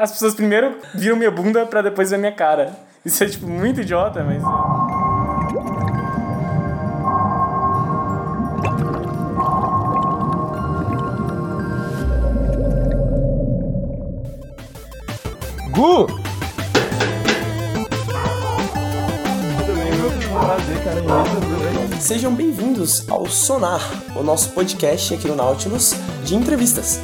as pessoas primeiro viram minha bunda pra depois ver minha cara. Isso é, tipo, muito idiota, mas. Gu! Sejam bem-vindos ao Sonar, o nosso podcast aqui no Nautilus de entrevistas.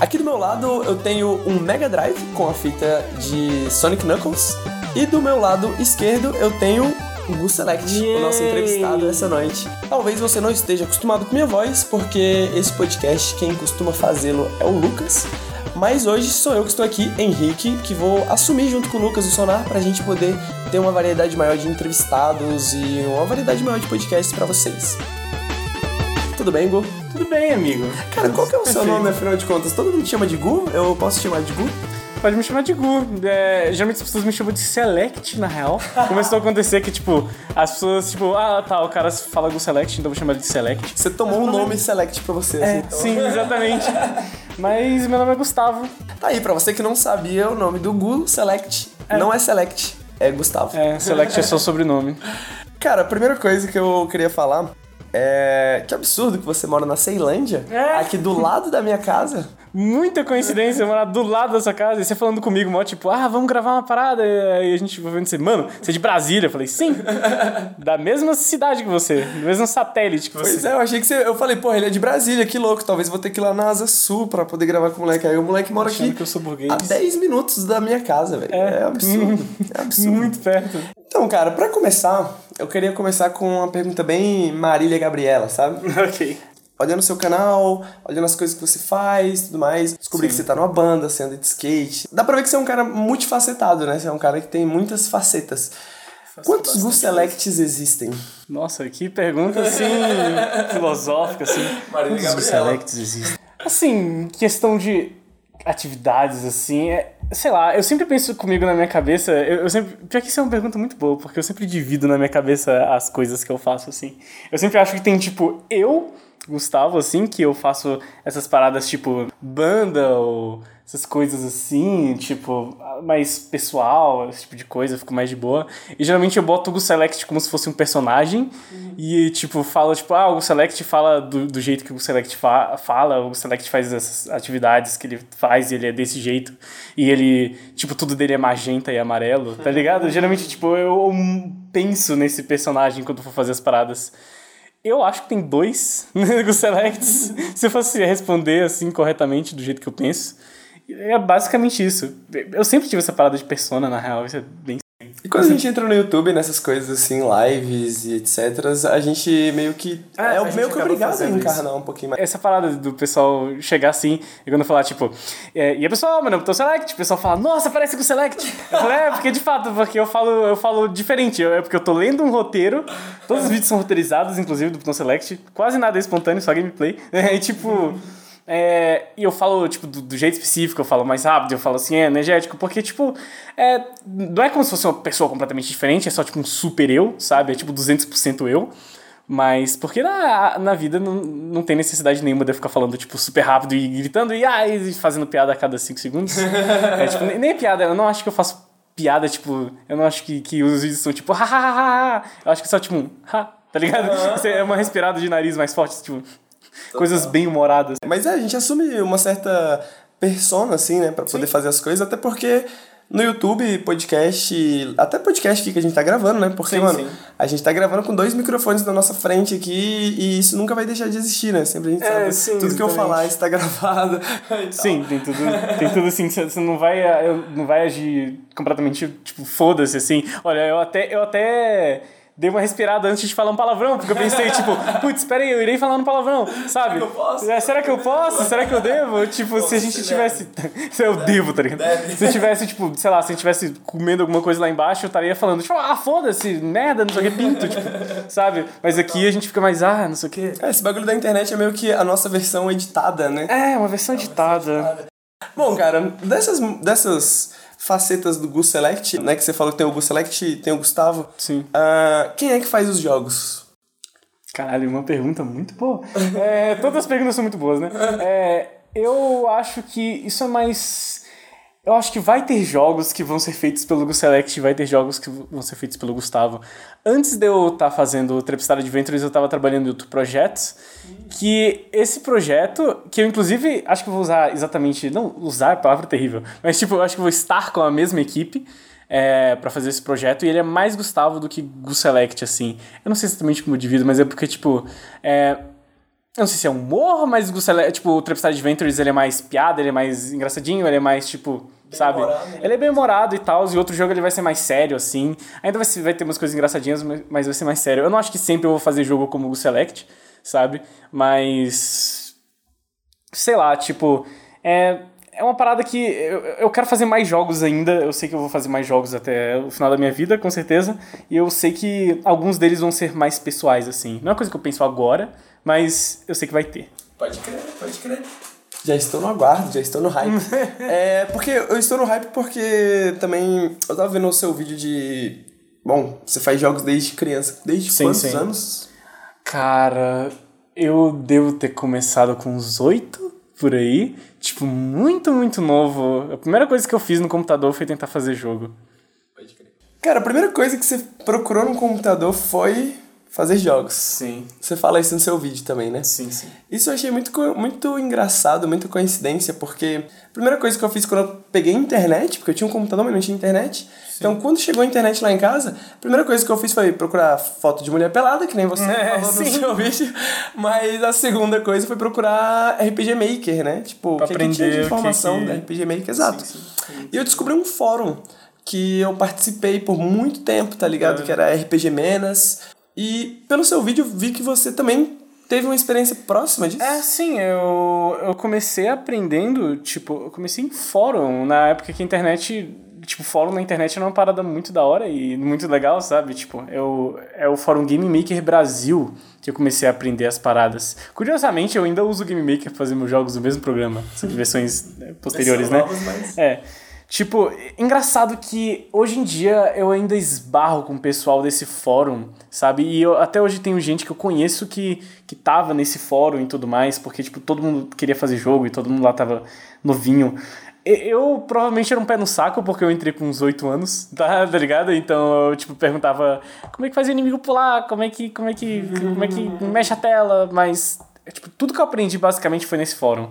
Aqui do meu lado eu tenho um Mega Drive com a fita de Sonic Knuckles e do meu lado esquerdo eu tenho o Gu Select, o nosso Yay! entrevistado essa noite. Talvez você não esteja acostumado com minha voz, porque esse podcast quem costuma fazê-lo é o Lucas. Mas hoje sou eu que estou aqui, Henrique, que vou assumir junto com o Lucas o Sonar pra gente poder ter uma variedade maior de entrevistados e uma variedade maior de podcasts pra vocês. Tudo bem, Gu? Tudo bem, amigo. Cara, qual que é o seu nome, afinal de contas? Todo mundo te chama de Gu? Eu posso te chamar de Gu? Pode me chamar de Gu. É, geralmente as pessoas me chamam de Select, na real. Começou a acontecer que, tipo, as pessoas, tipo, ah, tá, o cara fala Gu Select, então eu vou chamar ele de Select. Você tomou um nome select pra você, assim, então. Sim, exatamente. Mas meu nome é Gustavo. Tá aí, pra você que não sabia, o nome do Gu Select não é Select, é Gustavo. É, Select é seu sobrenome. Cara, a primeira coisa que eu queria falar é que absurdo que você mora na Ceilândia, É. aqui do lado da minha casa. Muita coincidência, eu morar do lado da sua casa e você falando comigo, mó tipo, ah, vamos gravar uma parada. E aí a gente vendo você, mano, você é de Brasília? Eu falei, sim. Da mesma cidade que você, do mesmo satélite que você. Pois é, eu achei que você. Eu falei, pô, ele é de Brasília, que louco. Talvez vou ter que ir lá na Asa Sul pra poder gravar com o moleque. Aí o moleque mora Achando aqui que eu sou burguês. a 10 minutos da minha casa, velho. É. absurdo. É absurdo. Muito perto. Então, cara, pra começar, eu queria começar com uma pergunta bem Marília Gabriela, sabe? ok. Olhando o seu canal, olhando as coisas que você faz tudo mais. Descobri que você tá numa banda, você anda de skate. Dá pra ver que você é um cara multifacetado, né? Você é um cara que tem muitas facetas. Quantos Gu Selects existem? Nossa, que pergunta assim filosófica assim. Marília Quantos Gabriela. selects existem? Assim, questão de atividades assim, é, sei lá, eu sempre penso comigo na minha cabeça, eu, eu sempre, pior que isso é uma pergunta muito boa, porque eu sempre divido na minha cabeça as coisas que eu faço assim. Eu sempre acho que tem tipo eu, Gustavo assim, que eu faço essas paradas tipo banda ou essas coisas assim, tipo, mais pessoal, esse tipo de coisa, fico mais de boa. E geralmente eu boto o Gu Select como se fosse um personagem e, tipo, falo, tipo, ah, o Gu Select fala do, do jeito que o Gu Select fa fala, o Gu Select faz essas atividades que ele faz e ele é desse jeito. E ele, tipo, tudo dele é magenta e amarelo, tá ligado? Geralmente, tipo, eu penso nesse personagem quando for fazer as paradas. Eu acho que tem dois Gu Selects, se eu fosse responder, assim, corretamente, do jeito que eu penso. É basicamente isso. Eu sempre tive essa parada de persona, na real, isso é bem. E quando a gente entra no YouTube, nessas coisas assim, lives e etc., a gente meio que. É, É, meio que obrigado a encarnar um pouquinho mais. Essa parada do pessoal chegar assim e quando eu falar, tipo, é, e a pessoa, mano, eu tô select, o pessoal fala, nossa, parece com o select. Eu falei, é, porque de fato, porque eu falo, eu falo diferente. É porque eu tô lendo um roteiro, todos os vídeos são roteirizados, inclusive, do Botão Select, quase nada é espontâneo, só gameplay. E tipo. É, e eu falo, tipo, do, do jeito específico, eu falo mais rápido, eu falo assim, é energético, porque, tipo, é, não é como se fosse uma pessoa completamente diferente, é só, tipo, um super eu, sabe? É, tipo, 200% eu. Mas porque na, na vida não, não tem necessidade nenhuma de eu ficar falando, tipo, super rápido e gritando e, ah, e fazendo piada a cada 5 segundos. é, tipo, nem, nem é piada, eu não acho que eu faço piada, tipo, eu não acho que, que os vídeos são tipo, ha, ha, ha, ha. Eu acho que é só, tipo, um, ha, tá ligado? Isso é uma respirada de nariz mais forte, tipo, coisas bem humoradas. Mas é, a gente assume uma certa persona, assim, né, pra poder fazer as coisas, até porque no YouTube, podcast, até podcast aqui que a gente tá gravando, né, porque, Sim, mano, sim. a gente tá gravando com dois microfones na nossa frente aqui e isso nunca vai deixar de existir, né, sempre a gente É, sabe, sim, tudo que eu exatamente. falar está gravado. Sim, tem tudo, tem tudo assim, você não vai, não vai agir completamente, tipo, foda-se, assim. Olha, eu até, eu até dei uma respirada antes de falar um palavrão, porque eu pensei, tipo, putz, espera aí, eu irei falar um palavrão, sabe? Será que eu posso? É, será que eu posso? Será que eu devo? Tipo, se a gente você tivesse... eu devo, tá ligado? Deve. Se eu tivesse, tipo, sei lá, se eu tivesse comendo alguma coisa lá embaixo, eu estaria falando, tipo, ah, foda-se, merda, não sei o que, pinto, tipo, sabe? Mas aqui a gente fica mais, ah, não sei o que. É, esse bagulho da internet é meio que a nossa versão editada, né? É, uma versão editada. Bom, cara, dessas, dessas facetas do Gu Select, né, que você falou que tem o Gu Select, tem o Gustavo, Sim. ah, quem é que faz os jogos? Caralho, uma pergunta muito boa. É, todas as perguntas são muito boas, né? É, eu acho que isso é mais. Eu acho que vai ter jogos que vão ser feitos pelo Select, vai ter jogos que vão ser feitos pelo Gustavo. Antes de eu estar tá fazendo o Trapstar Adventures, eu estava trabalhando em outro projeto, que esse projeto, que eu inclusive acho que vou usar exatamente, não usar é palavra terrível, mas tipo, eu acho que vou estar com a mesma equipe é, para fazer esse projeto, e ele é mais Gustavo do que Guselect, assim. Eu não sei exatamente como eu divido, mas é porque, tipo, é, eu não sei se é humor, mas o tipo, o Trapstar Adventures ele é mais piada, ele é mais engraçadinho, ele é mais, tipo, bem sabe? Humorado, né? Ele é bem humorado e tal, e outro jogo ele vai ser mais sério, assim. Ainda vai, vai ter umas coisas engraçadinhas, mas vai ser mais sério. Eu não acho que sempre eu vou fazer jogo como o Select, sabe? Mas. Sei lá, tipo. É, é uma parada que eu, eu quero fazer mais jogos ainda. Eu sei que eu vou fazer mais jogos até o final da minha vida, com certeza. E eu sei que alguns deles vão ser mais pessoais, assim. Não é uma coisa que eu penso agora mas eu sei que vai ter. Pode crer, pode crer. Já estou no aguardo, já estou no hype. é, porque eu estou no hype porque também eu tava vendo o seu vídeo de. Bom, você faz jogos desde criança. Desde sim, quantos sim. anos? Cara, eu devo ter começado com uns oito por aí. Tipo, muito, muito novo. A primeira coisa que eu fiz no computador foi tentar fazer jogo. Pode crer. Cara, a primeira coisa que você procurou no computador foi fazer jogos. Sim. Você fala isso no seu vídeo também, né? Sim, sim. Isso eu achei muito, muito engraçado, muita coincidência, porque a primeira coisa que eu fiz quando eu peguei internet, porque eu tinha um computador, mas não tinha internet. Sim. Então, quando chegou a internet lá em casa, a primeira coisa que eu fiz foi procurar foto de mulher pelada, que nem você é, falou sim. no seu vídeo. Mas a segunda coisa foi procurar RPG Maker, né? Tipo, pra que, aprender que tinha de informação que... da RPG Maker, exato. Sim, e eu descobri um fórum que eu participei por muito tempo, tá ligado? É. Que era RPG Menas. E pelo seu vídeo vi que você também teve uma experiência próxima disso. É, sim, eu, eu comecei aprendendo, tipo, eu comecei em fórum, na época que a internet, tipo, fórum na internet era uma parada muito da hora e muito legal, sabe? Tipo, eu, é o fórum Game Maker Brasil que eu comecei a aprender as paradas. Curiosamente, eu ainda uso o Game Maker pra fazer meus jogos no mesmo programa, são versões né, posteriores, né? Novas, mas... É. Tipo, engraçado que hoje em dia eu ainda esbarro com o pessoal desse fórum, sabe? E eu, até hoje tenho gente que eu conheço que, que tava nesse fórum e tudo mais, porque, tipo, todo mundo queria fazer jogo e todo mundo lá tava novinho. Eu provavelmente era um pé no saco, porque eu entrei com uns 8 anos, tá, tá ligado? Então eu, tipo, perguntava como é que faz o inimigo pular, como é que, como é que, como é que mexe a tela, mas, tipo, tudo que eu aprendi basicamente foi nesse fórum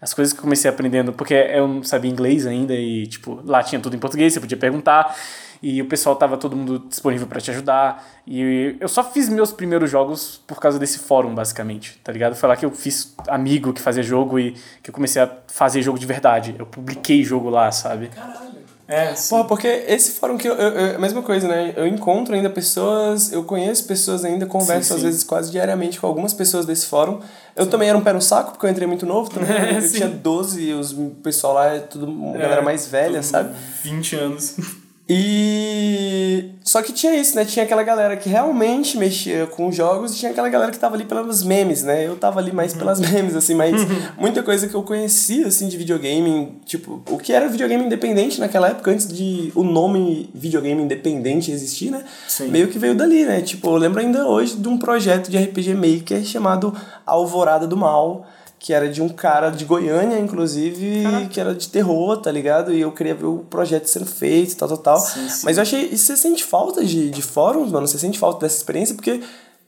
as coisas que eu comecei aprendendo, porque eu não sabia inglês ainda e, tipo, lá tinha tudo em português, você podia perguntar e o pessoal tava todo mundo disponível para te ajudar. E eu só fiz meus primeiros jogos por causa desse fórum, basicamente, tá ligado? Foi lá que eu fiz amigo que fazia jogo e que eu comecei a fazer jogo de verdade. Eu publiquei jogo lá, sabe? Caralho. É, Pô, porque esse fórum que eu, eu, mesma coisa, né? Eu encontro ainda pessoas, eu conheço pessoas ainda, converso sim, sim. às vezes quase diariamente com algumas pessoas desse fórum. Eu sim. também era um pé no saco, porque eu entrei muito novo também. É, eu tinha 12 e os pessoal lá é tudo uma é, galera mais velha, sabe? 20 anos. E. Só que tinha isso, né? Tinha aquela galera que realmente mexia com jogos e tinha aquela galera que tava ali pelos memes, né? Eu tava ali mais pelas memes, assim, mas muita coisa que eu conhecia, assim, de videogame, tipo, o que era videogame independente naquela época, antes de o nome videogame independente existir, né? Sim. Meio que veio dali, né? Tipo, eu lembro ainda hoje de um projeto de RPG Maker chamado Alvorada do Mal que era de um cara de Goiânia, inclusive, Caraca. que era de terror, tá ligado? E eu queria ver o projeto sendo feito, tal, tal, tal. Sim, sim. Mas eu achei. E você sente falta de, de fóruns, mano? Você sente falta dessa experiência? Porque.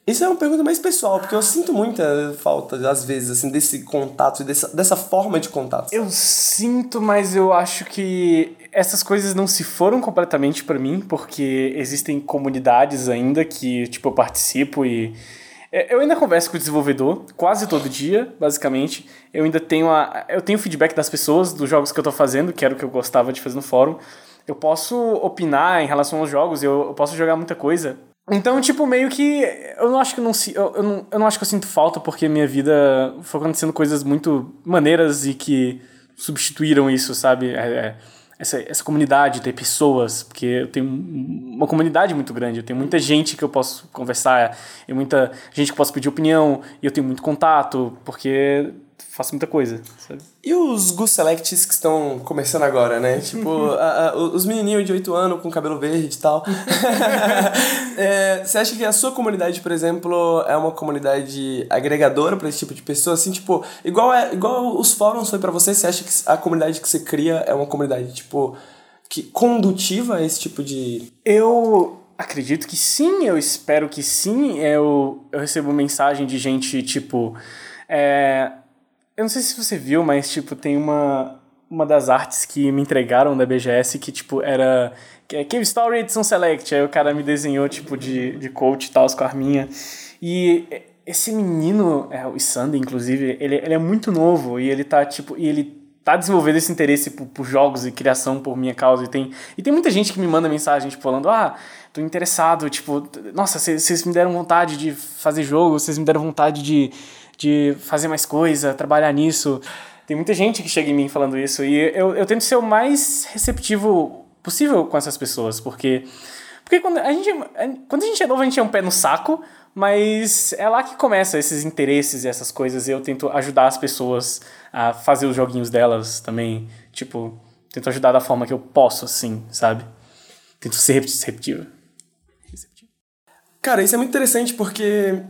Isso é uma pergunta mais pessoal, porque eu sinto muita falta, às vezes, assim, desse contato, dessa, dessa forma de contato. Eu sinto, mas eu acho que essas coisas não se foram completamente para mim, porque existem comunidades ainda que, tipo, eu participo e é, eu ainda converso com o desenvolvedor quase todo dia, basicamente. Eu ainda tenho a, eu tenho feedback das pessoas dos jogos que eu estou fazendo, que era o que eu gostava de fazer no fórum. Eu posso opinar em relação aos jogos, eu, eu posso jogar muita coisa. Então, tipo, meio que eu não acho que eu não, eu, eu, não, eu não acho que eu sinto falta porque minha vida foi acontecendo coisas muito maneiras e que substituíram isso, sabe? É, é essa, essa comunidade, ter pessoas, porque eu tenho uma comunidade muito grande, eu tenho muita gente que eu posso conversar, e muita gente que eu posso pedir opinião, e eu tenho muito contato, porque faço muita coisa, sabe? E os Gus Selects que estão começando agora, né? Tipo, a, a, os menininhos de 8 anos com cabelo verde e tal. é, você acha que a sua comunidade, por exemplo, é uma comunidade agregadora para esse tipo de pessoa? Assim, tipo, igual, é, igual os fóruns foi para você, você acha que a comunidade que você cria é uma comunidade, tipo, que condutiva a esse tipo de... Eu acredito que sim, eu espero que sim. Eu, eu recebo mensagem de gente, tipo... É, eu não sei se você viu, mas, tipo, tem uma, uma das artes que me entregaram da BGS que, tipo, era... Que é Cave Story Edition Select. Aí o cara me desenhou, tipo, de, de coach e tal, com a arminha. E esse menino, é, o Sandy, inclusive, ele, ele é muito novo e ele tá, tipo... E ele tá desenvolvendo esse interesse por, por, jogos e criação por minha causa. E tem, e tem muita gente que me manda mensagem, tipo, falando, ah, tô interessado, tipo, nossa, vocês me deram vontade de fazer jogo, vocês me deram vontade de, de fazer mais coisa, trabalhar nisso. Tem muita gente que chega em mim falando isso e eu, eu tento ser o mais receptivo possível com essas pessoas, porque, porque quando, a gente, quando a gente é novo, a gente é um pé no saco, mas é lá que começa esses interesses e essas coisas. E eu tento ajudar as pessoas a fazer os joguinhos delas também. Tipo, tento ajudar da forma que eu posso, assim, sabe? Tento ser receptivo. receptivo. Cara, isso é muito interessante porque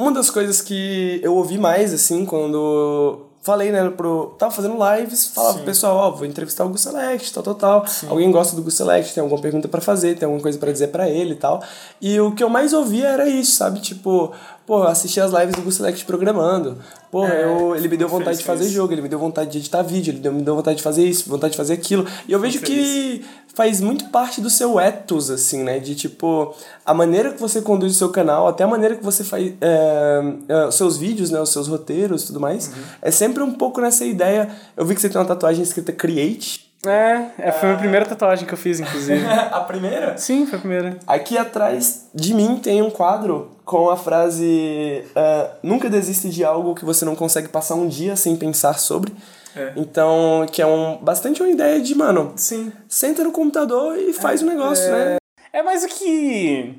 uma das coisas que eu ouvi mais, assim, quando falei, né, pro. Tava fazendo lives, falava Sim. pro pessoal, ó, vou entrevistar o Gus Select, tal, tal, tal. Sim. Alguém gosta do Gus Select, tem alguma pergunta para fazer, tem alguma coisa para dizer para ele e tal. E o que eu mais ouvia era isso, sabe? Tipo, pô, assistir as lives do Gus Select programando. Pô, é, eu, ele me deu vontade de fazer jogo, ele me deu vontade de editar vídeo, ele me deu vontade de fazer isso, vontade de fazer aquilo. E eu vejo que faz muito parte do seu ethos, assim, né? De tipo, a maneira que você conduz o seu canal, até a maneira que você faz é, é, os seus vídeos, né? Os seus roteiros e tudo mais. Uhum. É sempre um pouco nessa ideia. Eu vi que você tem uma tatuagem escrita Create. É, é foi a minha primeira tatuagem que eu fiz, inclusive. a primeira? Sim, foi a primeira. Aqui atrás de mim tem um quadro com a frase: uh, Nunca desiste de algo que você não consegue passar um dia sem pensar sobre. É. Então, que é um, bastante uma ideia de, mano, Sim. senta no computador e faz o é, um negócio, é... né? É mais o que.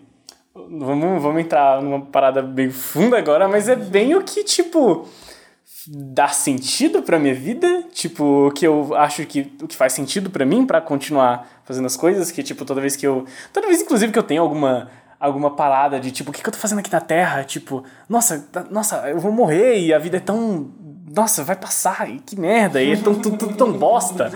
Vamos, vamos entrar numa parada bem funda agora, mas é bem o que, tipo, dá sentido pra minha vida, tipo, o que eu acho que o que faz sentido para mim para continuar fazendo as coisas, que, tipo, toda vez que eu. Toda vez, inclusive, que eu tenho alguma alguma parada de tipo, o que, que eu tô fazendo aqui na Terra? Tipo, nossa, nossa, eu vou morrer e a vida é tão nossa, vai passar, e que merda, e é tão, tão, tão bosta.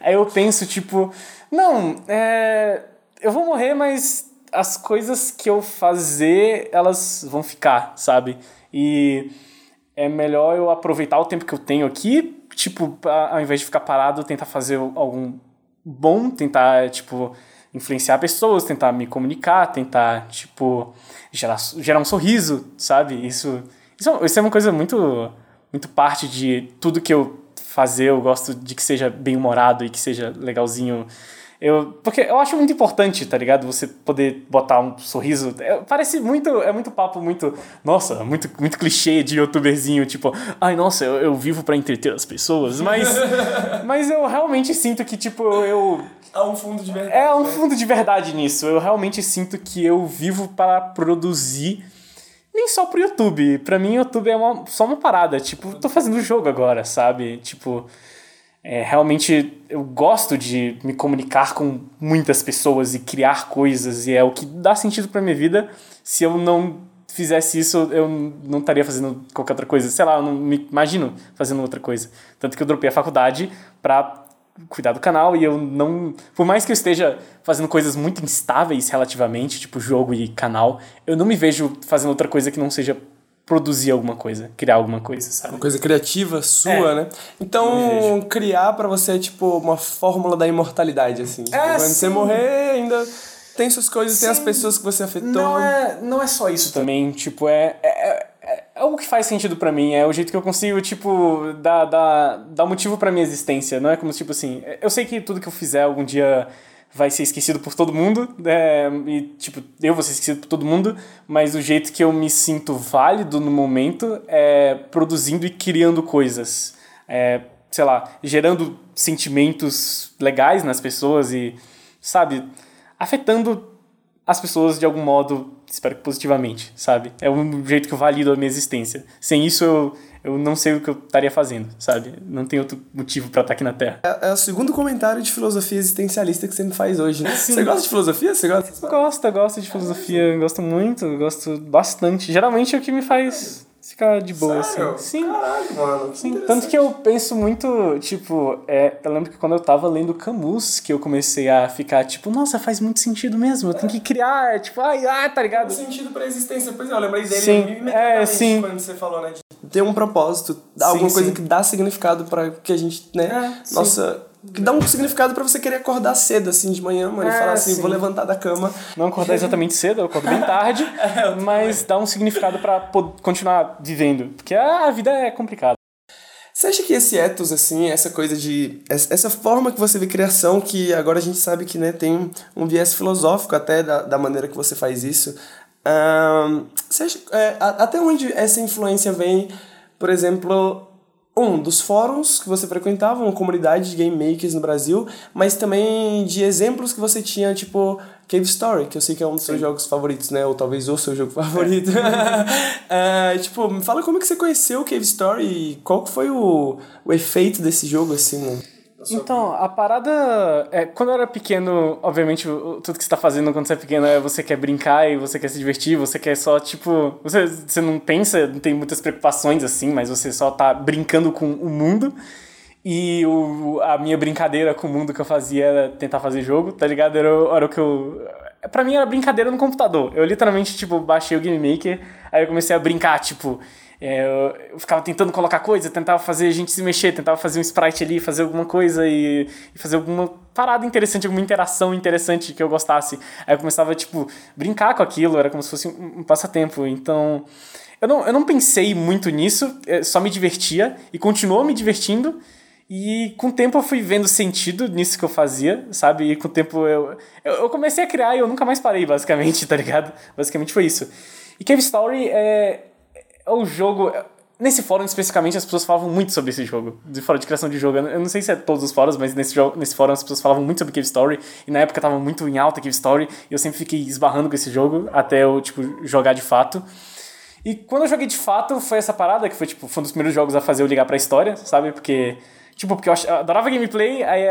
Aí eu penso, tipo, não, é, eu vou morrer, mas as coisas que eu fazer, elas vão ficar, sabe? E é melhor eu aproveitar o tempo que eu tenho aqui, tipo, ao invés de ficar parado, tentar fazer algum bom, tentar, tipo, influenciar pessoas, tentar me comunicar, tentar, tipo, gerar, gerar um sorriso, sabe? Isso, isso, isso é uma coisa muito muito parte de tudo que eu fazer, eu gosto de que seja bem humorado e que seja legalzinho. Eu, porque eu acho muito importante, tá ligado? Você poder botar um sorriso. É, parece muito. É muito papo, muito. Nossa, muito, muito clichê de youtuberzinho, tipo, ai, nossa, eu, eu vivo para entreter as pessoas. Mas. mas eu realmente sinto que, tipo, eu. Há um fundo de verdade. É, um né? fundo de verdade nisso. Eu realmente sinto que eu vivo para produzir nem só pro YouTube. Pra mim, o YouTube é uma, só uma parada. Tipo, tô fazendo jogo agora, sabe? Tipo, é, realmente eu gosto de me comunicar com muitas pessoas e criar coisas. E é o que dá sentido pra minha vida. Se eu não fizesse isso, eu não estaria fazendo qualquer outra coisa. Sei lá, eu não me imagino fazendo outra coisa. Tanto que eu dropei a faculdade pra cuidar do canal e eu não. Por mais que eu esteja fazendo coisas muito instáveis relativamente, tipo jogo e canal, eu não me vejo fazendo outra coisa que não seja produzir alguma coisa, criar alguma coisa, sabe? Uma coisa criativa sua, é. né? Então, criar para você é tipo uma fórmula da imortalidade, assim. Tipo, é, quando sim. você morrer, ainda tem suas coisas, sim. tem as pessoas que você afetou. Não é, não é só isso também, tipo, é, é, é, é o que faz sentido para mim, é o jeito que eu consigo, tipo, dar, dar, dar motivo pra minha existência, não é como, tipo assim, eu sei que tudo que eu fizer algum dia vai ser esquecido por todo mundo, é, e, tipo, eu vou ser esquecido por todo mundo, mas o jeito que eu me sinto válido no momento é produzindo e criando coisas. É, sei lá, gerando sentimentos legais nas pessoas e, sabe, afetando as pessoas de algum modo, espero que positivamente, sabe? É o jeito que eu valido a minha existência. Sem isso eu, eu não sei o que eu estaria fazendo, sabe? Não tem outro motivo para estar aqui na Terra. É, é, o segundo comentário de filosofia existencialista que você me faz hoje, né? Sim. Você gosta de filosofia? Você gosta? Gosto, gosto de filosofia, gosto muito, gosto bastante. Geralmente é o que me faz ficar de boa, Sério? assim. Sim. Caralho, mano. Que Sim, tanto que eu penso muito, tipo, é, eu lembro que quando eu tava lendo Camus, que eu comecei a ficar, tipo, nossa, faz muito sentido mesmo, eu tenho que criar, tipo, ai, ai, tá ligado? Tem sentido pra existência. Pois é, eu lembrei dele Sim, é, sim. quando você falou, né? De ter um propósito, alguma coisa sim. que dá significado pra que a gente, né? É, nossa. Que dá um significado pra você querer acordar cedo, assim, de manhã, mano, e É, falar assim, sim. vou levantar da cama. Não acordar exatamente cedo, eu acordo bem tarde, É, mas dá um significado pra pod- continuar vivendo, porque a vida é complicada. Você acha que esse ethos, assim, essa coisa de. Essa forma que você vê criação, que agora a gente sabe que né, tem um viés filosófico até da, da maneira que você faz isso. ahn, você acha, é, até onde essa influência vem, por exemplo, um, dos fóruns que você frequentava, uma comunidade de game makers no Brasil, mas também de exemplos que você tinha, tipo Cave Story, que eu sei que é um dos seus jogos favoritos, né? Ou talvez o seu jogo favorito. É, tipo, me fala como que você conheceu o Cave Story e qual que foi o, o efeito desse jogo, assim, mano? Então, a parada. É, quando eu era pequeno, obviamente, tudo que você tá fazendo quando você é pequeno é você quer brincar e você quer se divertir, você quer só, tipo. Você, você não pensa, não tem muitas preocupações assim, mas você só tá brincando com o mundo. E o, a minha brincadeira com o mundo que eu fazia era tentar fazer jogo, tá ligado? Era, era o que eu. Pra mim era brincadeira no computador. Eu literalmente, tipo, baixei o Game Maker, aí eu comecei a brincar, tipo. É, eu, ficava tentando colocar coisa, tentava fazer a gente se mexer, tentava fazer um sprite ali, fazer alguma coisa e, e fazer alguma parada interessante, alguma interação interessante que eu gostasse. Aí eu começava, tipo, brincar com aquilo, era como se fosse um, um passatempo. Então. Eu não, eu não pensei muito nisso, é, só me divertia e continuou me divertindo. E com o tempo eu fui vendo sentido nisso que eu fazia, sabe? E com o tempo eu, eu, eu comecei a criar e eu nunca mais parei, basicamente, tá ligado? Basicamente foi isso. E Cave Story é, é o jogo. Nesse fórum especificamente, as pessoas falavam muito sobre esse jogo, de fórum de criação de jogo. Eu não sei se é todos os fóruns, mas nesse, jogo, nesse fórum as pessoas falavam muito sobre Cave Story. E na época tava muito em alta Cave Story. E eu sempre fiquei esbarrando com esse jogo até eu, tipo, jogar de fato. E quando eu joguei de fato, foi essa parada, que foi, tipo, foi um dos primeiros jogos a fazer eu ligar pra história, sabe? Porque. Tipo, porque eu, adorava gameplay, aí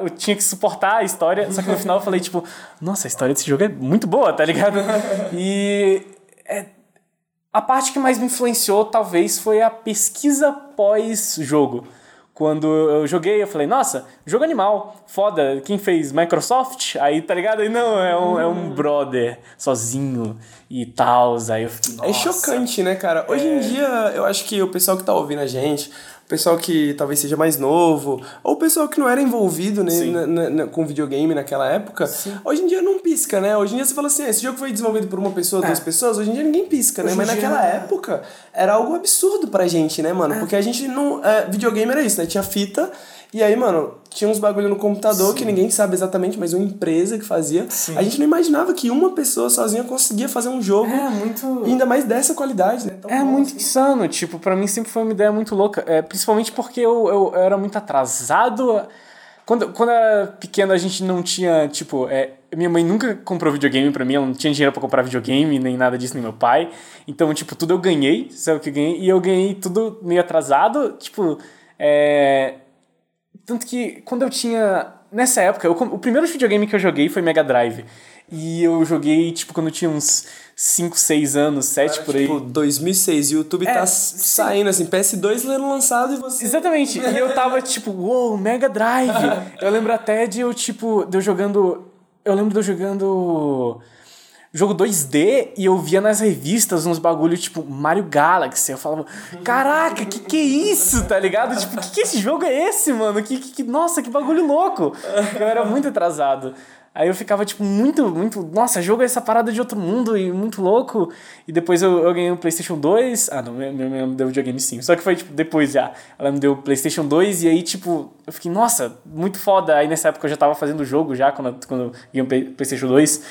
eu tinha que suportar a história, só que no final eu falei, tipo, nossa, a história desse jogo é muito boa, tá ligado? E. é, a parte que mais me influenciou, talvez, foi a pesquisa pós-jogo. Quando eu joguei, eu falei, nossa, jogo animal, foda, quem fez? Microsoft? Aí, tá ligado? Aí, não, é um, é um brother sozinho e tal. Aí eu fiquei, É chocante, né, cara? Hoje em dia, eu acho que o pessoal que tá ouvindo a gente, pessoal que talvez seja mais novo, ou pessoal que não era envolvido né, Sim. na- na- na- com videogame naquela época, hoje em dia não pisca, né? Hoje em dia você fala assim, "Ah, esse jogo foi desenvolvido por uma pessoa, duas pessoas, hoje em dia ninguém pisca, né? Hoje em Mas naquela época era algo absurdo pra gente, né, mano? Porque a gente não. é, videogame era isso, né? Tinha fita. E aí, mano, tinha uns bagulho no computador que ninguém sabe exatamente, mas uma empresa que fazia. A gente não imaginava que uma pessoa sozinha conseguia fazer um jogo É muito. ainda mais dessa qualidade, né? Tão É bom, muito assim. insano, tipo, pra mim sempre foi uma ideia muito louca. É, principalmente porque eu, eu, eu era muito atrasado. Quando, quando eu era pequeno, a gente não tinha, tipo, é, minha mãe nunca comprou videogame pra mim, ela não tinha dinheiro pra comprar videogame, nem nada disso, nem meu pai. Então, tipo, tudo eu ganhei, sabe o que eu ganhei? E eu ganhei tudo meio atrasado, tipo, é. Tanto que quando eu tinha. Nessa época, eu o primeiro videogame que eu joguei foi Mega Drive. E eu joguei, tipo, quando eu tinha uns 5, 6 anos, 7 por aí. Tipo, 2006, o YouTube É, tá sim. saindo assim, PS2 sendo lançado e você. Exatamente. E eu tava tipo, uou, Mega Drive. Eu lembro até de eu, tipo, de eu jogando. Eu lembro de eu jogando. Jogo 2D e eu via nas revistas uns bagulho tipo Mario Galaxy. Eu falava, caraca, que que é isso, tá ligado? Tipo, que que esse jogo é esse, mano? Que, que, que- nossa, que bagulho louco. Eu era muito atrasado. Aí eu ficava, tipo, muito, muito. Nossa, jogo é essa parada de outro mundo e muito louco. E depois eu, eu ganhei o PlayStation 2. Ah, não, minha mãe me deu videogame sim. Só que foi, tipo, depois já. Ela me deu o PlayStation 2 e aí, tipo, eu fiquei, nossa, muito foda. Aí nessa época eu já tava fazendo o jogo já, quando, quando eu ganhei o Play- PlayStation 2.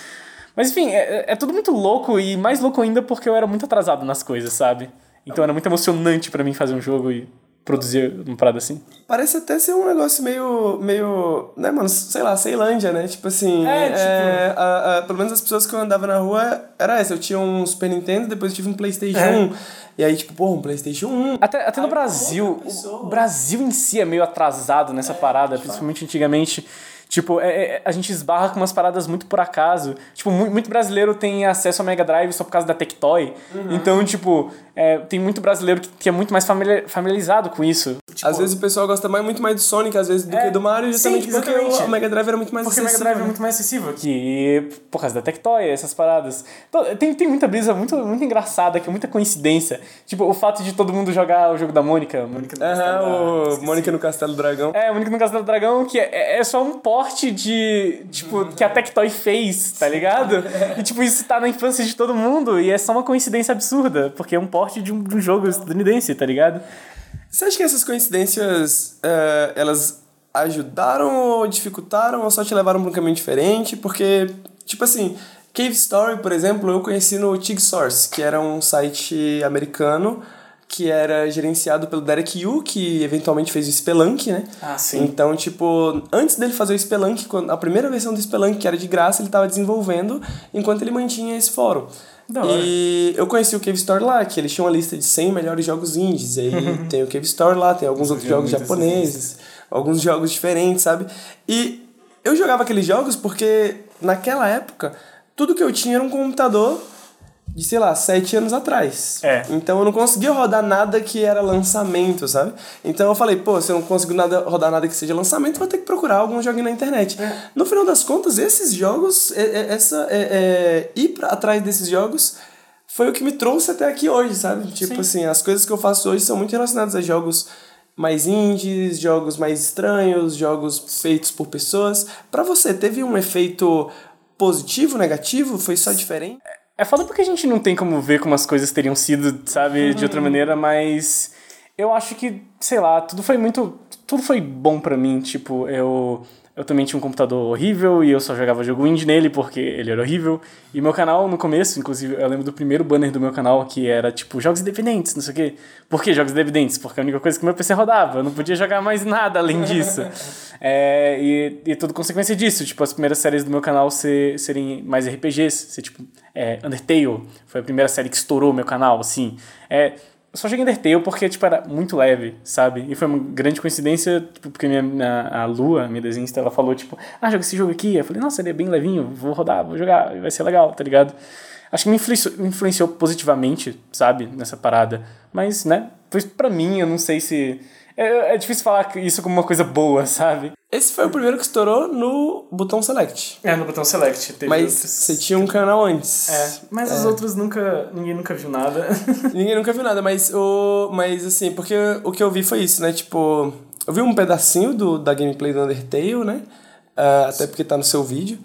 Mas enfim, é, é tudo muito louco e mais louco ainda porque eu era muito atrasado nas coisas, sabe? Então era muito emocionante pra mim fazer um jogo e produzir uma parada assim? Parece até ser um negócio meio. meio. né, mano? Sei lá, Ceilândia, né? Tipo assim. É, tipo- é, a- a- pelo menos as pessoas que eu andava na rua era essa. Eu tinha um Super Nintendo, depois eu tive um PlayStation É. 1. E aí, tipo, pô, um PlayStation 1. Até, até no Brasil, o Brasil em si é meio atrasado nessa parada, principalmente antigamente. Tipo, é- é- a gente esbarra com umas paradas muito por acaso. Tipo, mu- muito, brasileiro tem acesso ao Mega Drive só por causa da Tectoy. Uhum. Então, tipo, é, tem muito brasileiro que, que é muito mais familiar- familiarizado com isso. Tipo, Às vezes o pessoal gosta mais, muito mais do Sonic, às vezes, do É, que do Mario, justamente sim, porque o, o Mega Drive era muito mais Porque o Mega acessível, Drive é né? muito mais acessível aqui, por causa da Tectoy, essas paradas. Então, tem, tem muita brisa muito, muito engraçada, que é muita coincidência. Tipo, o fato de todo mundo jogar o jogo da Mônica. Mônica Castelo da- Aham, o esqueci. Mônica no Castelo Dragão. É, Mônica no Castelo Dragão, que é, é só um porte de. Tipo, que a Tectoy fez, tá ligado? E, tipo, isso tá na infância de todo mundo e é só uma coincidência absurda, porque é um porte de um, de um jogo estadunidense, tá ligado? Você acha que essas coincidências, eh, elas ajudaram ou dificultaram ou só te levaram pra um caminho diferente? Porque, tipo assim, Cave Story, por exemplo, eu conheci no Tig Source, que era um site americano que era gerenciado pelo Derek Yu, que eventualmente fez o Spelunk, né? Ah, sim. Então, tipo, antes dele fazer o Spelunk, a primeira versão do Spelunk, que era de graça, ele tava desenvolvendo enquanto ele mantinha esse fórum. Da hora. E eu conheci o Cave Store lá, que eles tinham uma lista de 100 melhores jogos indies. E aí tem o Cave Store lá, tem alguns outros jogos japoneses, alguns jogos diferentes, sabe? E eu jogava aqueles jogos porque naquela época tudo que eu tinha era um computador de, sei lá, sete anos atrás. É. Então eu não conseguia rodar nada que era lançamento, sabe? Então eu falei, pô, se eu não consigo nada, rodar nada que seja lançamento, vou ter que procurar algum joguinho na internet. No final das contas, esses jogos, é- é- essa, é- é, ir pra, atrás desses jogos foi o que me trouxe até aqui hoje, sabe? Tipo assim, as coisas que eu faço hoje são muito relacionadas a jogos mais indies, jogos mais estranhos, jogos feitos por pessoas. Pra você, teve um efeito positivo, negativo? Foi só diferente? É foda porque a gente não tem como ver como as coisas teriam sido, sabe, de outra maneira, mas eu acho que, sei lá, tudo foi muito. Tudo foi bom pra mim. Tipo, eu. Eu também tinha um computador horrível e eu só jogava jogo indie nele porque ele era horrível. E meu canal, no começo, inclusive, eu lembro do primeiro banner do meu canal que era tipo jogos independentes, não sei o quê. Por que jogos independentes? Porque a única coisa que meu PC rodava. Eu não podia jogar mais nada além disso. É, e, e tudo consequência disso. Tipo, as primeiras séries do meu canal ser, serem mais RPGs. Ser tipo, é, Undertale foi a primeira série que estourou meu canal, assim. É, só joguei Undertale porque, tipo, era muito leve, sabe? E foi uma grande coincidência, tipo, porque minha, minha, a Lua, minha desenhista, ela falou, tipo, ah, joga esse jogo aqui. Eu falei, nossa, ele é bem levinho, vou rodar, vou jogar, vai ser legal, tá ligado? Acho que me influenciou, me influenciou positivamente, sabe, nessa parada. Mas, né, foi pra mim, eu não sei se... É, é difícil falar isso como uma coisa boa, sabe? Esse foi o primeiro que estourou no botão select. É, no botão select. Teve Mas outros- você tinha um canal antes. É, mas os outros nunca... Ninguém nunca viu nada. Ninguém nunca viu nada, mas o. Mas assim, porque o que eu vi foi isso, né? Tipo, eu vi um pedacinho do, da gameplay do Undertale, né? Ah, até porque tá no seu vídeo.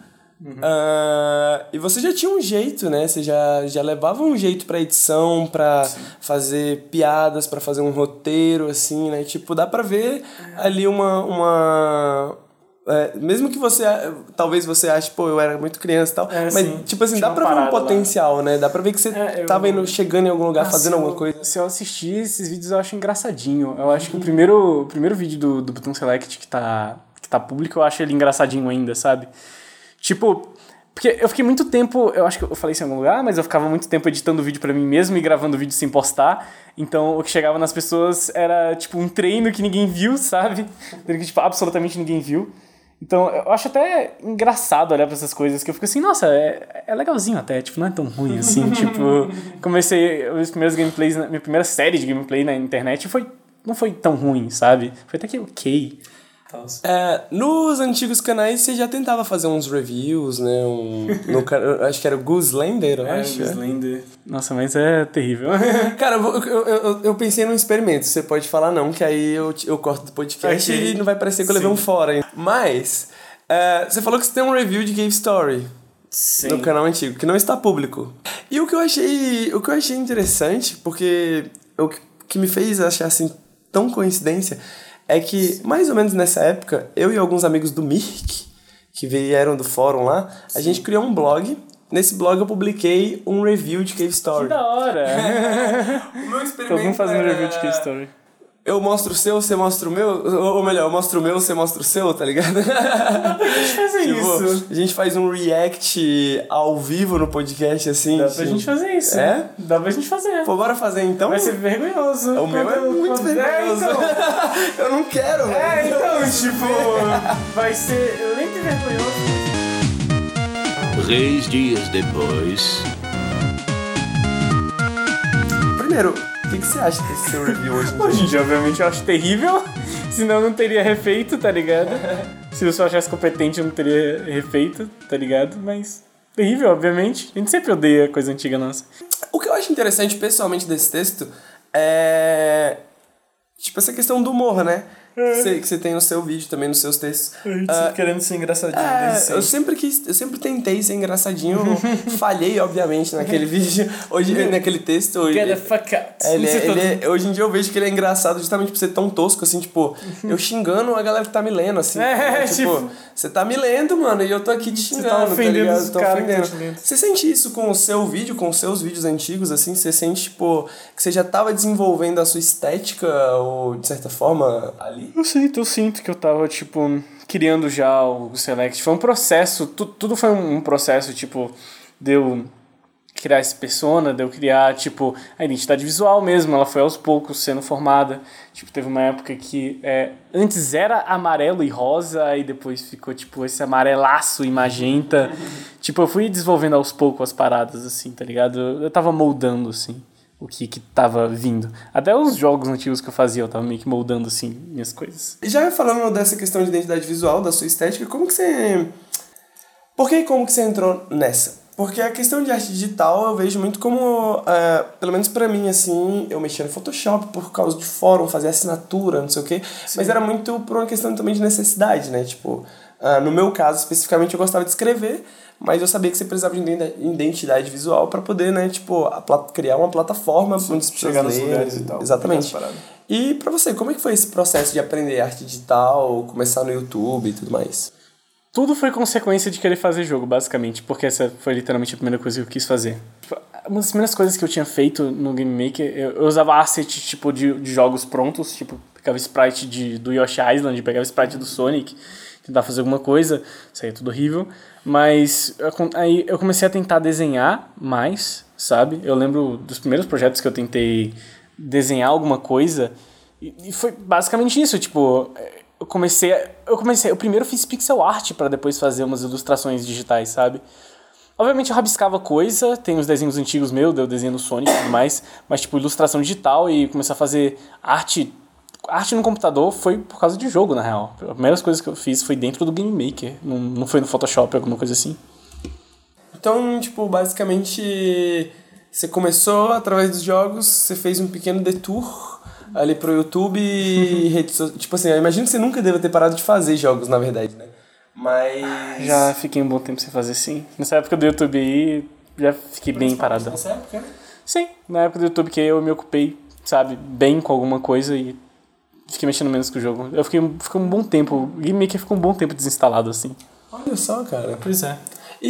Ah, e você já tinha um jeito, né? Você já, já levava um jeito pra edição, pra fazer piadas, pra fazer um roteiro, assim, né? Tipo, dá pra ver ali uma. uma é, mesmo que você. Talvez você ache, pô, eu era muito criança e tal. É, mas, sim. tipo assim, dá pra ver um parada lá. potencial, né? Dá pra ver que você É, eu- tava indo, chegando em algum lugar, Ah, fazendo alguma eu- coisa. Se eu assistir esses vídeos, eu acho engraçadinho. Eu acho que o primeiro, o primeiro vídeo do, do Botão Select que tá, que tá público, eu acho ele engraçadinho ainda, sabe? Tipo, porque eu fiquei muito tempo, eu acho que eu falei isso em algum lugar, mas eu ficava muito tempo editando vídeo pra mim mesmo e gravando vídeo sem postar. Então o que chegava nas pessoas era tipo um treino que ninguém viu, sabe? Que tipo, absolutamente ninguém viu. Então eu acho até engraçado olhar pra essas coisas, que eu fico assim, nossa, é, é legalzinho até, tipo, não é tão ruim assim. tipo, comecei os primeiros gameplays, minha primeira série de gameplay na internet foi, não foi tão ruim, sabe? Foi até que ok. É, nos antigos canais você já tentava fazer uns reviews, né? Um, no, acho que era o Gooslander, eu acho. é. Nossa, mas é terrível. Cara, eu, eu, eu, eu pensei num experimento. Você pode falar não, que aí eu, te- eu corto do podcast Ok. e não vai parecer que eu levei um fora. hein? Mas, é, você falou que você tem um review de Cave Story. Sim. no canal antigo, que não está público. E o que eu achei, o que eu achei interessante, porque o que- que me fez achar assim tão coincidência é que mais ou menos nessa época, eu e alguns amigos do Mirk, que vieram do fórum lá, a gente criou um blog. Nesse blog eu publiquei um review de Cave Story. Que da hora. O meu experimento Todo mundo fazendo era- review de Cave Story. Eu mostro o seu, você mostra o meu, ou melhor, eu mostro o meu, você mostra o seu, tá ligado? A gente fazer Tipo, isso. a gente faz um react ao vivo no podcast, assim. Dá pra tipo- gente fazer isso. É? Dá pra gente fazer. Pô, bora fazer então? Vai ser vergonhoso. O meu é muito quando- vergonhoso. É, então. eu não quero, velho. É, então, tipo, vai ser lento e vergonhoso. Três dias depois. Primeiro, que, que você acha desse seu review hoje? em dia? Hoje em dia, obviamente, eu acho terrível, senão eu não teria refeito, tá ligado? Se eu só achasse competente, eu não teria refeito, tá ligado? Mas terrível, obviamente. A gente sempre odeia coisa antiga nossa. O que eu acho interessante, pessoalmente, desse texto é. Tipo, essa questão do humor, né? É. Que você- que você tem no seu vídeo, também nos seus textos. A gente Ah, querendo ser engraçadinho É, eu sempre quis, eu sempre tentei ser engraçadinho, falhei, obviamente, naquele vídeo, hoje, naquele texto. Hoje, Get the fuck out. Ele, é- ele é- hoje em dia eu vejo que ele é engraçado justamente por ser tão tosco, assim, tipo, eu xingando a galera que tá me lendo, assim. É, né? tipo, tipo- você tá me lendo, mano, e eu tô aqui te xingando, tá ofendendo ligado? os Tô ofendendo. tá. Você sente isso com o seu vídeo, com os seus vídeos antigos, assim? Você sente, tipo, que você já tava desenvolvendo a sua estética, ou, de certa forma, ali? Eu sinto, eu sinto que eu tava, tipo, criando já o Select. Foi um processo, tu, tudo foi um, processo, tipo, de eu criar esse persona, de eu criar, tipo, a identidade visual mesmo. Ela foi aos poucos sendo formada. Tipo, teve uma época que é, antes era amarelo e rosa, e depois ficou, tipo, esse amarelaço e magenta. tipo, eu fui desenvolvendo aos poucos as paradas, assim, tá ligado? Eu, eu tava moldando, assim o que que tava vindo. Até os jogos antigos que eu fazia, eu tava meio que moldando, assim, minhas coisas. E Já falando dessa questão de identidade visual, da sua estética, como que você. Por que e como que você entrou nessa? Porque a questão de arte digital eu vejo muito como, é, pelo menos pra mim, assim, eu mexia no Photoshop por causa de fórum, fazer assinatura, não sei o quê, mas era muito por uma questão também de necessidade, né? Tipo, ah, no meu caso especificamente eu gostava de escrever, mas eu sabia que você precisava de identi- identidade visual pra poder, né, tipo, criar uma plataforma onde as pessoas chegar nos lugares e tal, Exatamente. E pra você, como é que foi esse processo de aprender arte digital, começar no YouTube e tudo mais? Tudo foi consequência de querer fazer jogo, basicamente, porque essa foi literalmente a primeira coisa que eu quis fazer. Uma das primeiras coisas que eu tinha feito no Game Maker, eu, eu usava asset tipo de, de jogos prontos, tipo, pegava sprite de, do Yoshi Island, pegava sprite do Sonic, tentava fazer alguma coisa, saía tudo horrível, mas aí eu comecei a tentar desenhar mais, sabe? Eu lembro dos primeiros projetos que eu tentei desenhar alguma coisa, e, foi basicamente isso, tipo, eu comecei, eu comecei, eu primeiro fiz pixel art para depois fazer umas ilustrações digitais, sabe? Obviamente eu rabiscava coisa, tem os desenhos antigos meus, eu desenho no Sonic e tudo mais, mas tipo, ilustração digital e começar a fazer arte. Arte no computador foi por causa de jogo, na real. A primeira coisa que eu fiz foi dentro do Game Maker, não, não foi no Photoshop, alguma coisa assim. Então, tipo, basicamente, você começou através dos jogos, você fez um pequeno detour ali pro YouTube e redes so- Tipo assim, eu imagino que você nunca deva ter parado de fazer jogos, na verdade, né? Mas... Já fiquei um bom tempo sem fazer sim. Nessa época do YouTube aí, já fiquei bem paradão. Nessa época? Sim, na época do YouTube que eu me ocupei, sabe, bem com alguma coisa e fiquei mexendo menos com o jogo. Eu fiquei, fiquei um bom tempo, o Game Maker ficou um bom tempo desinstalado assim. Olha só, cara. Pois é. E,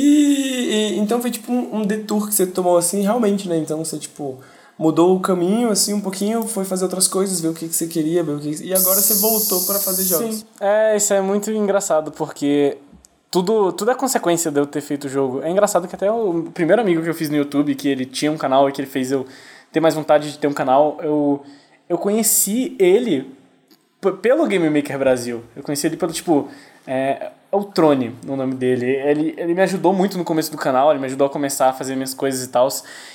e- então foi tipo um, um detour que você tomou assim, realmente, né? Então você, tipo, mudou o caminho assim um pouquinho, foi fazer outras coisas, ver o que, que você queria, ver o que. E agora você voltou para fazer jogos. Sim. É, isso é muito engraçado porque tudo, tudo é consequência de eu ter feito o jogo. É engraçado que até o primeiro amigo que eu fiz no YouTube, que ele tinha um canal e que ele fez eu ter mais vontade de ter um canal, eu, eu conheci ele pelo Game Maker Brasil. Eu conheci ele pelo, tipo, é, é o Trone, o nome dele. Ele, ele me ajudou muito no começo do canal, ele me ajudou a começar a fazer minhas coisas e tal.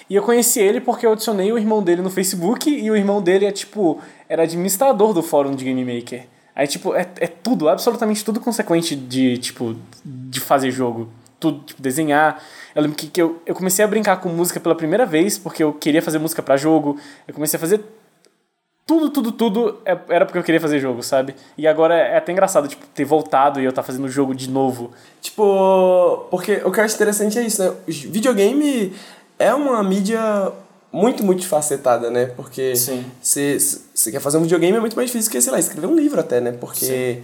E eu conheci ele porque eu adicionei o irmão dele no Facebook e o irmão dele é, tipo, era administrador do fórum de Game Maker. Aí, tipo, é, é tudo, absolutamente tudo consequente de, tipo, de fazer jogo. Tudo, tipo, desenhar. Eu lembro que, que eu, eu comecei a brincar com música pela primeira vez porque eu queria fazer música pra jogo. Eu comecei a fazer tudo, tudo, tudo é- era porque eu queria fazer jogo, sabe? E agora é até engraçado, tipo, ter voltado e eu estar fazendo o jogo de novo. Tipo, porque o que eu acho interessante é isso, né? O videogame é uma mídia muito multifacetada, né? Porque Sim. você quer fazer um videogame é muito mais difícil que, sei lá, escrever um livro até, né? Porque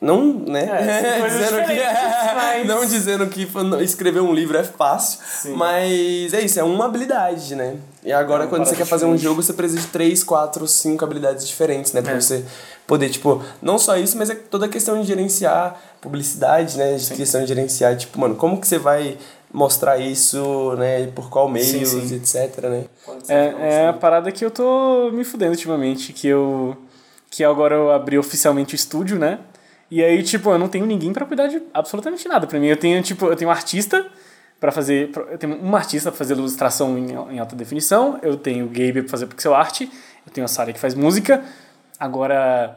Não, né? É, dizendo que, mas- Não dizendo que escrever um livro é fácil, mas é isso, é uma habilidade, né? E agora, É quando você quer fazer um jogo, você precisa de três, quatro, cinco habilidades diferentes, né? Pra É. você poder, tipo, não só isso, mas é toda a questão de gerenciar publicidade, né? De questão de gerenciar, tipo, mano, como que você vai mostrar isso, né? Por qual meios, Sim, sim. etc, né? É, é a parada que eu tô me fudendo ultimamente, que eu. Que agora eu abri oficialmente o estúdio, né? E aí, tipo, eu não tenho ninguém pra cuidar de absolutamente nada pra mim. Eu tenho, tipo, eu tenho um artista pra fazer. Eu tenho um artista pra fazer ilustração em, em alta definição, eu tenho o Gabe pra fazer pixel art, eu tenho a Sara que faz música. Agora.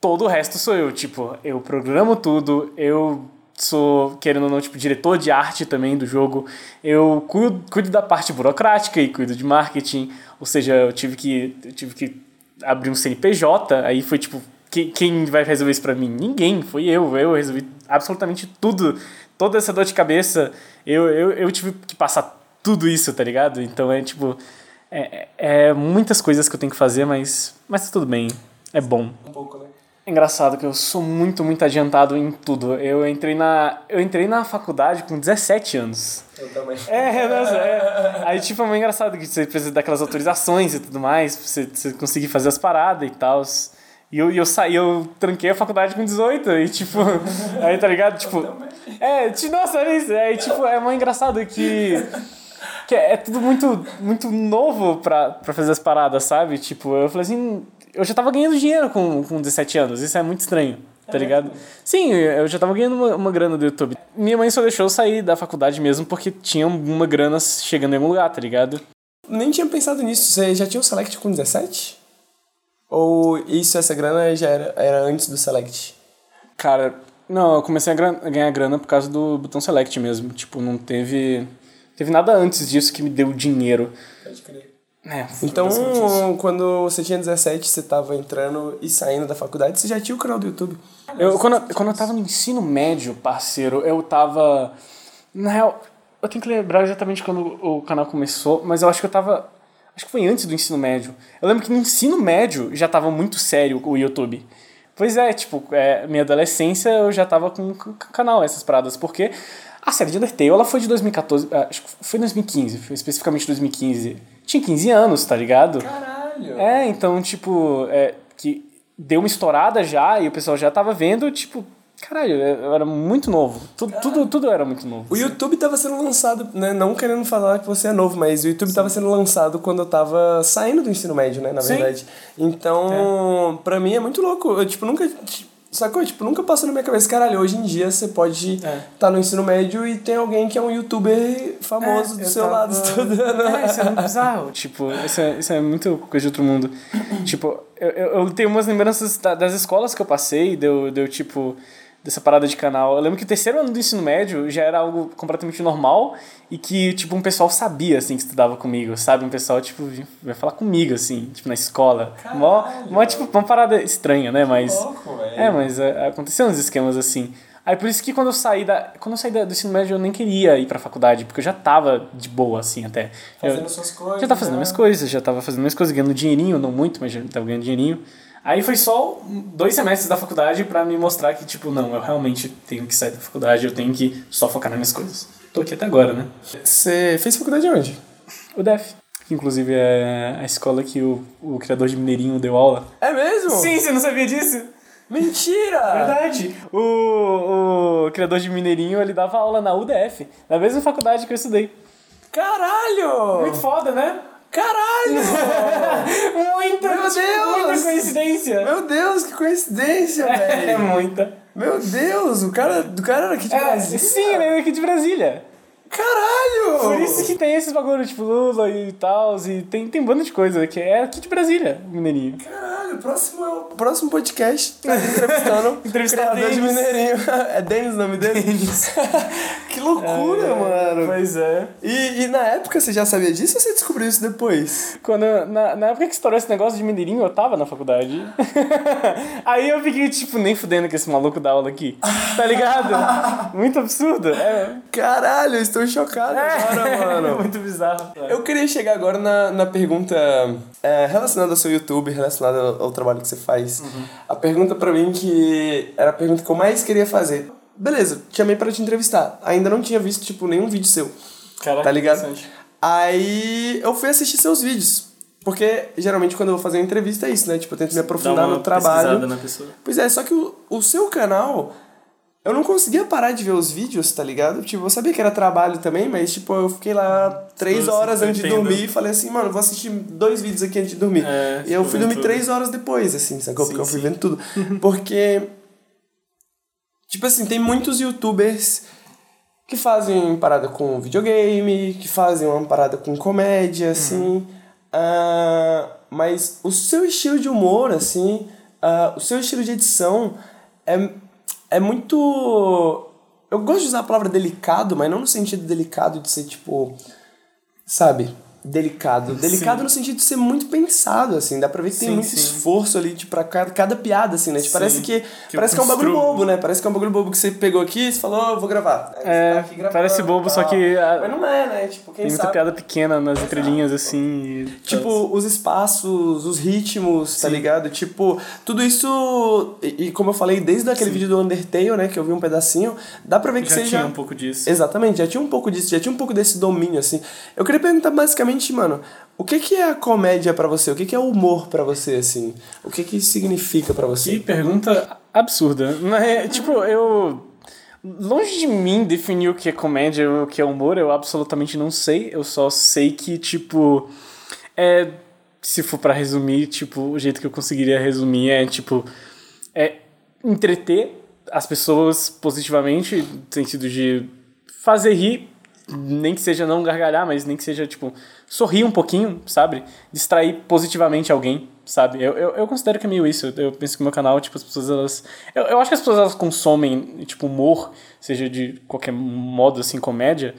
Todo o resto sou eu, tipo, eu programo tudo, eu sou, querendo ou não, tipo, diretor de arte também do jogo. Eu cuido, cuido da parte burocrática e cuido de marketing. Ou seja, eu tive que, eu tive que abrir um CNPJ. Aí foi tipo, quem vai resolver isso pra mim? Ninguém, foi eu. Eu resolvi absolutamente tudo. Toda essa dor de cabeça, eu, eu, eu tive que passar tudo isso, tá ligado? Então é tipo. É, é muitas coisas que eu tenho que fazer, mas, mas tudo bem. É bom. Um pouco, né? É engraçado que eu sou muito, muito adiantado em tudo. Eu entrei na, eu entrei na faculdade com 17 anos. Eu também. É, nossa, é. Aí, tipo, é muito engraçado que você precisa daquelas autorizações e tudo mais, pra você, você conseguir fazer as paradas e tal. E eu, e eu saí, eu tranquei a faculdade com 18 e, tipo, aí, tá ligado? Tipo, é, ti- nossa, olha isso. Aí, tipo, é muito engraçado que, que é, é tudo muito, muito novo pra, pra fazer as paradas, sabe? Tipo, eu falei assim, eu já tava ganhando dinheiro com, com 17 anos, isso é muito estranho. Tá ligado? Sim, eu já tava ganhando uma, uma grana do YouTube. Minha mãe só deixou eu sair da faculdade mesmo porque tinha uma grana chegando em algum lugar, tá ligado? Nem tinha pensado nisso. Você já tinha o Select com 17? Ou isso, essa grana já era, era antes do Select? Cara, não, eu comecei a, ganhar grana por causa do botão select mesmo. Tipo, não teve. Teve nada antes disso que me deu dinheiro. Pode crer. É, Então, quando você tinha 17, você tava entrando e saindo da faculdade, você já tinha o canal do YouTube. Eu, quando, quando eu tava no ensino médio, parceiro, eu tava. Na real, eu tenho que lembrar exatamente quando o canal começou, mas eu acho que eu tava. Acho que foi antes do ensino médio. Eu lembro que no ensino médio já tava muito sério o YouTube. Pois é, tipo, é, minha adolescência eu já tava com canal, essas paradas, porque a série de Undertale ela foi de 2014, ah, acho que foi 2015, foi especificamente 2015. Tinha 15 anos, tá ligado? Caralho! É, então, tipo, é, que deu uma estourada já e o pessoal já tava vendo, tipo, caralho, eu era muito novo. Tudo, tudo, tudo era muito novo. O YouTube tava sendo lançado, né? Não querendo falar que você é novo, mas o YouTube tava sendo lançado quando eu tava saindo do ensino médio, né? Na Sim. verdade. Então, pra mim é muito louco. Eu, tipo, nunca. Sacou? Tipo, nunca passou na minha cabeça, caralho, hoje em dia você pode É. tá no ensino médio e tem alguém que é um youtuber famoso do eu seu tava- lado estudando. É, isso é muito bizarro. Tipo, isso é, isso é muito coisa de outro mundo. tipo, eu, eu eu tenho umas lembranças da- das escolas que eu passei, deu, deu tipo, dessa parada de canal. Eu lembro que o terceiro ano do ensino médio já era algo completamente normal e que, tipo, um pessoal sabia, assim, que estudava comigo, sabe? Um pessoal, tipo, vai falar comigo, assim, tipo, na escola. Mó, mó, tipo, uma parada estranha, né? Mas. louco. É, mas é, aconteceu uns esquemas assim. Aí por isso que quando eu saí da. Quando eu saí da- do ensino médio, eu nem queria ir pra faculdade, porque eu já tava de boa, assim, até. Fazendo eu, suas coisas. já tava fazendo né? minhas coisas, já tava fazendo minhas coisas, ganhando dinheirinho, não muito, mas já tava ganhando dinheirinho. Aí foi só dois semestres da faculdade pra me mostrar que, tipo, não, eu realmente tenho que sair da faculdade, eu tenho que só focar nas minhas coisas. Tô aqui até agora, né? Você fez faculdade onde? O DEF, que inclusive é a escola que o, o criador de Mineirinho deu aula. É mesmo? você não sabia disso? Mentira! Verdade. O, o criador de Mineirinho, ele dava aula na UDF, na mesma faculdade que eu estudei. Caralho! Muito foda, né? Caralho! Muita, Meu Deus! muita coincidência. Meu Deus, que coincidência, É velho! muita. Meu Deus, o cara, do cara era aqui de É, Brasília? sim, ele é aqui de Brasília. Caralho! Por isso que tem esses bagulho, tipo Lula e tal, e tem, tem banda de coisa, que é aqui de Brasília, Mineirinho. Caralho, o próximo, é o próximo podcast tá entrevistando o Entrevistar criador de Denis. Mineirinho. É Denis o nome dele? que loucura, mano! Pois é. E, e na época você já sabia disso ou você descobriu isso depois? Quando, na, na época que estourou esse negócio de Mineirinho, eu tava na faculdade. Aí eu fiquei, tipo, nem fudendo que esse maluco dá aula aqui. Tá ligado? Muito absurdo. É, Caralho, eu chocado agora, é mano. muito bizarro. Eu queria chegar agora na, na pergunta é, relacionada ao seu YouTube, relacionada ao trabalho que você faz. A pergunta pra mim que era a pergunta que eu mais queria fazer. Beleza, te chamei pra te entrevistar. Ainda não tinha visto, tipo, nenhum vídeo seu. Caraca, tá ligado? Aí eu fui assistir seus vídeos. Porque geralmente quando eu vou fazer uma entrevista é isso, né? Tipo, eu tento me aprofundar no trabalho. na pessoa. Pois é, só que o, o seu canal, eu não conseguia parar de ver os vídeos, tá ligado? Tipo, eu sabia que era trabalho também, mas tipo, eu fiquei lá três Tipo, horas antes de entendo. dormir e falei assim, mano, vou assistir dois vídeos aqui antes de dormir. É, e eu tipo, fui dormir tudo. três horas depois, assim, sacou? Sim, Porque eu fui sim. vendo tudo. Porque, tipo assim, tem muitos youtubers que fazem parada com videogame, que fazem uma parada com comédia, assim. Ah, mas o seu estilo de humor, assim, ah, o seu estilo de edição é, é muito. Eu gosto de usar a palavra delicado, mas não no sentido delicado de ser tipo. Sabe? Delicado. Delicado no sentido de ser muito pensado, assim. Dá pra ver que tem Sim, muito sim. esforço ali, tipo, pra cada, cada piada, assim, né? Tipo, parece que, Que parece que é um bagulho bobo, né? Parece que é um bagulho bobo que você pegou aqui e falou, "Oh, vou gravar. É, tá aqui gravando parece bobo, só que a- Mas não é, né? Tipo, quem Tem muita sabe... piada pequena nas entrelinhas, assim. e- Tipo, os espaços, os ritmos, tá ligado? Tipo, tudo isso. E, e como eu falei, desde aquele vídeo do Undertale, né? Que eu vi um pedacinho, dá pra ver que já seja. tinha um pouco disso. Exatamente, já tinha um pouco disso, já tinha um pouco desse domínio, assim. Eu queria perguntar basicamente, mano, o que que é a comédia pra você? O que que é o humor pra você, assim? O que que significa Que você? pergunta absurda. Mas, tipo, eu. Longe de mim definir o que é comédia o que é humor, eu absolutamente não sei. Eu só sei que, tipo. É. Se for pra resumir, tipo, o jeito que eu conseguiria resumir é, tipo. É entreter as pessoas positivamente, no sentido de fazer rir, nem que seja não gargalhar, mas nem que seja, tipo, sorrir um pouquinho, sabe? Distrair positivamente alguém, sabe? Eu, eu, eu considero que é meio isso. Eu penso que o meu canal, tipo, as pessoas, elas... Eu, eu acho que as pessoas, elas consomem, tipo, humor, seja de qualquer modo, assim, comédia,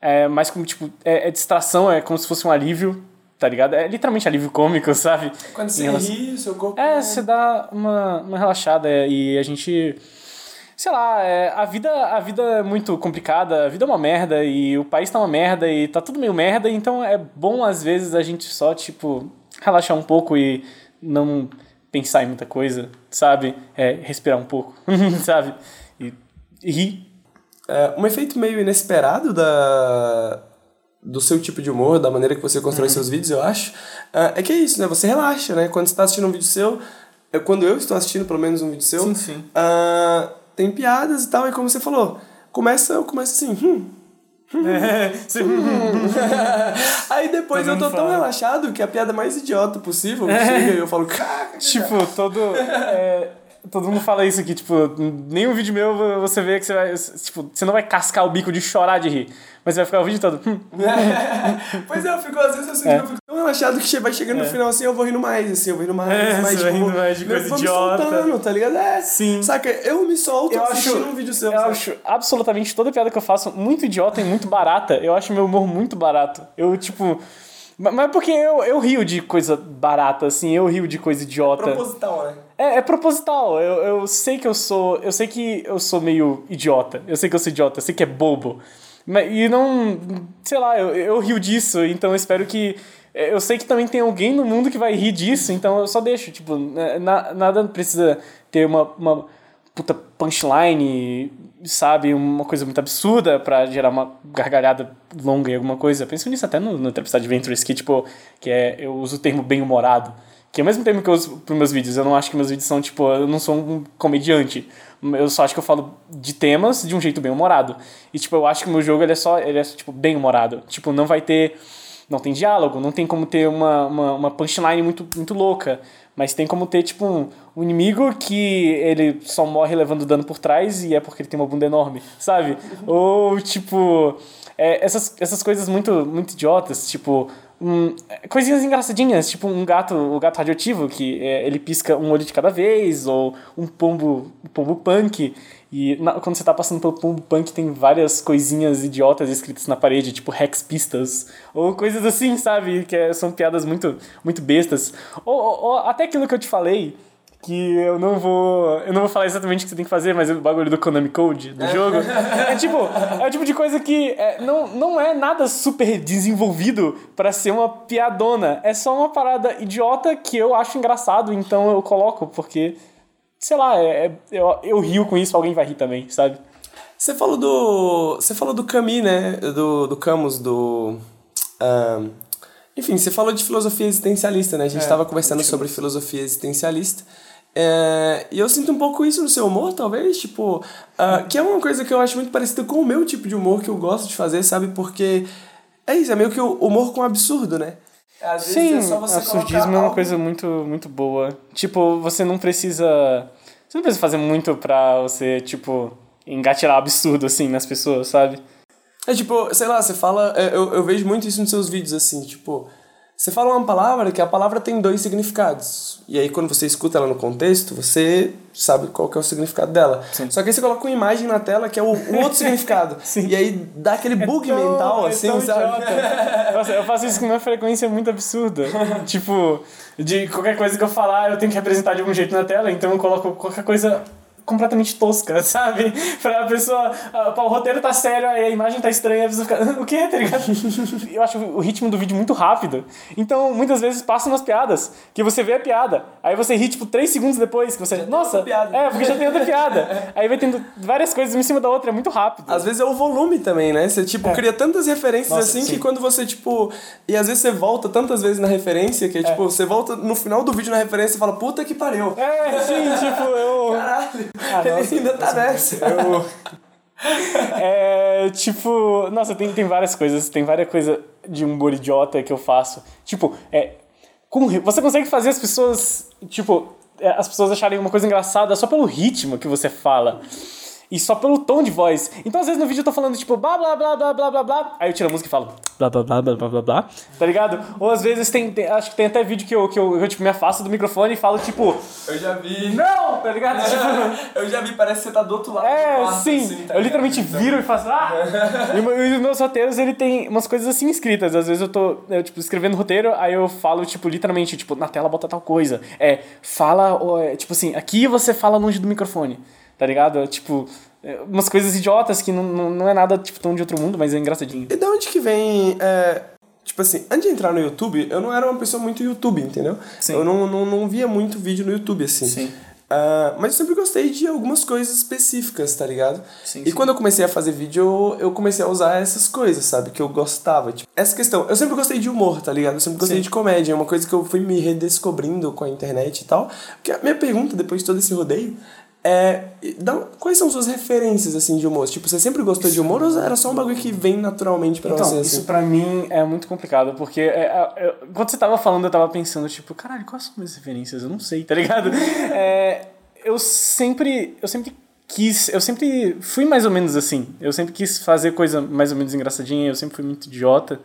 é, mas como, tipo, é, é distração, é como se fosse um alívio, tá ligado? É literalmente alívio cômico, sabe? Quando você relação- ri, seu corpo. é, você dá uma, uma relaxada é, e a gente. Sei lá, é, a, vida, a vida é muito complicada, a vida é uma merda e o país tá uma merda e tá tudo meio merda, então é bom às vezes a gente só, tipo, relaxar um pouco e não pensar em muita coisa, sabe? É, respirar um pouco, sabe? E, e rir. É, um efeito meio inesperado da, do seu tipo de humor, da maneira que você Uhum. constrói seus vídeos, eu acho, é é que é isso, né? Você relaxa, né? Quando você está assistindo um vídeo seu, eu- quando eu estou assistindo pelo menos um vídeo seu, Sim, sim. ah, tem piadas e tal, e como você falou, começa, eu começo assim, hum. Aí depois eu tô mundo tão fala. relaxado que a piada mais idiota possível chega e eu falo, cara, Tipo, todo. é, todo mundo fala isso aqui, tipo, nenhum vídeo meu você vê que você vai. Tipo, você não vai cascar o bico de chorar de rir. Mas você vai ficar o vídeo todo. "Hum, pois é, eu fico, às vezes sinto que eu fico tão relaxado que vai chegando no final assim, eu vou rindo mais, assim, eu vou rindo mais, É, mais, você vai tipo, rindo mais de eu coisa vou idiota. me soltando, tá ligado? É, Sim. Saca, eu me solto Eu assistindo acho, um vídeo seu, eu sabe? acho absolutamente toda piada que eu faço muito idiota e muito barata. Eu acho meu humor muito barato. Eu, tipo. Ma- Mas porque eu, eu rio de coisa barata, assim, eu rio de coisa idiota. Proposital, né? É, é proposital. Eu, eu sei que eu sou. Eu sei que eu sou meio idiota. Eu sei que eu sou idiota, eu sei que é bobo. Mas, e não. Sei lá, eu, eu rio disso, então eu espero que. Eu sei que também tem alguém no mundo que vai rir disso, então eu só deixo. Tipo, na- nada precisa ter uma, uma puta punchline, sabe? Uma coisa muito absurda pra gerar uma gargalhada longa em alguma coisa. Penso nisso até no, no Tempestade Adventures, que, tipo, que é, eu uso o termo bem-humorado. Que é o mesmo termo que eu uso pros meus vídeos. Eu não acho que meus vídeos são, tipo, eu não sou um comediante. Eu só acho que eu falo de temas de um jeito bem-humorado. E, tipo, eu acho que o meu jogo, ele é só, ele é, tipo, bem-humorado. Tipo, não vai ter... Não tem diálogo, não tem como ter uma, uma, uma punchline muito, muito louca. Mas tem como ter, tipo, um, um inimigo que ele só morre levando dano por trás e é porque ele tem uma bunda enorme, sabe? Ou, tipo, é, essas, essas coisas muito, muito idiotas, tipo, hum, coisinhas engraçadinhas, tipo um gato, o gato radioativo, que é, ele pisca um olho de cada vez, ou um pombo, um pombo punk. E na- quando você tá passando pelo pombo punk, tem várias coisinhas idiotas escritas na parede, tipo Rex Pistas, ou coisas assim, sabe? Que é- são piadas muito, muito bestas. Ou, ou- ou até aquilo que eu te falei, que eu não vou. Eu não vou falar exatamente o que você tem que fazer, mas o bagulho do Konami Code do jogo. É tipo, é o tipo de coisa que é, não, não é nada super desenvolvido para ser uma piadona. É só uma parada idiota que eu acho engraçado, então eu coloco, porque. Sei lá, é, é- eu, eu rio com isso, alguém vai rir também, sabe? Você falou do. Você falou do Camus, né? Do, do Camus, do. ahn, enfim, você falou de filosofia existencialista, né? A gente estava conversando sobre filosofia existencialista. É, e eu sinto um pouco isso no seu humor, talvez, tipo, ah, que é uma coisa que eu acho muito parecida com o meu tipo de humor que eu gosto de fazer, sabe? Porque é isso, é meio que o humor com absurdo, né? Às Sim, é absurdismo é uma algo- coisa muito, muito boa. Tipo, você não precisa. Você não precisa fazer muito pra você, tipo, engatilhar absurdo assim nas pessoas, sabe? É tipo, sei lá, você fala. é, Eu, eu vejo muito isso nos seus vídeos, assim, tipo. Você fala uma palavra que a palavra tem dois significados. E aí, quando você escuta ela no contexto, você sabe qual que é o significado dela. Só que aí você coloca uma imagem na tela que é o, o outro significado. E aí dá aquele bug Tão- mental, é assim, sabe? Nossa, eu faço isso com uma frequência muito absurda. tipo, de qualquer coisa que eu falar, eu tenho que representar de algum jeito na tela, então eu coloco qualquer coisa completamente tosca, sabe? Pra pessoa. ah, pá, o roteiro tá sério, aí a imagem tá estranha, a pessoa fica. O quê? Tá ligado? Eu acho o ritmo do vídeo muito rápido. Então, muitas vezes passam umas piadas, que você vê a piada, aí você ri, tipo, 3 segundos depois, que você. Nossa! piada. É, porque já tem outra piada. Aí vai tendo várias coisas uma em cima da outra, é muito rápido. Às vezes é o volume também, né? Você, tipo, cria tantas referências Nossa, assim sim. que quando você, tipo. E às vezes você volta tantas vezes na referência que, tipo, você volta no final do vídeo na referência e fala, puta que pariu. É, sim, tipo, eu. Caralho, Ah, ele nossa, ainda tá nessa. Eu. É, tipo, nossa, tem, tem várias coisas, tem várias coisas de humor idiota que eu faço. Tipo, é. Com, você consegue fazer as pessoas, tipo, é, as pessoas acharem uma coisa engraçada só pelo ritmo que você fala. E só pelo tom de voz. Então, às vezes, no vídeo eu tô falando, tipo, blá blá blá blá blá blá blá. Aí eu tiro a música e falo blá blá blá blá blá blá blá. Tá ligado? Ou às vezes tem. tem- acho que tem até vídeo que eu, que eu, eu, tipo, me afasto do microfone e falo, tipo, Eu já vi. não! Tá ligado? Tipo. Eu já vi, parece que você tá do outro lado. É, quarto, sim. assim, tá eu literalmente ligado? viro e faço. Ah! e, e os meus roteiros, ele tem umas coisas assim escritas. Às vezes eu tô, eu, tipo, escrevendo roteiro, aí eu falo, tipo, literalmente, tipo, na tela bota tal coisa. É, fala, é, tipo assim, aqui você fala longe do microfone. Tá ligado? É, Tipo, é, umas coisas idiotas que não, não, não é nada, tipo, tão de outro mundo, mas é engraçadinho. E de onde que vem. é, Tipo assim, antes de entrar no YouTube, eu não era uma pessoa muito YouTube, entendeu? Sim. Eu não, não, não via muito vídeo no YouTube, assim. Sim. Ah, mas eu sempre gostei de algumas coisas específicas, tá ligado? Sim, e sim. quando eu comecei a fazer vídeo, eu, eu comecei a usar essas coisas, sabe? Que eu gostava. Tipo, essa questão. Eu sempre gostei de humor, tá ligado? Eu sempre gostei Sim. de comédia. É uma coisa que eu fui me redescobrindo com a internet e tal. Porque a minha pergunta, depois de todo esse rodeio, é. dá- quais são suas referências, assim, de humor? Tipo, você sempre gostou de humor ou era só um bagulho que vem naturalmente pra Então, você, isso assim? pra mim é muito complicado, porque é, é, enquanto você tava falando, eu tava pensando, tipo, caralho, quais são minhas referências? Eu não sei, tá ligado? É, eu sempre. Eu sempre quis. Eu sempre fui mais ou menos assim. Eu sempre quis fazer coisa mais ou menos engraçadinha, eu sempre fui muito idiota.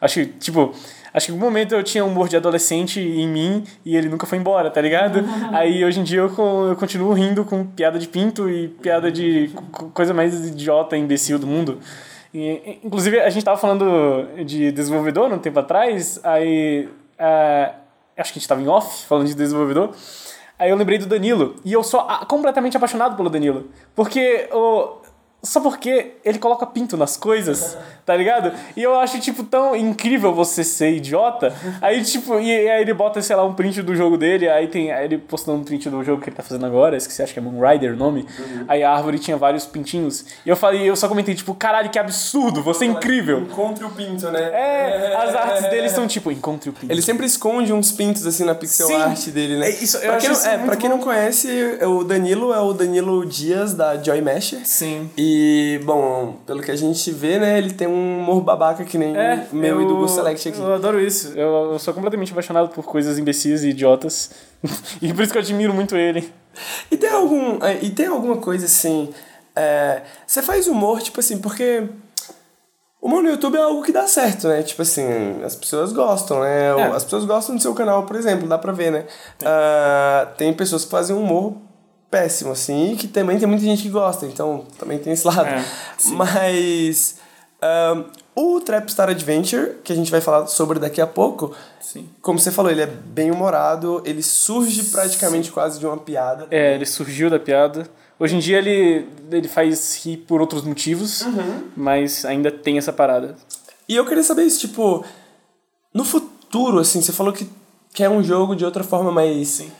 Acho que, tipo, acho que em algum momento eu tinha um humor de adolescente em mim e ele nunca foi embora, tá ligado? Aí hoje em dia eu, eu continuo rindo com piada de pinto e piada de co- coisa mais idiota e imbecil do mundo. E, inclusive, a gente tava falando de desenvolvedor um tempo atrás, aí. ah, acho que a gente tava em off falando de desenvolvedor. Aí eu lembrei do Danilo. E eu sou completamente apaixonado pelo Danilo. Porque o. Só porque ele coloca pinto nas coisas, tá ligado? E eu acho, tipo, tão incrível você ser idiota. Aí, tipo, e, e aí ele bota, sei lá, um print do jogo dele, aí tem. Aí ele postando um print do jogo que ele tá fazendo agora, esqueci, acho que é Moonrider o nome. Aí a árvore tinha vários pintinhos. E eu falei, eu só comentei, tipo, caralho, que absurdo, você é incrível. Encontre o pinto, né? É, as artes dele são tipo, encontre o pinto. Ele sempre esconde uns pintos assim na pixel Sim. art dele, né? É isso, eu pra quem, não- é, pra quem não conhece, o Danilo é o Danilo Dias da Joy Masher. Sim. E, bom, pelo que a gente vê, né, ele tem um humor babaca que nem É, o meu eu, e do Gu Select aqui. Eu adoro isso. Eu, eu sou completamente apaixonado por coisas imbecis e idiotas. e por isso que eu admiro muito ele. E tem algum. é, E tem alguma coisa assim. é, você faz humor, tipo assim, porque. Humor no YouTube é algo que dá certo, né? Tipo assim, as pessoas gostam, né? É. As pessoas gostam do seu canal, por exemplo, dá pra ver, né? Ah, tem pessoas que fazem um humor péssimo, assim, e que também tem muita gente que gosta, então também tem esse lado. É, sim. Mas. Ahn, o Trapstar Adventure, que a gente vai falar sobre daqui a pouco, Sim. como você falou, ele é bem humorado, ele surge praticamente quase de uma piada. É, ele surgiu da piada. Hoje em dia ele, ele faz rir por outros motivos, mas ainda tem essa parada. E eu queria saber isso, tipo, no futuro, assim, você falou que quer um jogo de outra forma, mas. Sim.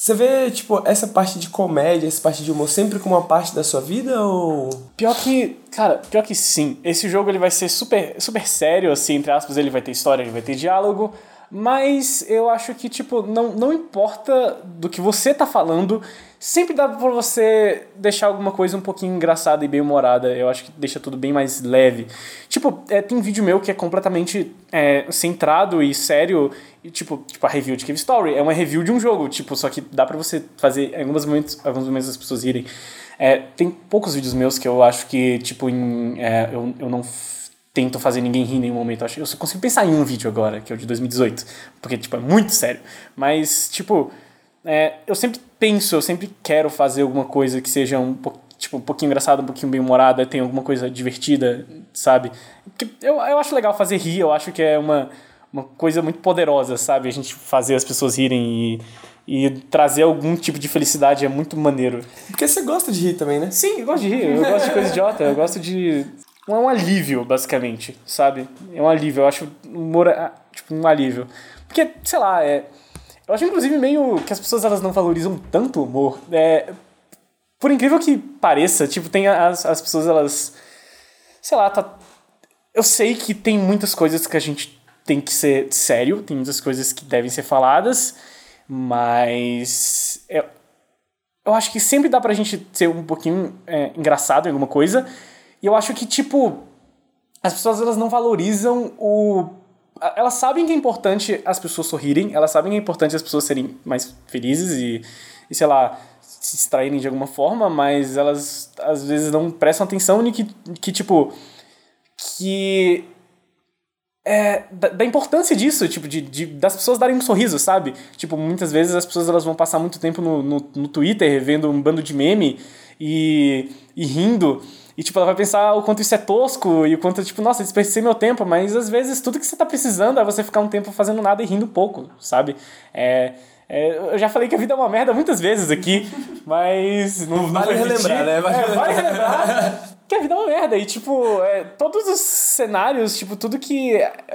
Você vê, tipo, essa parte de comédia, essa parte de humor sempre como uma parte da sua vida ou. Pior que, cara, pior que sim. Esse jogo ele vai ser super, super sério, assim, entre aspas, ele vai ter história, ele vai ter diálogo, mas eu acho que, tipo, não, não importa do que você tá falando, sempre dá pra você deixar alguma coisa um pouquinho engraçada e bem humorada. Eu acho que deixa tudo bem mais leve. Tipo, é, tem vídeo meu que é completamente é, centrado e sério, e, tipo, tipo, a review de Cave Story é uma review de um jogo, tipo, só que dá pra você fazer em alguns momentos, alguns momentos as pessoas irem. É, tem poucos vídeos meus que eu acho que, tipo, em, é, eu, eu não tento fazer ninguém rir em nenhum momento. Eu, eu só consigo pensar em um vídeo agora, que é o de 2018, porque, tipo, é muito sério. Mas, tipo, é, eu sempre penso, eu sempre quero fazer alguma coisa que seja um tipo, um pouquinho engraçada, um pouquinho bem humorada, tem alguma coisa divertida, sabe? Porque eu, eu acho legal fazer rir, eu acho que é uma, uma coisa muito poderosa, sabe? A gente fazer as pessoas rirem e, e trazer algum tipo de felicidade é muito maneiro. Porque você gosta de rir também, né? Sim, eu gosto de rir, eu gosto de coisa idiota, eu gosto de. É um alívio, basicamente, sabe? É um alívio, eu acho humor é, tipo um alívio. Porque, sei lá, é. Eu acho inclusive meio que as pessoas elas não valorizam tanto o humor. É, por incrível que pareça, tipo, tem as, as pessoas elas. Sei lá, tá. Eu sei que tem muitas coisas que a gente tem que ser sério, tem muitas coisas que devem ser faladas, mas. Eu, eu acho que sempre dá pra gente ser um pouquinho é, engraçado em alguma coisa. E eu acho que, tipo, as pessoas elas não valorizam o. Elas sabem que é importante as pessoas sorrirem, elas sabem que é importante as pessoas serem mais felizes e, e sei lá, se distraírem de alguma forma, mas elas às vezes não prestam atenção em que, que tipo. que. É, da, da importância disso, tipo, de, de, das pessoas darem um sorriso, sabe? Tipo, muitas vezes as pessoas elas vão passar muito tempo no, no, no Twitter vendo um bando de meme e, e rindo. E, tipo, ela vai pensar o quanto isso é tosco e o quanto, tipo, nossa, desperdicei meu tempo. Mas, às vezes, tudo que você tá precisando é você ficar um tempo fazendo nada e rindo pouco, sabe? É... é, eu já falei que a vida é uma merda muitas vezes aqui, mas... Não, não Vale repetir. relembrar, né? Vale É, vale relembrar que a vida é uma merda. E, tipo, é, todos os cenários, tipo, tudo que...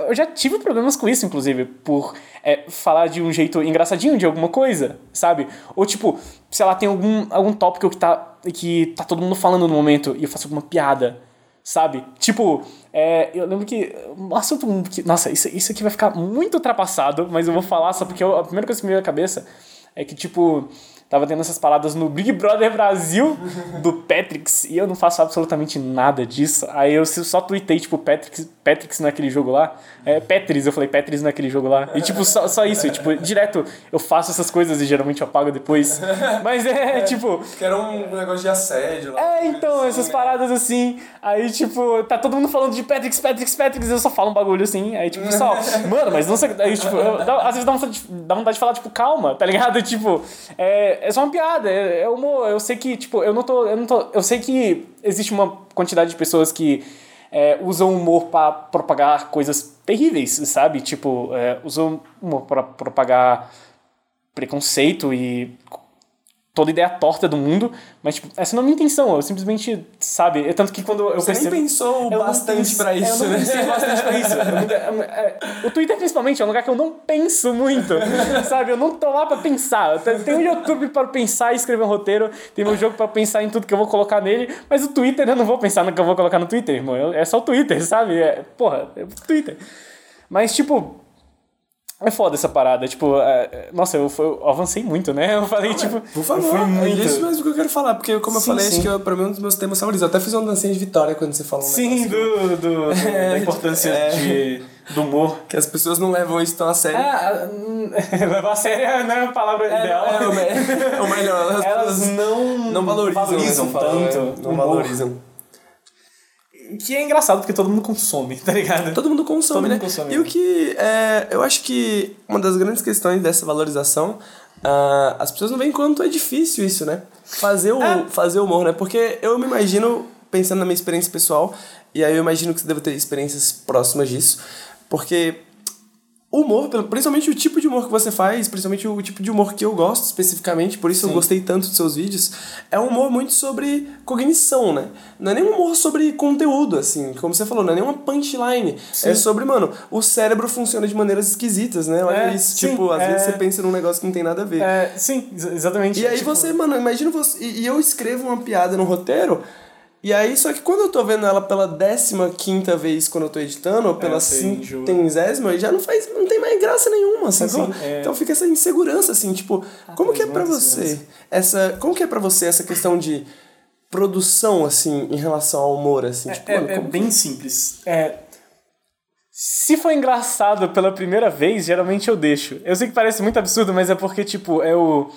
Eu já tive problemas com isso, inclusive, por é, falar de um jeito engraçadinho de alguma coisa, sabe? Ou, tipo, sei lá, tem algum, algum tópico que tá, que tá todo mundo falando no momento e eu faço alguma piada, sabe? Tipo, é, eu lembro que um assunto que... Nossa, isso, isso aqui vai ficar muito ultrapassado, mas eu vou falar só porque eu- a primeira coisa que me veio à cabeça é que, tipo... Tava tendo essas paradas no Big Brother Brasil do Patrix e eu não faço absolutamente nada disso. Aí eu só tuitei, tipo, Patrix, Patrix naquele jogo lá. É, Petris, eu falei Petris naquele jogo lá. E, tipo, só, só isso. E, tipo, direto eu faço essas coisas e geralmente eu apago depois. Mas é, tipo, Que era um negócio de assédio lá. é, então, essas paradas assim. Aí, tipo, tá todo mundo falando de Patrix, Patrix, Patrix, eu só falo um bagulho assim. Aí, tipo, só, mano, mas não sei. Aí, tipo, eu- às vezes dá vontade, de, dá vontade de falar, tipo, calma, tá ligado? Tipo, é, é só uma piada, é, é humor. Eu sei que, tipo, eu não tô. Eu não tô. Eu sei que existe uma quantidade de pessoas que. é, usam humor pra propagar coisas terríveis, sabe? Tipo, é, usam humor pra propagar preconceito e toda ideia torta do mundo, mas tipo, essa não é a minha intenção, eu simplesmente, sabe, é tanto que quando eu Você percebo... nem pensou bastante pra isso, é, eu não né? pensei bastante pra isso. Eu não- é, é, o Twitter, principalmente, é um lugar que eu não penso muito, sabe? Eu não tô lá pra pensar. Tem o YouTube para pensar e escrever um roteiro, tem meu jogo pra pensar em tudo que eu vou colocar nele, mas o Twitter eu não vou pensar no que eu vou colocar no Twitter, irmão. É só o Twitter, sabe? É, porra, é o Twitter. Mas, tipo, é foda essa parada. Tipo, é, é, nossa, eu, eu avancei muito, né? Eu falei, tipo. Por eu favor, fui é muito. isso mesmo que eu quero falar, porque como eu Sim, falei, sim. acho que eu, pra mim é um dos meus temas favoritos. Eu até fiz uma dancinha de vitória quando você falou um Sim, do, do, do- da importância É. de, do humor. Que as pessoas não levam isso tão a sério. Ah, hum, levar a sério não é a palavra ideal. é, me- é o melhor. As Elas pessoas não, não valorizam, valorizam né, não falam, tanto. é, Não humor. valorizam. Que é engraçado porque todo mundo consome, tá ligado? Todo mundo consome, Todo né? mundo consome. E o que é, eu acho que uma das grandes questões dessa valorização, ah, as pessoas não veem quanto é difícil isso, né? Fazer o, É. fazer o humor, né? Porque eu me imagino pensando na minha experiência pessoal, e aí eu imagino que você deve ter experiências próximas disso, porque humor, principalmente o tipo de humor que você faz, principalmente o tipo de humor que eu gosto especificamente, por isso eu gostei tanto dos seus vídeos, é um humor muito sobre cognição, né? Não é nem um humor sobre conteúdo, assim, como você falou, não é nem uma punchline. É sobre, mano, o cérebro funciona de maneiras esquisitas, né? Olha É, isso, sim, tipo, às é. vezes você pensa num negócio que não tem nada a ver. É, sim, ex- exatamente. E aí Tipo, você, mano, imagina você. E, e eu escrevo uma piada no roteiro. E aí, só que quando eu tô vendo ela pela décima quinta vez quando eu tô editando, ou pela enjoa. centésima, já não faz. não tem mais graça nenhuma, sacou? sim, é. Então fica essa insegurança, assim, tipo, como que é pra muita você? Essa. Como que é pra você essa questão de produção, assim, em relação ao humor, assim? tipo, É, mano, é como bem simples. É, se for engraçado pela primeira vez, geralmente eu deixo. Eu sei que parece muito absurdo, mas é porque, tipo, eu.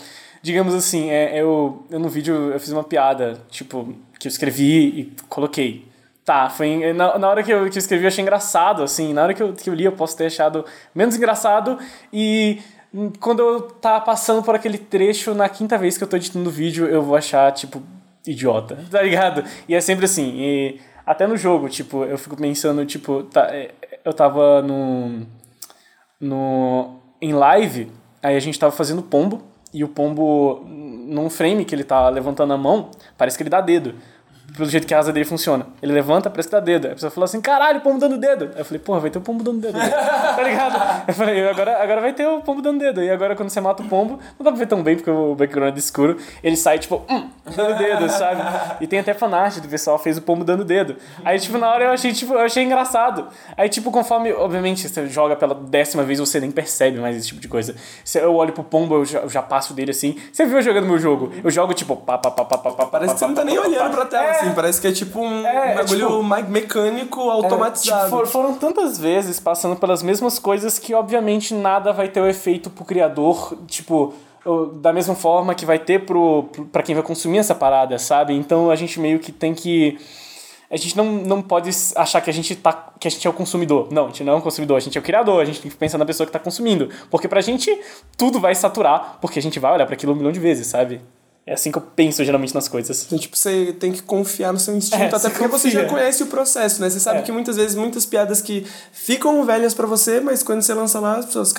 Digamos assim, é, eu, eu no vídeo eu fiz uma piada, tipo, que eu escrevi e coloquei. Tá, foi. Na, na hora que eu, que eu escrevi eu achei engraçado, assim. Na hora que eu, que eu li eu posso ter achado menos engraçado e. hum, Quando eu tá passando por aquele trecho, na quinta vez que eu tô editando o vídeo, eu vou achar, tipo, idiota, tá ligado? E é sempre assim. E até no jogo, tipo, eu fico pensando, tipo, tá, é, eu tava no, no. em live, aí a gente tava fazendo pombo, e o pombo, num frame que ele tá levantando a mão, parece que ele dá dedo. Pelo jeito que a asa dele funciona. Ele levanta, parece que dá dedo. Aí a pessoa falou assim: caralho, pombo dando dedo. Aí eu falei: porra, vai ter o pombo dando dedo. tá ligado? Eu falei: agora, agora vai ter o pombo dando dedo. E agora quando você mata o pombo, não dá pra ver tão bem porque o background é escuro. Ele sai tipo, hum, dando dedo, sabe? E tem até fanart do pessoal fez o pombo dando dedo. Aí, tipo, na hora eu achei, tipo, eu achei engraçado. Aí, tipo, conforme, obviamente, você joga pela décima vez, você nem percebe mais esse tipo de coisa. Se eu olho pro pombo, eu já, eu já passo dele assim. Você viu eu jogando meu jogo? Eu jogo, tipo, pá, pá, pá, pá, pá, pá, Parece que você não tá nem olhando pra tela, assim, parece que é tipo um É, bagulho tipo- me- mecânico automatizado. Tipo, for- foram tantas vezes passando pelas mesmas coisas que, obviamente, nada vai ter o efeito pro criador, tipo, o- da mesma forma que vai ter pro, pro, pra quem vai consumir essa parada, sabe? Então a gente meio que tem que. A gente não, não pode achar que a gente tá. que a gente é o consumidor. Não, a gente não é um consumidor, a gente é o criador, a gente tem que pensar na pessoa que tá consumindo. Porque pra gente tudo vai saturar, porque a gente vai olhar para aquilo um milhão de vezes, sabe? É assim que eu penso geralmente nas coisas. Então, tipo, você tem que confiar no seu instinto, É, até porque você já confia. conhece o processo, né? Você sabe É. que muitas vezes muitas piadas que ficam velhas pra você, mas quando você lança lá, as pessoas.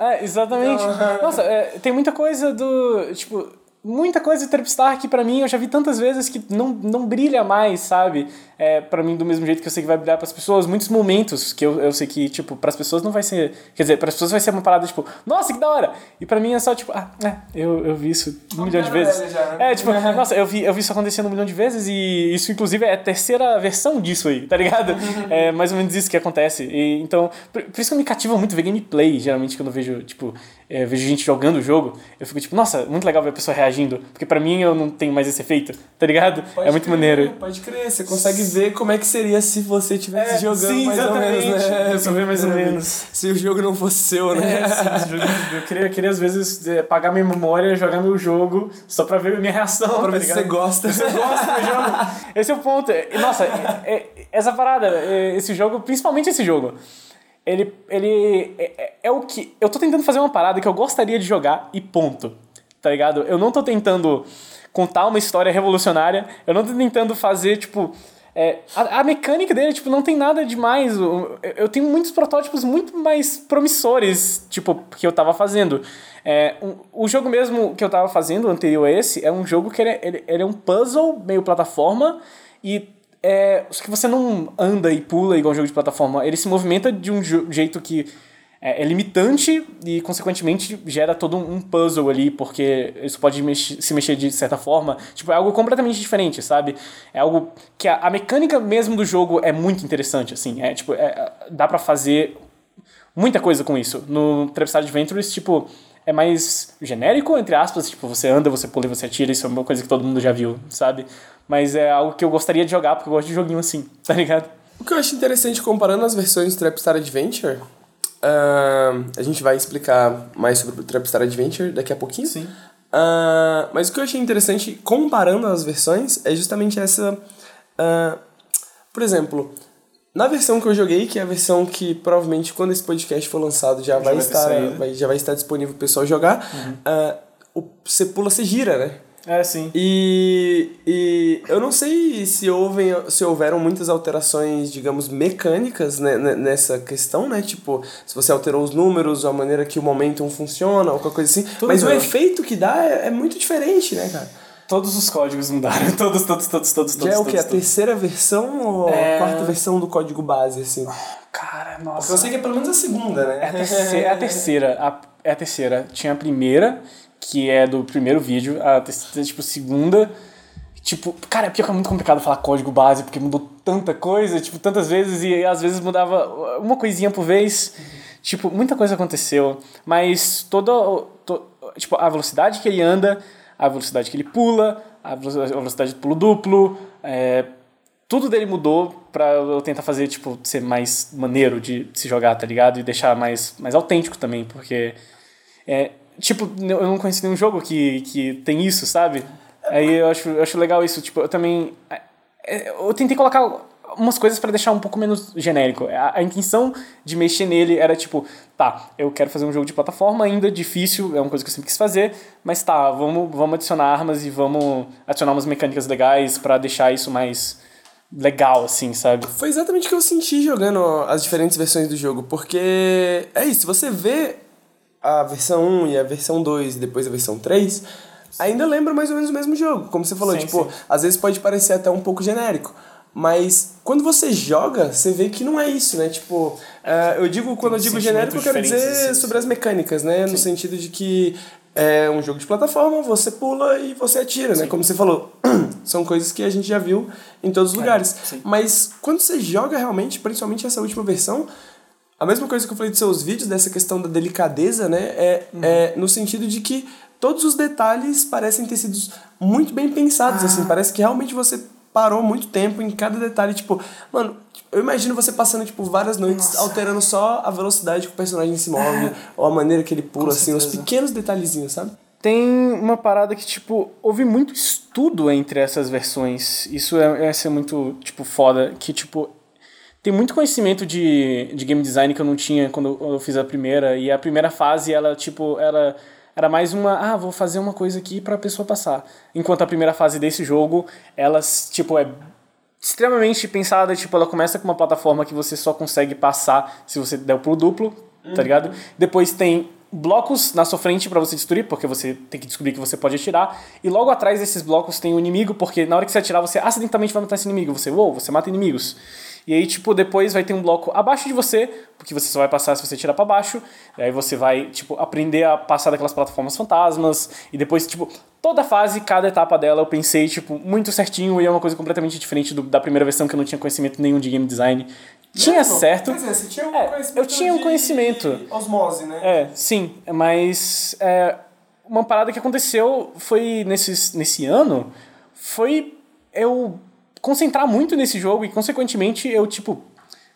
É, exatamente. Nossa, é, tem muita coisa do. Tipo, muita coisa de Trapstar que pra mim eu já vi tantas vezes que não, não brilha mais, sabe? É, pra mim, do mesmo jeito que eu sei que vai brilhar pras pessoas, muitos momentos que eu, eu sei que, tipo, pras pessoas não vai ser. Quer dizer, pras pessoas vai ser uma parada tipo, nossa, que da hora! E pra mim é só tipo, ah, é, eu, eu vi isso um milhão de vezes. já, né? É, tipo, nossa, eu vi, eu vi isso acontecendo um milhão de vezes e isso, inclusive, é a terceira versão disso aí, tá ligado? É mais ou menos isso que acontece. E, então, por, por isso que eu me cativa muito ver gameplay, geralmente, quando eu vejo, tipo, é, vejo gente jogando o jogo, eu fico tipo, nossa, muito legal ver a pessoa reagindo, porque pra mim eu não tenho mais esse efeito, tá ligado? é muito crer, maneiro. Pode crer, você consegue ver como é que seria se você estivesse É, jogando sim, mais ou menos, exatamente. né? Eu só ver mais ou menos. Se o jogo não fosse seu, né? É, sim, jogo- eu queria, eu queria às vezes é, pagar minha memória, jogar meu jogo, só pra ver minha reação. pra tá ver se ligado? você gosta. Eu gosto do jogo. Esse é o ponto. Nossa, é- é- essa parada, é, esse jogo, principalmente esse jogo, ele, ele é, é- é o que. Eu tô tentando fazer uma parada que eu gostaria de jogar e ponto. Tá ligado? Eu não tô tentando contar uma história revolucionária, eu não tô tentando fazer, tipo. é, a, a mecânica dele, tipo, não tem nada demais. O- Eu, eu tenho muitos protótipos muito mais promissores, tipo, que eu tava fazendo. É, um- o jogo mesmo que eu tava fazendo, o anterior a esse, é um jogo que ele, é- ele, ele é um puzzle, meio plataforma, e é, só que você não anda e pula igual um jogo de plataforma, ele se movimenta de um jeito que é, é limitante e, consequentemente, gera todo um puzzle ali, porque isso pode se mexer de certa forma. Tipo, é algo completamente diferente, sabe? É algo que a, a mecânica mesmo do jogo é muito interessante, assim. É, tipo, é, dá pra fazer muita coisa com isso. No Trapstar Adventures, tipo, é mais genérico, entre aspas, tipo, você anda, você pula e você atira, isso é uma coisa que todo mundo já viu, sabe? Mas é algo que eu gostaria de jogar, porque eu gosto de joguinho assim, tá ligado? O que eu acho interessante comparando as versões do Trapstar Adventure, ah, a gente vai explicar mais sobre o Trapstar Adventure daqui a pouquinho. Sim. Ah, mas o que eu achei interessante comparando as versões é justamente essa. ah, por exemplo, na versão que eu joguei, que é a versão que provavelmente quando esse podcast for lançado já, vai, vai estar, vai- já vai estar disponível pro pessoal jogar, ah, o, você pula, você gira, né? É, sim. E, e eu não sei se, houve, se houveram muitas alterações, digamos, mecânicas né, né, nessa questão, né? Tipo, se você alterou os números, a maneira que o momentum funciona, ou qualquer coisa assim. Tudo Mas o bem. efeito que dá é, é muito diferente, né, cara? Todos os códigos mudaram. Todos, todos, todos, todos, Já todos. é o que? A todos, todos. terceira versão ou É. a quarta versão do código base, assim? Cara, Porque nossa. eu sei que é pelo menos a segunda, né? É a terceira. É a terceira. a- é a terceira. Tinha a primeira, que é do primeiro vídeo. A terceira, tipo, segunda. Tipo, cara, é pior que é muito complicado falar código base, porque mudou tanta coisa, tipo, tantas vezes, e às vezes mudava uma coisinha por vez. Tipo, muita coisa aconteceu. Mas toda. to- tipo, a velocidade que ele anda, a velocidade que ele pula, a velo- a velocidade do pulo duplo, é, tudo dele mudou pra eu tentar fazer, tipo, ser mais maneiro de se jogar, tá ligado? E deixar mais, mais autêntico também, porque. É, tipo, eu não conheci nenhum jogo que, que tem isso, sabe? Aí eu acho, eu acho legal isso. Tipo, eu também. é, Eu tentei colocar umas coisas pra deixar um pouco menos genérico. A, a intenção de mexer nele era tipo, tá, eu quero fazer um jogo de plataforma ainda, difícil, é uma coisa que eu sempre quis fazer, mas tá, vamos, vamos adicionar armas e vamos adicionar umas mecânicas legais pra deixar isso mais legal, assim, sabe? Foi exatamente o que eu senti jogando as diferentes versões do jogo, porque é isso, se você vê a versão 1 e a versão 2 e depois a versão 3, ainda lembra mais ou menos o mesmo jogo, como você falou, Sim, tipo, sim. às vezes pode parecer até um pouco genérico, mas quando você joga, você vê que não é isso, né? Tipo, eh, eu digo, quando eu digo genérico, eu quero dizer diferentes, sobre as mecânicas, né? No sentido de que é um jogo de plataforma, você pula e você atira, né? Como você falou, são coisas que a gente já viu em todos os lugares. sim. Mas quando você joga realmente, principalmente essa última versão, a mesma coisa que eu falei dos seus vídeos, dessa questão da delicadeza, né? É, é no sentido de que todos os detalhes parecem ter sido muito bem pensados, assim. Parece que realmente você parou muito tempo em cada detalhe. Tipo, mano, eu imagino você passando, tipo, várias noites alterando só a velocidade que o personagem se move, ou a maneira que ele pula, assim, os pequenos detalhezinhos, sabe? Tem uma parada que, tipo, houve muito estudo entre essas versões. Isso é, é ser muito, tipo, foda. Que, tipo, tem muito conhecimento de, de game design que eu não tinha quando eu- eu fiz a primeira. E a primeira fase, ela, tipo, ela era mais uma, ah, vou fazer uma coisa aqui pra pessoa passar. Enquanto a primeira fase desse jogo, ela, tipo, é extremamente pensada, tipo, ela começa com uma plataforma que você só consegue passar se você der o pulo duplo, tá ligado? Depois tem blocos na sua frente pra você destruir, porque você tem que descobrir que você pode atirar, e logo atrás desses blocos tem o inimigo, porque na hora que você atirar, você acidentalmente vai matar esse inimigo, você, uou, você mata inimigos. E aí, tipo, depois vai ter um bloco abaixo de você, porque você só vai passar se você tirar pra baixo. E aí você vai, tipo, aprender a passar daquelas plataformas fantasmas. E depois, tipo, toda fase, cada etapa dela eu pensei, tipo, muito certinho. E é uma coisa completamente diferente do- da primeira versão, que eu não tinha conhecimento nenhum de game design. Tinha certo. Quer dizer, você tinha um É, conhecimento eu tinha um conhecimento. Osmose, né? É, sim, mas é, uma parada que aconteceu foi nesses, nesse ano foi eu concentrar muito nesse jogo e consequentemente eu tipo,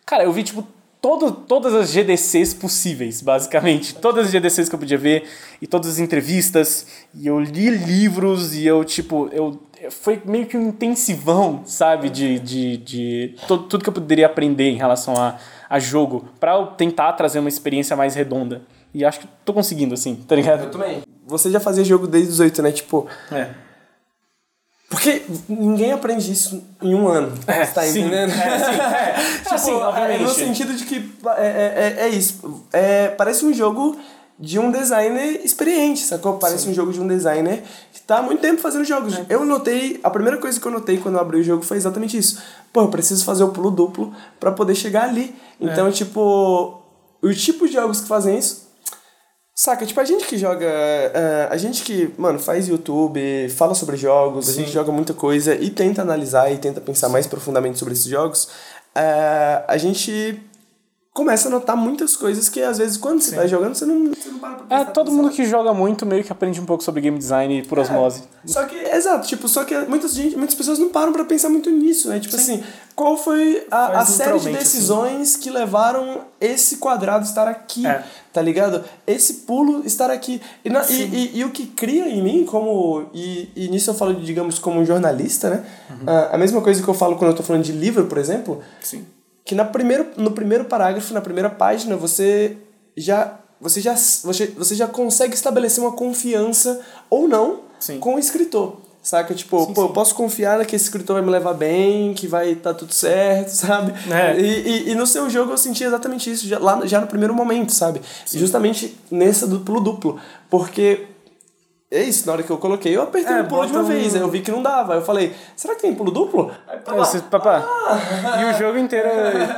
cara, eu vi tipo todo, todas as GDCs possíveis, basicamente, todas as GDCs que eu podia ver e todas as entrevistas e eu li livros e eu tipo, eu foi meio que um intensivão, sabe, de, de, de tudo, tudo que eu poderia aprender em relação a, a jogo, pra eu tentar trazer uma experiência mais redonda. E acho que tô conseguindo, assim, tá ligado? Eu também. Você já fazia jogo desde os 8, né? Tipo, É. porque ninguém aprende isso em um ano. É, você tá sim. entendendo? É, sim, é. Tipo, Assim, obviamente. no sentido de que é, é, é, é isso. É, parece um jogo de um designer experiente, sacou? Parece um jogo de um designer que tá há muito tempo fazendo jogos. É. Eu notei, a primeira coisa que eu notei quando eu abri o jogo foi exatamente isso. Pô, eu preciso fazer o pulo duplo pra poder chegar ali. Então, tipo, os tipos de jogos que fazem isso Saca, tipo, a gente que joga. eh, a gente que, mano, faz YouTube, fala sobre jogos, a gente joga muita coisa e tenta analisar e tenta pensar mais profundamente sobre esses jogos, eh, a gente começa a notar muitas coisas que às vezes quando você tá jogando você não, você não para pra É, todo mundo que joga muito meio que aprende um pouco sobre game design por osmose. Só que, exato, tipo, só que muitas, gente, muitas pessoas não param pra pensar muito nisso, né? Tipo assim, qual foi a, a série de naturalmente, decisões que levaram esse quadrado estar aqui, É. tá ligado? Esse pulo estar aqui. E, na- e, e, e o que cria em mim, como. E, e nisso eu falo, digamos, como um jornalista, né? Ah, a mesma coisa que eu falo quando eu tô falando de livro, por exemplo, Sim. Que na primeiro, no primeiro parágrafo, na primeira página, você já você já você, você já consegue estabelecer uma confiança ou não Sim. com o escritor. Saca? Tipo, Sim, pô, sim. eu posso confiar que esse escritor vai me levar bem, que vai estar tudo certo, sabe? É. E, e, e no seu jogo eu senti exatamente isso, já, lá, já no primeiro momento, sabe? Justamente nessa duplo-duplo. Porque é isso, na hora que eu coloquei, eu apertei É, o pulo de uma um- vez, aí eu vi que não dava. Aí eu falei, será que tem pulo duplo? Aí, pá, É, papá. E o jogo inteiro,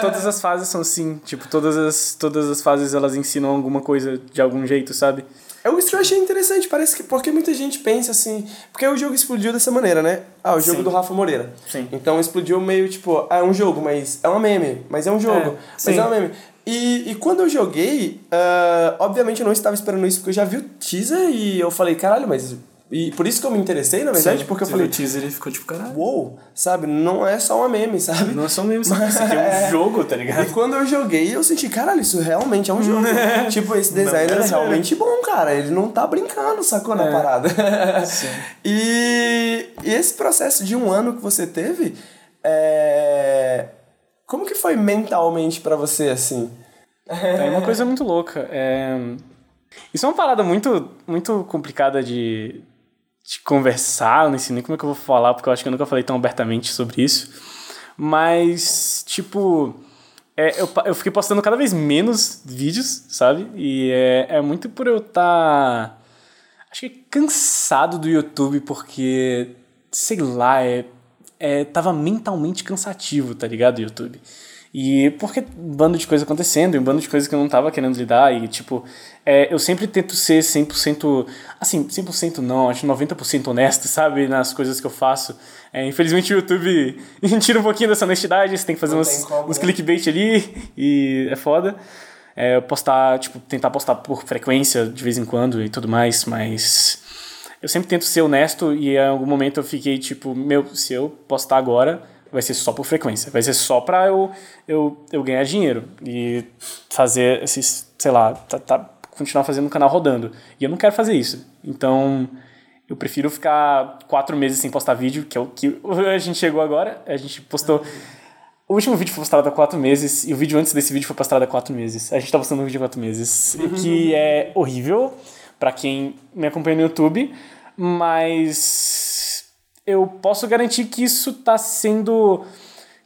todas as fases são assim. Tipo, todas as, todas as fases elas ensinam alguma coisa de algum jeito, sabe? Eu, isso eu achei interessante, parece que. Porque muita gente pensa assim. Porque o jogo explodiu dessa maneira, né? Ah, o jogo Sim. do Rafa Moreira. Sim. Então explodiu meio tipo, ah, é um jogo, mas é uma meme. Mas é um jogo. É, mas sim. é uma meme. E, e quando eu joguei, ah, obviamente eu não estava esperando isso, porque eu já vi o teaser e eu falei, caralho, mas. E por isso que eu me interessei, na verdade, Sim, porque eu falei, o teaser ficou tipo, caralho. uou, sabe? Não é só uma meme, sabe? Não é só mesmo isso aqui é um jogo, tá E ligado? quando eu joguei, eu senti, caralho, isso realmente é um jogo. tipo, esse designer é é realmente bom, cara. Ele não tá brincando, sacou na É. parada. Sim. e, e esse processo de um ano que você teve, é... como que foi mentalmente pra você, assim? É uma coisa muito louca. É... Isso é uma parada muito, muito complicada de, de conversar. Eu não sei nem como é que eu vou falar, porque eu acho que eu nunca falei tão abertamente sobre isso. Mas, tipo, é, eu, eu fiquei postando cada vez menos vídeos, sabe? E é, é muito por eu estar. acho que cansado do YouTube, porque, sei lá, é, é, tava mentalmente cansativo, tá ligado? YouTube. E porque um bando de coisa acontecendo, e um bando de coisas que eu não tava querendo lidar, e tipo, é, eu sempre tento ser 100%, assim, 100% não, acho 90% honesto, sabe, nas coisas que eu faço. É, infelizmente o YouTube tira um pouquinho dessa honestidade, você tem que fazer Não uns, como, uns né? clickbait ali, e é foda. É, postar, tipo, tentar postar por frequência de vez em quando e tudo mais, mas eu sempre tento ser honesto e em algum momento eu fiquei tipo, meu, se eu postar agora, vai ser só por frequência, vai ser só pra eu, eu, eu ganhar dinheiro e fazer esses, sei lá, tá, tá- continuar fazendo o canal rodando. E eu não quero fazer isso. Então, eu prefiro ficar quatro meses sem postar vídeo, que é o que a gente chegou agora, a gente postou. O último vídeo foi postado há quatro meses e o vídeo antes desse vídeo foi postado há quatro meses. A gente tá postando um vídeo há quatro meses, que é horrível pra quem me acompanha no YouTube, mas eu posso garantir que isso tá sendo.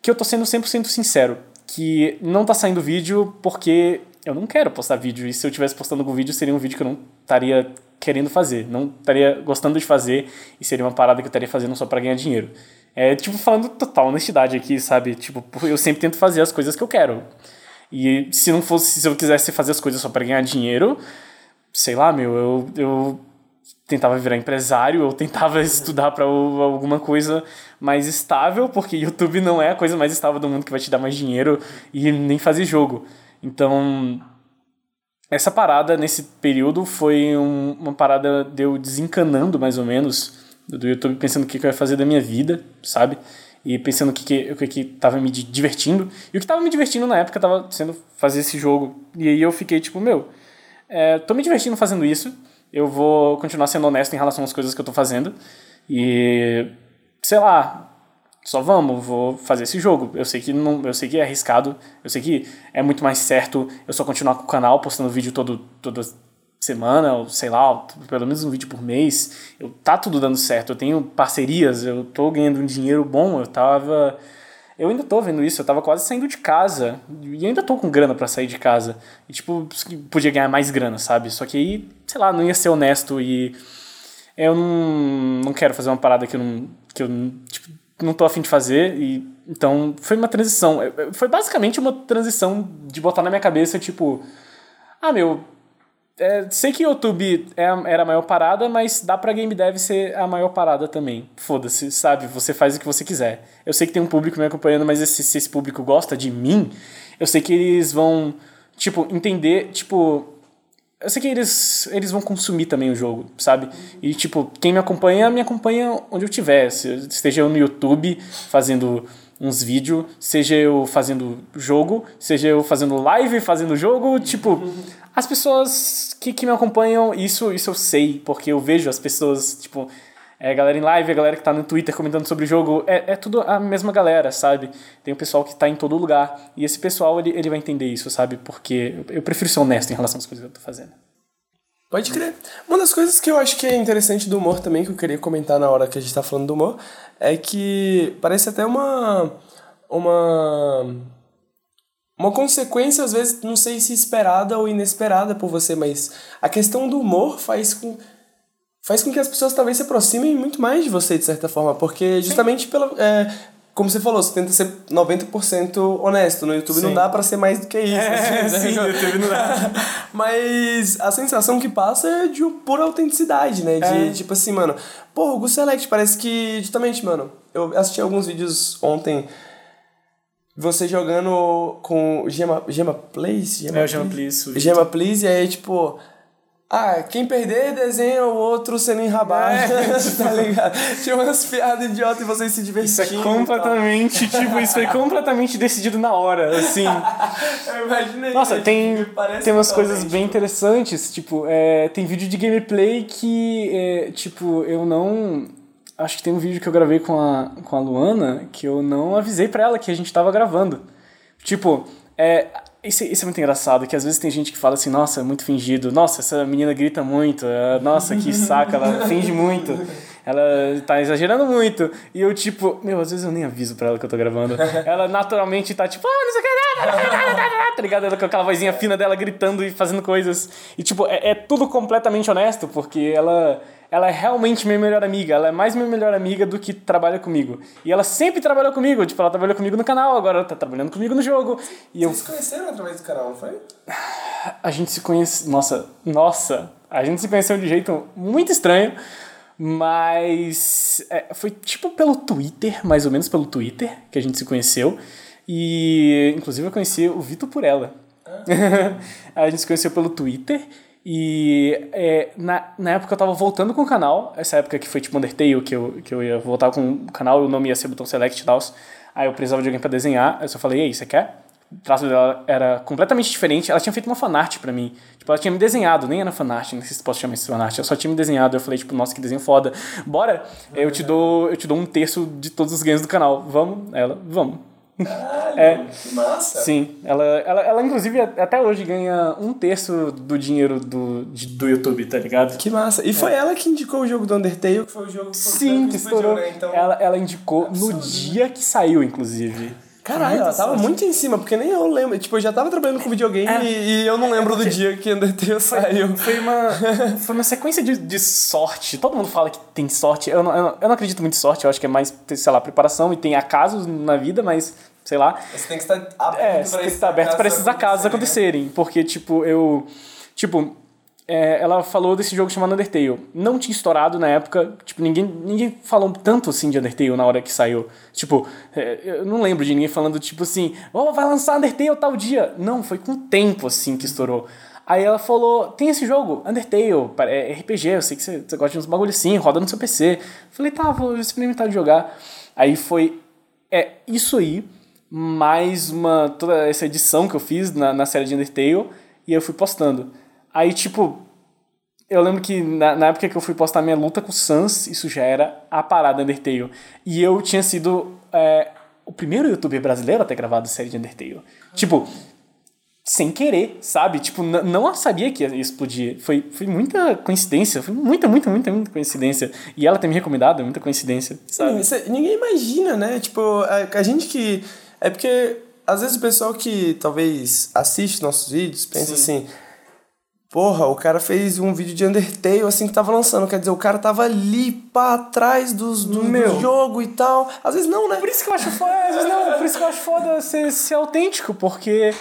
que eu tô sendo 100% sincero. Que não tá saindo vídeo porque eu não quero postar vídeo. E se eu tivesse postando algum vídeo, seria um vídeo que eu não estaria querendo fazer. Não estaria gostando de fazer e seria uma parada que eu estaria fazendo só pra ganhar dinheiro. É, tipo, falando total honestidade aqui, sabe? Tipo, eu sempre tento fazer as coisas que eu quero. E se não fosse, se eu quisesse fazer as coisas só pra ganhar dinheiro, sei lá, meu, eu, eu tentava virar empresário, eu tentava estudar para alguma coisa mais estável, porque YouTube não é a coisa mais estável do mundo que vai te dar mais dinheiro e nem fazer jogo. Então, essa parada nesse período foi um- uma parada de eu desencanando mais ou menos do YouTube, pensando o que, que eu ia fazer da minha vida, sabe? E pensando o que, que, o que, que tava me di- divertindo. E o que tava me divertindo na época tava sendo fazer esse jogo. E aí eu fiquei tipo, meu, é, tô me divertindo fazendo isso. Eu vou continuar sendo honesto em relação às coisas que eu tô fazendo. E sei lá, só vamos, vou fazer esse jogo. Eu sei que não, eu sei que é arriscado, eu sei que é muito mais certo eu só continuar com o canal postando vídeo todo toda semana, ou sei lá, pelo menos um vídeo por mês. Eu tá tudo dando certo. Eu tenho parcerias, eu tô ganhando um dinheiro bom, eu tava eu ainda tô vendo isso, eu tava quase saindo de casa. E ainda tô com grana pra sair de casa. E, tipo, podia ganhar mais grana, sabe? Só que aí, sei lá, não ia ser honesto e. Eu não, não quero fazer uma parada que eu não. que eu tipo, não tô afim de fazer. E, então, foi uma transição. Foi basicamente uma transição de botar na minha cabeça, tipo. Ah, meu. É, sei que YouTube é era a maior parada, mas dá pra game dev ser a maior parada também. Foda-se, sabe? Você faz o que você quiser. Eu sei que tem um público me acompanhando, mas esse- se esse público gosta de mim, eu sei que eles vão, tipo, entender, tipo. Eu sei que eles, eles vão consumir também o jogo, sabe? E, tipo, quem me acompanha, me acompanha onde eu estiver. Esteja eu no YouTube fazendo uns vídeos, seja eu fazendo jogo, seja eu fazendo live fazendo jogo, tipo, as pessoas que, que me acompanham, isso, isso eu sei, porque eu vejo as pessoas, tipo, é, a galera em live, a galera que tá no Twitter comentando sobre o jogo, é, é tudo a mesma galera, sabe? Tem o pessoal que tá em todo lugar, e esse pessoal, ele, ele vai entender isso, sabe? Porque eu, eu prefiro ser honesto em relação às coisas que eu tô fazendo. Pode crer. Uma das coisas que eu acho que é interessante do humor também, que eu queria comentar na hora que a gente tá falando do humor, é que parece até uma. Uma. Uma consequência, às vezes, não sei se esperada ou inesperada por você, mas a questão do humor faz com. Faz com que as pessoas talvez se aproximem muito mais de você, de certa forma, porque justamente pela, é, como você falou, você tenta ser 90% honesto. No YouTube Sim. não dá pra ser mais do que isso. É, assim, sim, no YouTube não dá. Mas a sensação que passa é de pura autenticidade, né? De É. tipo assim, mano, pô, o Select parece que, justamente, mano, eu assisti alguns vídeos ontem. Você jogando com Gema, Gema Place? Gema É, o Gema Please, o Gema e aí, tipo. Ah, quem perder desenha o outro sendo enrabado. É. tá ligado? Tinha umas piadas idiotas e vocês se divertindo. Isso é completamente, tipo, isso foi completamente decidido na hora, assim. Eu imaginei. Nossa, tem, tem umas coisas bem interessantes, tipo, é, tem vídeo de gameplay que, é, tipo, eu não... Acho que tem um vídeo que eu gravei com a, com a Luana que eu não avisei pra ela que a gente tava gravando. Tipo, é, isso, isso é muito engraçado, que às vezes tem gente que fala assim, nossa, é muito fingido, nossa, essa menina grita muito, é, nossa, que saco, ela finge muito, ela tá exagerando muito. E eu, tipo, meu, às vezes eu nem aviso pra ela que eu tô gravando. Ela naturalmente tá tipo, ah, não sei o que, tá ligado? Ela com aquela vozinha fina dela gritando e fazendo coisas. E, tipo, é, é tudo completamente honesto, porque ela. Ela é realmente minha melhor amiga. Ela é mais minha melhor amiga do que trabalha comigo. E ela sempre trabalhou comigo. Tipo, ela trabalhou comigo no canal, agora ela tá trabalhando comigo no jogo. E eu Vocês conheceram através do canal, não foi? a gente se conhece. Nossa, nossa! A gente se conheceu de um jeito muito estranho, mas é, foi tipo pelo Twitter, mais ou menos pelo Twitter, que a gente se conheceu. E inclusive eu conheci o Vitor por ela. a gente se conheceu pelo Twitter. E é, na, na época eu tava voltando com o canal, essa época que foi tipo Undertale, que eu, que eu ia voltar com o canal, o nome ia ser Botão Select e tal. Aí eu precisava de alguém pra desenhar, eu só falei, ei, você quer? O traço dela era completamente diferente. Ela tinha feito uma fanart pra mim. Tipo, ela tinha me desenhado, nem era fanart, não sei se posso chamar isso de fanart. Ela só tinha me desenhado. Eu falei, tipo, nossa, que desenho foda. Bora, eu te dou, eu te dou um terço de todos os ganhos do canal. Vamos? Ela, vamos. Caralho, É. que massa. Sim, ela, ela, ela inclusive até hoje ganha um terço do dinheiro do, de- do YouTube, tá ligado? Que massa. E foi ela que indicou o jogo do Undertale, que foi o jogo que foi Sim, que estourou. né? Então, Ela, ela indicou no Absurdo. dia que saiu, inclusive. Caralho, ela tava sorte. muito em cima, porque nem eu lembro. Tipo, eu já tava trabalhando com videogame É. e, e eu não lembro do dia que Undertale saiu. Foi uma, foi uma sequência de, de sorte. Todo mundo fala que tem sorte. Eu não, eu, não, eu não acredito muito em sorte, eu acho que é mais, sei lá, preparação e tem acasos na vida, mas sei lá. Você tem que estar aberto É, você tem que estar aberto para esses acasos né? acontecerem. Porque, tipo, eu. Tipo, é, ela falou desse jogo chamado Undertale. Não tinha estourado na época. Tipo, ninguém, ninguém falou tanto assim de Undertale na hora que saiu. Tipo, é, eu não lembro de ninguém falando, tipo assim, oh, vai lançar Undertale tal dia. Não, foi com o tempo assim que estourou. Aí ela falou: tem esse jogo, Undertale, é RPG, eu sei que você, você gosta de uns bagulho assim, roda no seu PC. Falei, tá, vou experimentar de jogar. Aí foi. É isso aí, mais uma. toda essa edição que eu fiz na, na série de Undertale, e eu fui postando. Aí, tipo, eu lembro que na, na época que eu fui postar minha luta com o Sans, isso já era a parada Undertale. E eu tinha sido é, o primeiro youtuber brasileiro a ter gravado série de Undertale. Tipo, sem querer, sabe? Tipo, não sabia que ia explodir. Foi, foi muita coincidência, foi muita, muita, muita, muita coincidência. E ela ter me recomendado, é muita coincidência, sabe? Sim, ninguém imagina, né? Tipo, a, a gente que. É porque às vezes o pessoal que talvez assiste nossos vídeos pensa assim. Porra, o cara fez um vídeo de Undertale assim que tava lançando. Quer dizer, o cara tava ali pra trás dos, do, Meu. do jogo e tal. Às vezes não, né? Por isso que eu acho foda, às vezes não, por isso que eu acho foda ser, ser autêntico, porque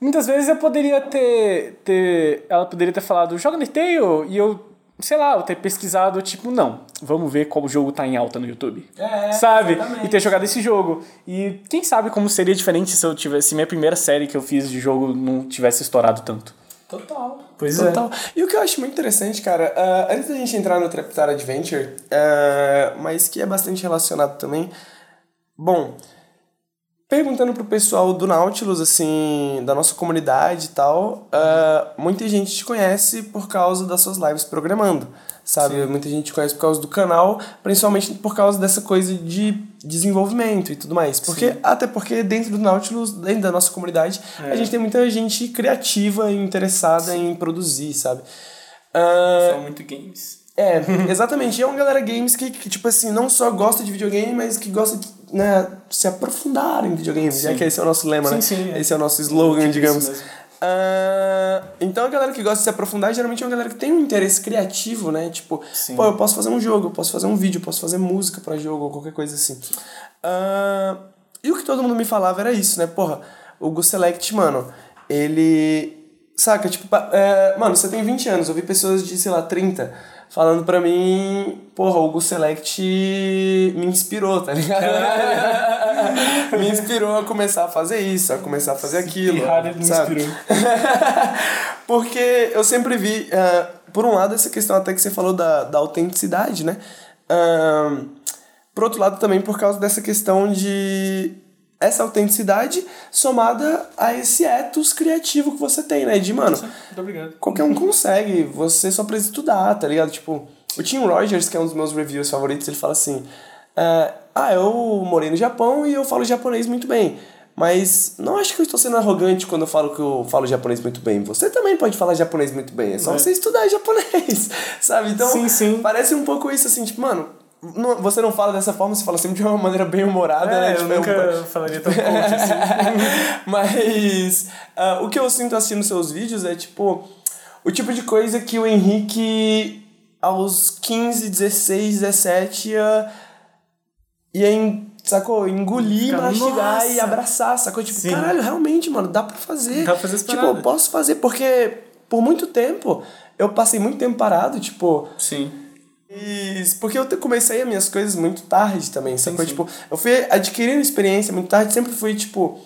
muitas vezes eu poderia ter, ter. Ela poderia ter falado, joga Undertale, e eu, sei lá, eu ter pesquisado, tipo, não, vamos ver qual jogo tá em alta no YouTube. É, sabe? exatamente. E ter jogado esse jogo. E quem sabe como seria diferente se eu tivesse. Se minha primeira série que eu fiz de jogo não tivesse estourado tanto. Total. Pois é. Total. E o que eu acho muito interessante, cara, ah, antes da gente entrar no Traptar Adventure, ah, mas que é bastante relacionado também. Bom, perguntando pro pessoal do Nautilus, assim, da nossa comunidade e tal, ah, muita gente te conhece por causa das suas lives programando, sabe? Muita gente te conhece por causa do canal, principalmente por causa dessa coisa de desenvolvimento e tudo mais. Porque, até porque dentro do Nautilus, dentro da nossa comunidade, a gente tem muita gente criativa e interessada em produzir, sabe? Ah, São muito games. É, exatamente. É uma galera games que, que, tipo assim, não só gosta de videogame, mas que gosta de né, se aprofundar em videogames. Já que esse é o nosso lema, Sim, né? sim, é. Esse é o nosso slogan, Tipo digamos. Ah, então a galera que gosta de se aprofundar geralmente é uma galera que tem um interesse criativo, né? Tipo, Sim. pô, eu posso fazer um jogo, eu posso fazer um vídeo, eu posso fazer música pra jogo ou qualquer coisa assim. Ah, e o que todo mundo me falava era isso, né? Porra, o Gu Select, mano, ele. Saca, tipo, é, mano, você tem 20 anos, eu vi pessoas de, sei lá, 30 falando pra mim, porra, o Select me inspirou, tá ligado? me inspirou a começar a fazer isso, a começar a fazer aquilo. Pirralha me sabe? inspirou. Porque eu sempre vi, ah, por um lado, essa questão até que você falou da, da autenticidade, né? Ahn, por outro lado, também por causa dessa questão de essa autenticidade somada a esse ethos criativo que você tem, né? De, mano, Muito obrigado. qualquer um consegue, você só precisa estudar, tá ligado? Tipo, o Tim Rogers, que é um dos meus reviews favoritos, ele fala assim: é, Ah, eu morei no Japão e eu falo japonês muito bem. Mas não acho que eu estou sendo arrogante quando eu falo que eu falo japonês muito bem. Você também pode falar japonês muito bem, é só É. você estudar japonês, sabe? Então, Sim, sim. parece um pouco isso, assim, tipo, mano, não- você não fala dessa forma, você fala sempre de uma maneira bem humorada, né? É, eu Tipo, é um- nunca falaria tão coach assim. Mas ah, o que eu sinto assistindo seus vídeos é tipo o tipo de coisa que o Henrique aos 15, 16, 17 ia, ia em, sacou? Engolir, mastigar "Nossa!" e abraçar, sacou? Tipo, Sim. caralho, realmente, mano, dá pra fazer. Dá pra fazer Tipo, eu posso fazer porque por muito tempo eu passei muito tempo parado, tipo, Sim. Isso, porque eu comecei as minhas coisas muito tarde também, sacou? sim. Tipo, eu fui adquirindo experiência muito tarde, sempre fui, tipo,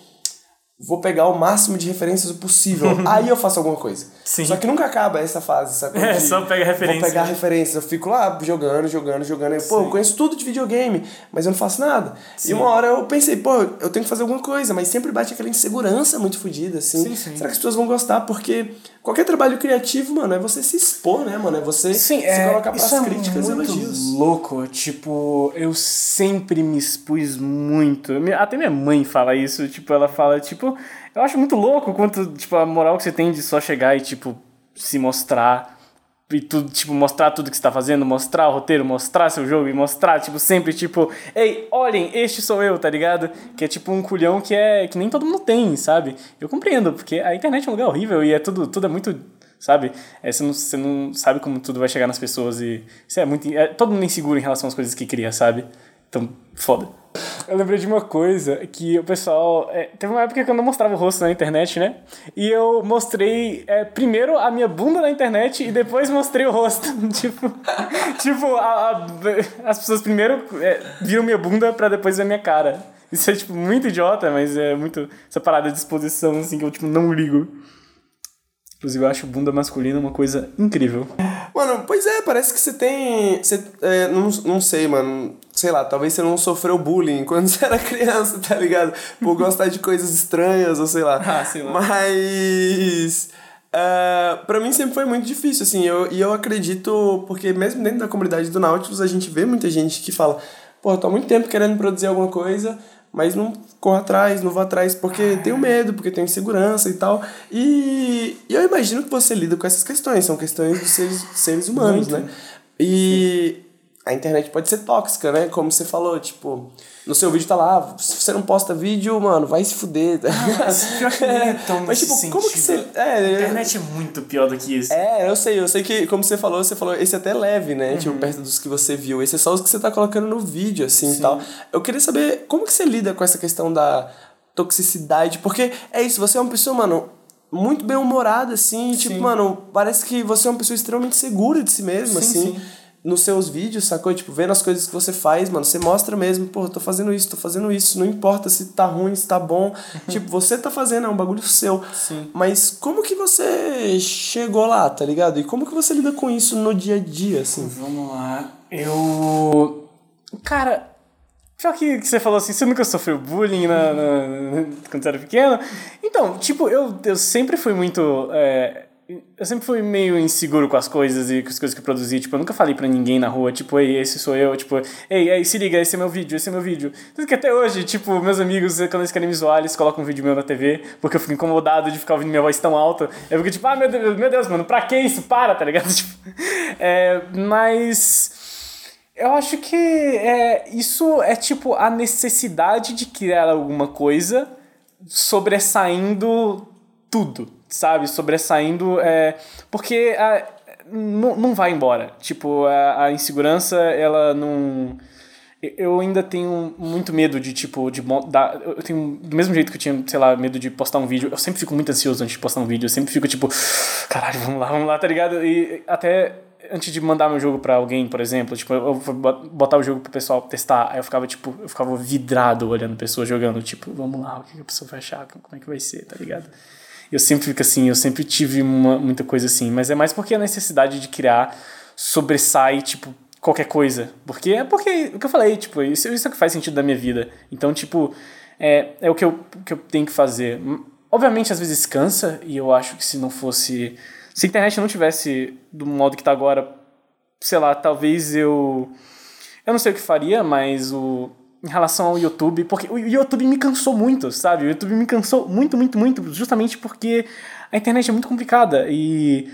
vou pegar o máximo de referências possível, aí eu faço alguma coisa. Sim. Só que nunca acaba essa fase, sacou? É, só pega referência. Vou pegar referências, eu fico lá jogando, jogando, jogando, pô, eu conheço tudo de videogame, mas eu não faço nada. E uma hora eu pensei, pô, eu tenho que fazer alguma coisa, mas sempre bate aquela insegurança muito fodida, assim. Sim, sim. Será que as pessoas vão gostar? Porque qualquer trabalho criativo, mano, é você se expor, né, mano? É você Sim, se é, colocar pras isso é críticas e muito elogios. louco. Tipo, eu sempre me expus muito. Até minha mãe fala isso. Tipo, ela fala, tipo... Eu acho muito louco quanto, tipo, a moral que você tem de só chegar e, tipo, se mostrar... E tudo, tipo, mostrar tudo que você tá fazendo, mostrar o roteiro, mostrar seu jogo e mostrar, tipo, sempre, tipo, ei, olhem, este sou eu, tá ligado? Que é tipo um culhão que é que nem todo mundo tem, sabe? Eu compreendo, porque a internet é um lugar horrível e é tudo, tudo é muito, sabe? É, você, não, você não sabe como tudo vai chegar nas pessoas e isso é muito. É, todo mundo é inseguro em relação às coisas que cria, sabe? Então, foda. Eu lembrei de uma coisa que o pessoal. é, teve uma época que eu não mostrava o rosto na internet, né? E eu mostrei é, primeiro a minha bunda na internet e depois mostrei o rosto. tipo, tipo a- a- as pessoas primeiro é, viram minha bunda pra depois ver minha cara. Isso é, tipo, muito idiota, mas é muito. Essa parada de exposição, assim, que eu, tipo, não ligo. Inclusive, eu acho bunda masculina uma coisa incrível. Mano, pois é, parece que você tem. Você, é, não, não sei, mano. Sei lá, talvez você não sofreu bullying quando você era criança, tá ligado? Por gostar de coisas estranhas, ou sei lá. Ah, sei lá. Mas. Uh, pra mim sempre foi muito difícil, assim, eu, e eu acredito, porque mesmo dentro da comunidade do Nautilus a gente vê muita gente que fala, pô, tô há muito tempo querendo produzir alguma coisa, mas não corro atrás, não vou atrás porque tenho medo, porque tenho insegurança e tal. E, e eu imagino que você lida com essas questões, são questões dos seres, seres humanos, Muito. né? E a internet pode ser tóxica, né? Como você falou, tipo, no seu vídeo tá lá, se você não posta vídeo, mano, vai se fuder. Mas pior que não é tão Mas, tipo, nesse como que você. sentido. É, A internet é muito pior do que isso. é, eu sei, eu sei que, como você falou, você falou, esse é até leve, né? Tipo, Uhum. perto dos que você viu. Esse é só os que você tá colocando no vídeo, assim e tal. Eu queria saber como que você lida com essa questão da toxicidade, porque é isso, você é uma pessoa, mano, muito bem humorada, assim, tipo, Sim. mano, parece que você é uma pessoa extremamente segura de si mesma, Sim, assim. sim. Nos seus vídeos, sacou? Tipo, vendo as coisas que você faz, mano, você mostra mesmo, pô, eu tô fazendo isso, tô fazendo isso, não importa se tá ruim, se tá bom. tipo, você tá fazendo, é um bagulho seu. Sim. Mas como que você chegou lá, tá ligado? E como que você lida com isso no dia a dia, assim? Vamos lá. Eu. Cara, pior que, que você falou assim, você nunca sofreu bullying na, na- quando você era pequeno? Então, tipo, eu, eu sempre fui muito. é, eu sempre fui meio inseguro com as coisas e com as coisas que eu produzi. Tipo, eu nunca falei pra ninguém na rua, tipo, ei, esse sou eu. Tipo, ei, ei, se liga, esse é meu vídeo, esse é meu vídeo. Tanto que até hoje, tipo, meus amigos, quando eles querem me zoar, eles colocam um vídeo meu na TV, porque eu fico incomodado de ficar ouvindo minha voz tão alta. Eu fico tipo, ah, meu Deus, meu Deus mano, pra que isso? Para, tá ligado? Tipo, é, mas. Eu acho que é, isso é tipo a necessidade de criar alguma coisa sobressaindo tudo sabe, sobressaindo. É, porque a, não, não vai embora. Tipo, a, a insegurança, ela não. Eu ainda tenho muito medo de, tipo, de dar. Eu tenho. Do mesmo jeito que eu tinha, sei lá, medo de postar um vídeo, eu sempre fico muito ansioso antes de postar um vídeo. Eu sempre fico, tipo, caralho, vamos lá, vamos lá, tá ligado? E até antes de mandar meu jogo para alguém, por exemplo, tipo, eu vou botar o jogo pro pessoal testar, aí eu ficava, tipo, eu ficava vidrado olhando pessoas jogando, tipo, vamos lá, o que a pessoa vai achar, como é que vai ser, tá ligado? Eu sempre fico assim, eu sempre tive uma, muita coisa assim, mas é mais porque a necessidade de criar sobressai, tipo, qualquer coisa. Porque é porque, o que eu falei, tipo, isso, isso é o que faz sentido da minha vida. Então, tipo, é, é o que eu, que eu tenho que fazer. Obviamente, às vezes cansa, e eu acho que se não fosse. Se a internet não tivesse do modo que tá agora, sei lá, talvez eu. Eu não sei o que faria, mas o, em relação ao YouTube, porque o YouTube me cansou muito, sabe? O YouTube me cansou muito, muito, muito, justamente porque a internet é muito complicada e,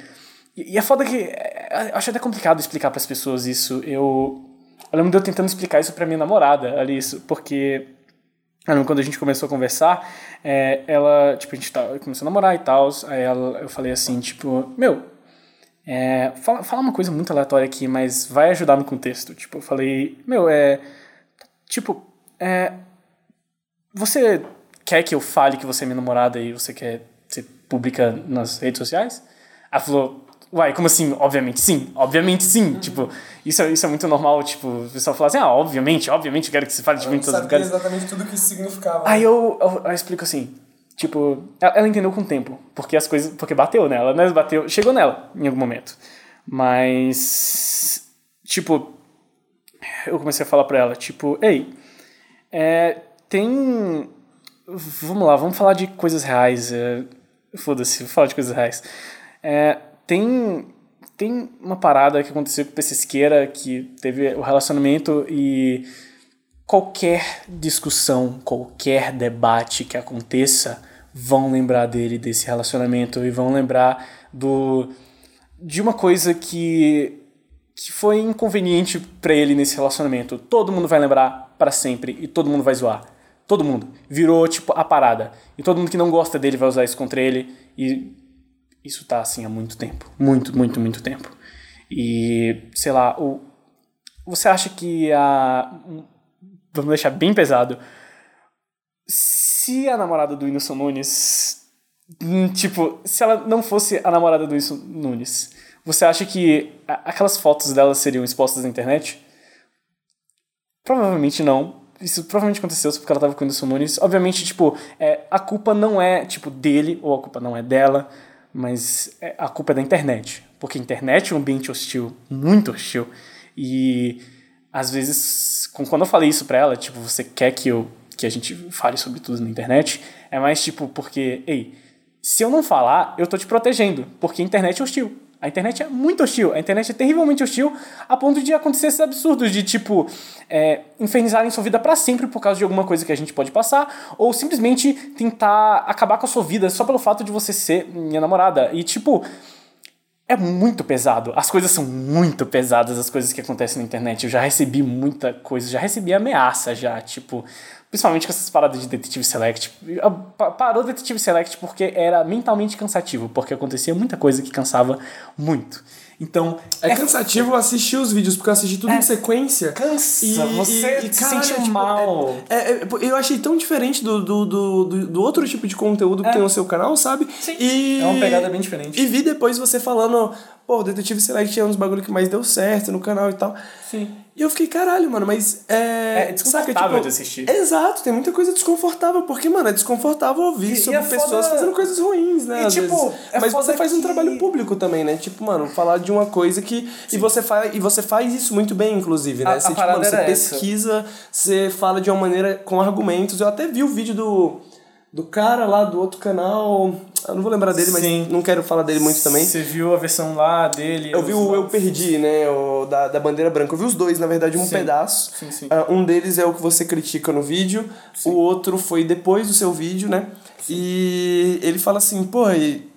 e é foda que. É, eu acho até complicado explicar para as pessoas isso. Eu, eu lembro de eu tentando explicar isso para minha namorada, ali, isso, porque quando a gente começou a conversar, é, ela, tipo, a gente tá, começou a namorar e tal, aí ela, eu falei assim, tipo, meu, é, fala, fala uma coisa muito aleatória aqui, mas vai ajudar no contexto. Tipo, eu falei, meu, é Tipo, é, você quer que eu fale que você é minha namorada e você quer ser pública nas redes sociais? Ela falou, uai, como assim? Obviamente sim, obviamente sim. Uhum. Tipo, isso, é, isso é muito normal, tipo, o pessoal fala assim, ah, obviamente, obviamente quero que você fale de mim em todos os lugares. exatamente tudo que isso significava. Aí eu, eu, eu explico assim, tipo, ela, ela, entendeu com o tempo, porque as coisas, porque bateu nela, né? Bateu, chegou nela em algum momento. Mas, tipo, eu comecei a falar pra ela, tipo, ei, é, tem. Vamos lá, vamos falar de coisas reais. É, Foda-se, vou falar de coisas reais. É, tem, tem uma parada que aconteceu com o Pesqueira que teve o relacionamento e qualquer discussão, qualquer debate que aconteça, vão lembrar dele, desse relacionamento, e vão lembrar do de uma coisa que que foi inconveniente para ele nesse relacionamento. Todo mundo vai lembrar para sempre e todo mundo vai zoar. Todo mundo. Virou, tipo, a parada. E todo mundo que não gosta dele vai usar isso contra ele. E isso tá assim há muito tempo. Muito, muito, muito tempo. E, sei lá, o, você acha que a. Vamos deixar bem pesado. Se a namorada do Whindersson Nunes. Hum, tipo, se ela não fosse a namorada do Whindersson Nunes você acha que aquelas fotos dela seriam expostas na internet? Provavelmente não. Isso provavelmente aconteceu porque ela tava com o Whindersson Nunes. Obviamente, tipo, é, a culpa não é, tipo, dele, ou a culpa não é dela, mas é, a culpa é da internet. Porque a internet é um ambiente hostil, muito hostil. E, às vezes, quando eu falei isso pra ela, tipo, você quer que eu que a gente fale sobre tudo na internet, é mais tipo, porque, ei, se eu não falar, eu tô te protegendo, porque a internet é hostil. A internet é muito hostil, a internet é terrivelmente hostil a ponto de acontecer esses absurdos de tipo é, infernizarem sua vida para sempre por causa de alguma coisa que a gente pode passar, ou simplesmente tentar acabar com a sua vida só pelo fato de você ser minha namorada. E tipo, é muito pesado. As coisas são muito pesadas, as coisas que acontecem na internet. Eu já recebi muita coisa, já recebi ameaça já, tipo, Principalmente com essas paradas de Detetive Select. Parou Detetive Select porque era mentalmente cansativo, porque acontecia muita coisa que cansava muito. Então. É, é cansativo assistir os vídeos, porque eu assisti tudo é, em sequência. Cansa, e, você e, e, se sente tipo, mal. É, é, é, eu achei tão diferente do, do, do, do outro tipo de conteúdo que é. tem no seu canal, sabe? Sim. E, é uma pegada bem diferente. E vi depois você falando, pô, Detetive Select é um dos bagulho que mais deu certo no canal e tal. Sim. E eu fiquei, caralho, mano, mas é. É desconfortável saca, tipo, de assistir. Exato, tem muita coisa desconfortável, porque, mano, é desconfortável ouvir e, sobre e é pessoas foda... fazendo coisas ruins, né? E, tipo, é mas você faz que... um trabalho público também, né? Tipo, mano, falar de uma coisa que. E você, faz, e você faz isso muito bem, inclusive, né? A, você, a tipo, mano, você pesquisa, você fala de uma maneira com argumentos. Eu até vi o vídeo do do cara lá do outro canal. Eu não vou lembrar dele, Sim. mas não quero falar dele muito também. Você viu a versão lá dele? Eu vi o Eu Perdi, né? O da, da bandeira branca. Eu vi os dois, na verdade, um Sim. pedaço. Sim, sim. Ah, um deles é o que você critica no vídeo, o outro foi depois do seu vídeo, né? E ele fala assim, pô, e-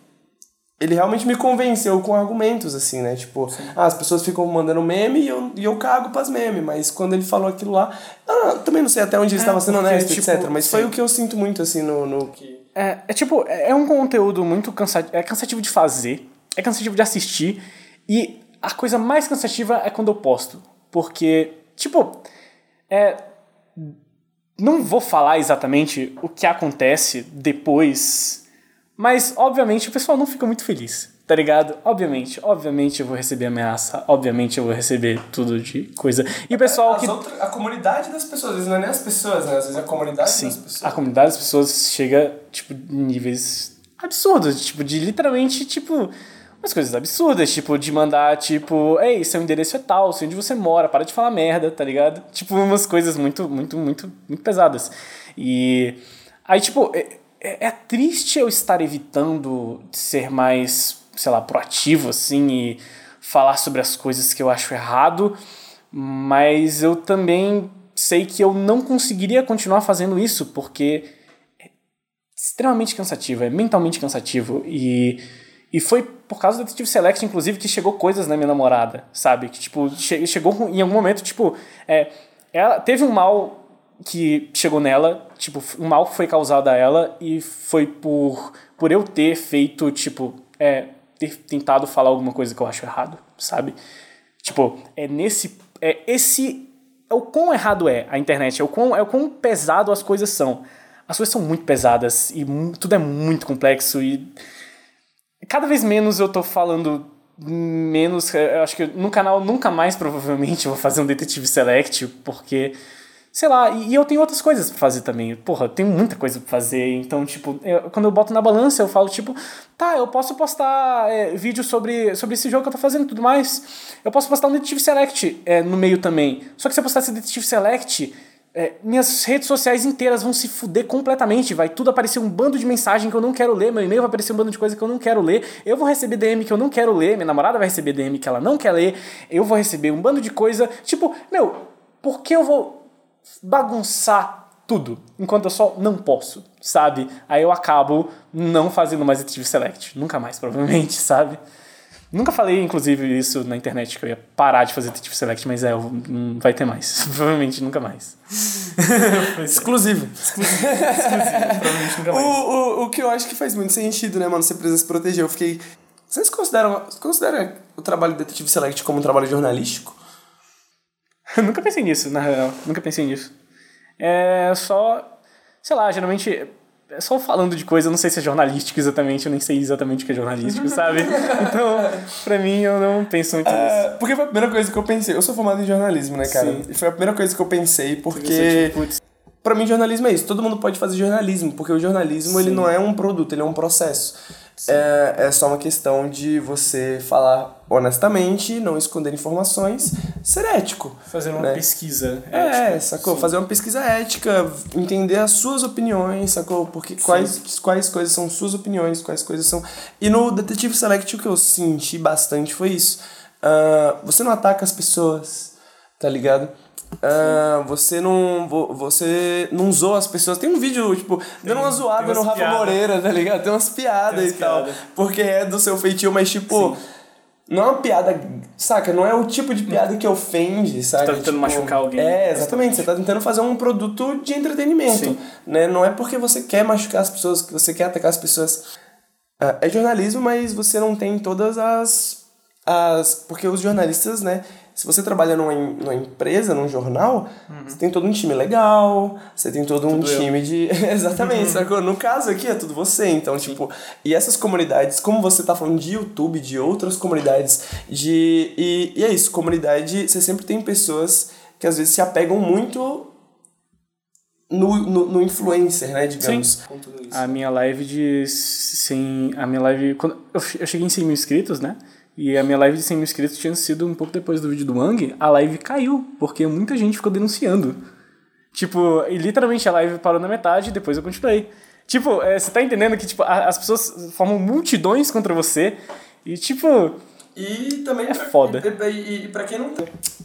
ele realmente me convenceu com argumentos, assim, né? Tipo, ah, as pessoas ficam mandando meme e eu, e eu cago pras memes, mas quando ele falou aquilo lá, ah, também não sei até onde ele estava sendo honesto, tipo, etc. Mas foi o que eu sinto muito, assim, no. no que... É, é tipo, é é um conteúdo muito cansativo. É cansativo de fazer, é cansativo de assistir. E a coisa mais cansativa é quando eu posto. Porque, tipo, é. Não vou falar exatamente o que acontece depois, mas obviamente o pessoal não fica muito feliz, tá ligado? Obviamente, obviamente eu vou receber ameaça, obviamente eu vou receber tudo de coisa. E o pessoal As que. outras- a comunidade das pessoas, às vezes não é nem as pessoas, né? Às vezes é a comunidade Sim, das pessoas. a comunidade das pessoas chega, tipo, em níveis absurdos, tipo, de literalmente, tipo, umas coisas absurdas, tipo, de mandar, tipo, ei, seu endereço é tal, sei onde você mora, para de falar merda, tá ligado? Tipo, umas coisas muito, muito, muito, muito pesadas. E aí, tipo, é, é, é triste eu estar evitando ser mais, sei lá, proativo, assim, e falar sobre as coisas que eu acho errado, mas eu também sei que eu não conseguiria continuar fazendo isso, porque é extremamente cansativo, é mentalmente cansativo. E, e foi por causa do Detetive Select, inclusive, que chegou coisas na minha namorada, sabe? Que, tipo, che chegou em algum momento, tipo, é, ela teve um mal que chegou nela, tipo, um mal que foi causado a ela e foi por, por eu ter feito, tipo, é, ter tentado falar alguma coisa que eu acho errado, sabe? Tipo, é nesse. É esse. É o quão errado é a internet, é o quão, é o quão pesado as coisas são. As coisas são muito pesadas e tudo é muito complexo e. Cada vez menos eu tô falando menos. Eu acho que no canal nunca mais provavelmente eu vou fazer um Detetive Select, porque. Sei lá, e, e eu tenho outras coisas pra fazer também. Porra, eu tenho muita coisa pra fazer. Então, tipo, eu- quando eu boto na balança, eu falo, tipo, tá, eu posso postar é, vídeo sobre, sobre esse jogo que eu tô fazendo e tudo mais. Eu posso postar um Detetive Select é, no meio também. Só que se eu postar esse Detetive Select, é, minhas redes sociais inteiras vão se fuder completamente. Vai tudo aparecer um bando de mensagem que eu não quero ler. Meu e-mail vai aparecer um bando de coisa que eu não quero ler. Eu vou receber DM que eu não quero ler. Minha namorada vai receber DM que ela não quer ler. Eu vou receber um bando de coisa. Tipo, meu, por que eu vou bagunçar tudo enquanto eu só não posso, sabe? Aí eu acabo não fazendo mais Detetive Select. Nunca mais, provavelmente, sabe? Nunca falei, inclusive, isso na internet, que eu ia parar de fazer Detetive Select, mas é, não vai ter mais. Provavelmente nunca mais. Exclusivo. Provavelmente nunca O, mais. o, o que eu acho que faz muito sentido, né, mano? Você precisa se proteger. Eu fiquei. Vocês consideram, consideram o trabalho de Detetive Select como um trabalho jornalístico? Eu nunca pensei nisso, na real. Nunca pensei nisso. É só. Sei lá, geralmente. É só falando de coisa, eu não sei se é jornalístico exatamente, eu nem sei exatamente o que é jornalístico, sabe? Então, pra mim, eu não penso muito nisso. É, porque foi a primeira coisa que eu pensei. Eu sou formado em jornalismo, né, cara? Sim. E foi a primeira coisa que eu pensei, porque. tipo, Pra mim, jornalismo é isso. Todo mundo pode fazer jornalismo, porque o jornalismo ele Sim. não é um produto, ele é um processo. É, é só uma questão de você falar honestamente, não esconder informações, ser ético. fazer uma né? pesquisa. É, ética. sacou? Sim. Fazer uma pesquisa ética, entender as suas opiniões, sacou? Porque quais, quais coisas são suas opiniões, quais coisas são. E no Detetive Select o que eu senti bastante foi isso. Ah, você não ataca as pessoas, tá ligado? Ah, você não vo- você não zoa as pessoas. Tem um vídeo, tipo, dando uma zoada no Rafa piadas. Moreira, tá ligado? Tem umas piadas Tem e umas tal. piadas. Porque é do seu feitio, mas tipo. Não é uma piada, saca? Não é o tipo de piada que ofende, saca? tá tentando machucar alguém. É, exatamente. Você tá tentando fazer um produto de entretenimento. Sim. Né? Não é porque você quer machucar as pessoas, que você quer atacar as pessoas. Ah, É jornalismo, mas você não tem todas as. as porque os jornalistas, né? Se você trabalha numa, numa empresa, num jornal, você tem todo um time legal, você tem todo um Uhum. Tudo eu. Uhum. time de. Exatamente, sacou? No caso aqui é tudo você. Então, tipo, e essas comunidades, como você tá falando de YouTube, de outras comunidades, de. E, e é isso, comunidade, você sempre tem pessoas que às vezes se apegam muito no, no, no influencer, né? Digamos. Isso. A minha live de 100... A minha live... Quando eu eu cheguei em 100 mil inscritos, né? E a minha live de 100 mil inscritos tinha sido um pouco depois do vídeo do Wang. A live caiu, porque muita gente ficou denunciando. Tipo, e literalmente a live parou na metade e depois eu continuei. Tipo, é, você tá entendendo que, tipo, a- as pessoas formam multidões contra você e, tipo... E também. É foda. E, e, e pra quem não.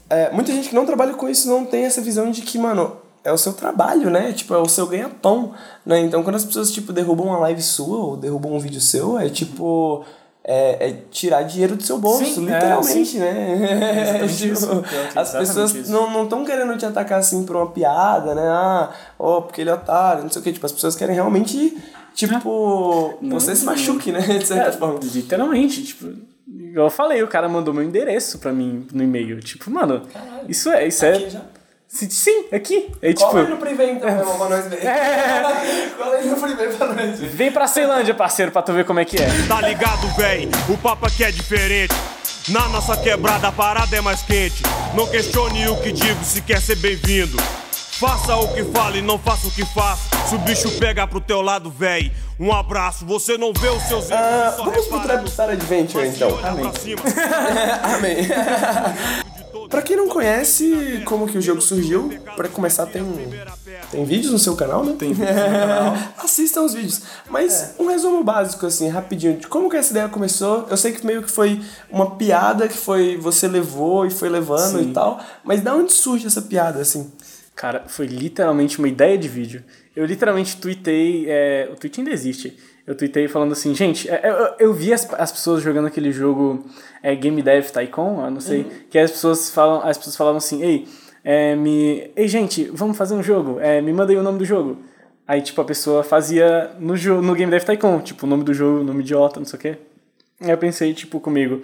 É, muita gente que não trabalha com isso não tem essa visão de que, mano, é o seu trabalho, né? Tipo, é o seu ganha-pão, né? Então quando as pessoas, tipo, derrubam uma live sua ou derrubam um vídeo seu, é tipo. É, é tirar dinheiro do seu bolso, Sim, é, literalmente, né? Exatamente Tipo, isso, que as pessoas isso. não não estão querendo te atacar assim por uma piada, né? Ah, ó, porque ele é otário, não sei o quê. Tipo, as pessoas querem realmente, tipo, você se machuque, né? De certa É, forma. literalmente, tipo... Igual eu falei, o cara mandou meu endereço pra mim no e-mail. Tipo, mano, isso é... Isso é Aqui já. Sim, aqui. Aí, tipo... Cola aí no privê então, meu irmão, pra nós ver. Cola aí no privê pra nós ver. Vem pra Ceilândia, parceiro, pra tu ver como é que é. Tá ligado, véi? O papo aqui é diferente. Na nossa quebrada a parada é mais quente. Não questione o que digo se quer ser bem-vindo. Faça o que fala e não faça o que faço. Se o bicho pega pro teu lado, véi. Um abraço, você não vê os seus erros. Ah, só vamos pro Trapstar Adventure então. cima, Amém. pra quem não conhece como que o jogo surgiu, pra começar tem tem vídeos no seu canal, né? Tem vídeos no canal. Assistam os vídeos. Mas um resumo básico assim, rapidinho, de como que essa ideia começou. Eu sei que meio que foi uma piada que foi você levou e foi levando Sim. e tal, mas da onde surge essa piada assim? Cara, foi literalmente uma ideia de vídeo. Eu literalmente tweetei. É, o tweet ainda existe. Eu tweetei falando assim, gente, é, eu, eu vi as, as pessoas jogando aquele jogo é, Game Dev Tycoon, eu não sei, que as pessoas falam, as pessoas falavam assim, ei, é, me. Ei, gente, vamos fazer um jogo. É, me manda aí o nome do jogo. Aí, tipo, a pessoa fazia no, no Game Dev Tycoon, tipo, o nome do jogo, nome idiota, não sei o quê. Aí eu pensei, tipo, comigo,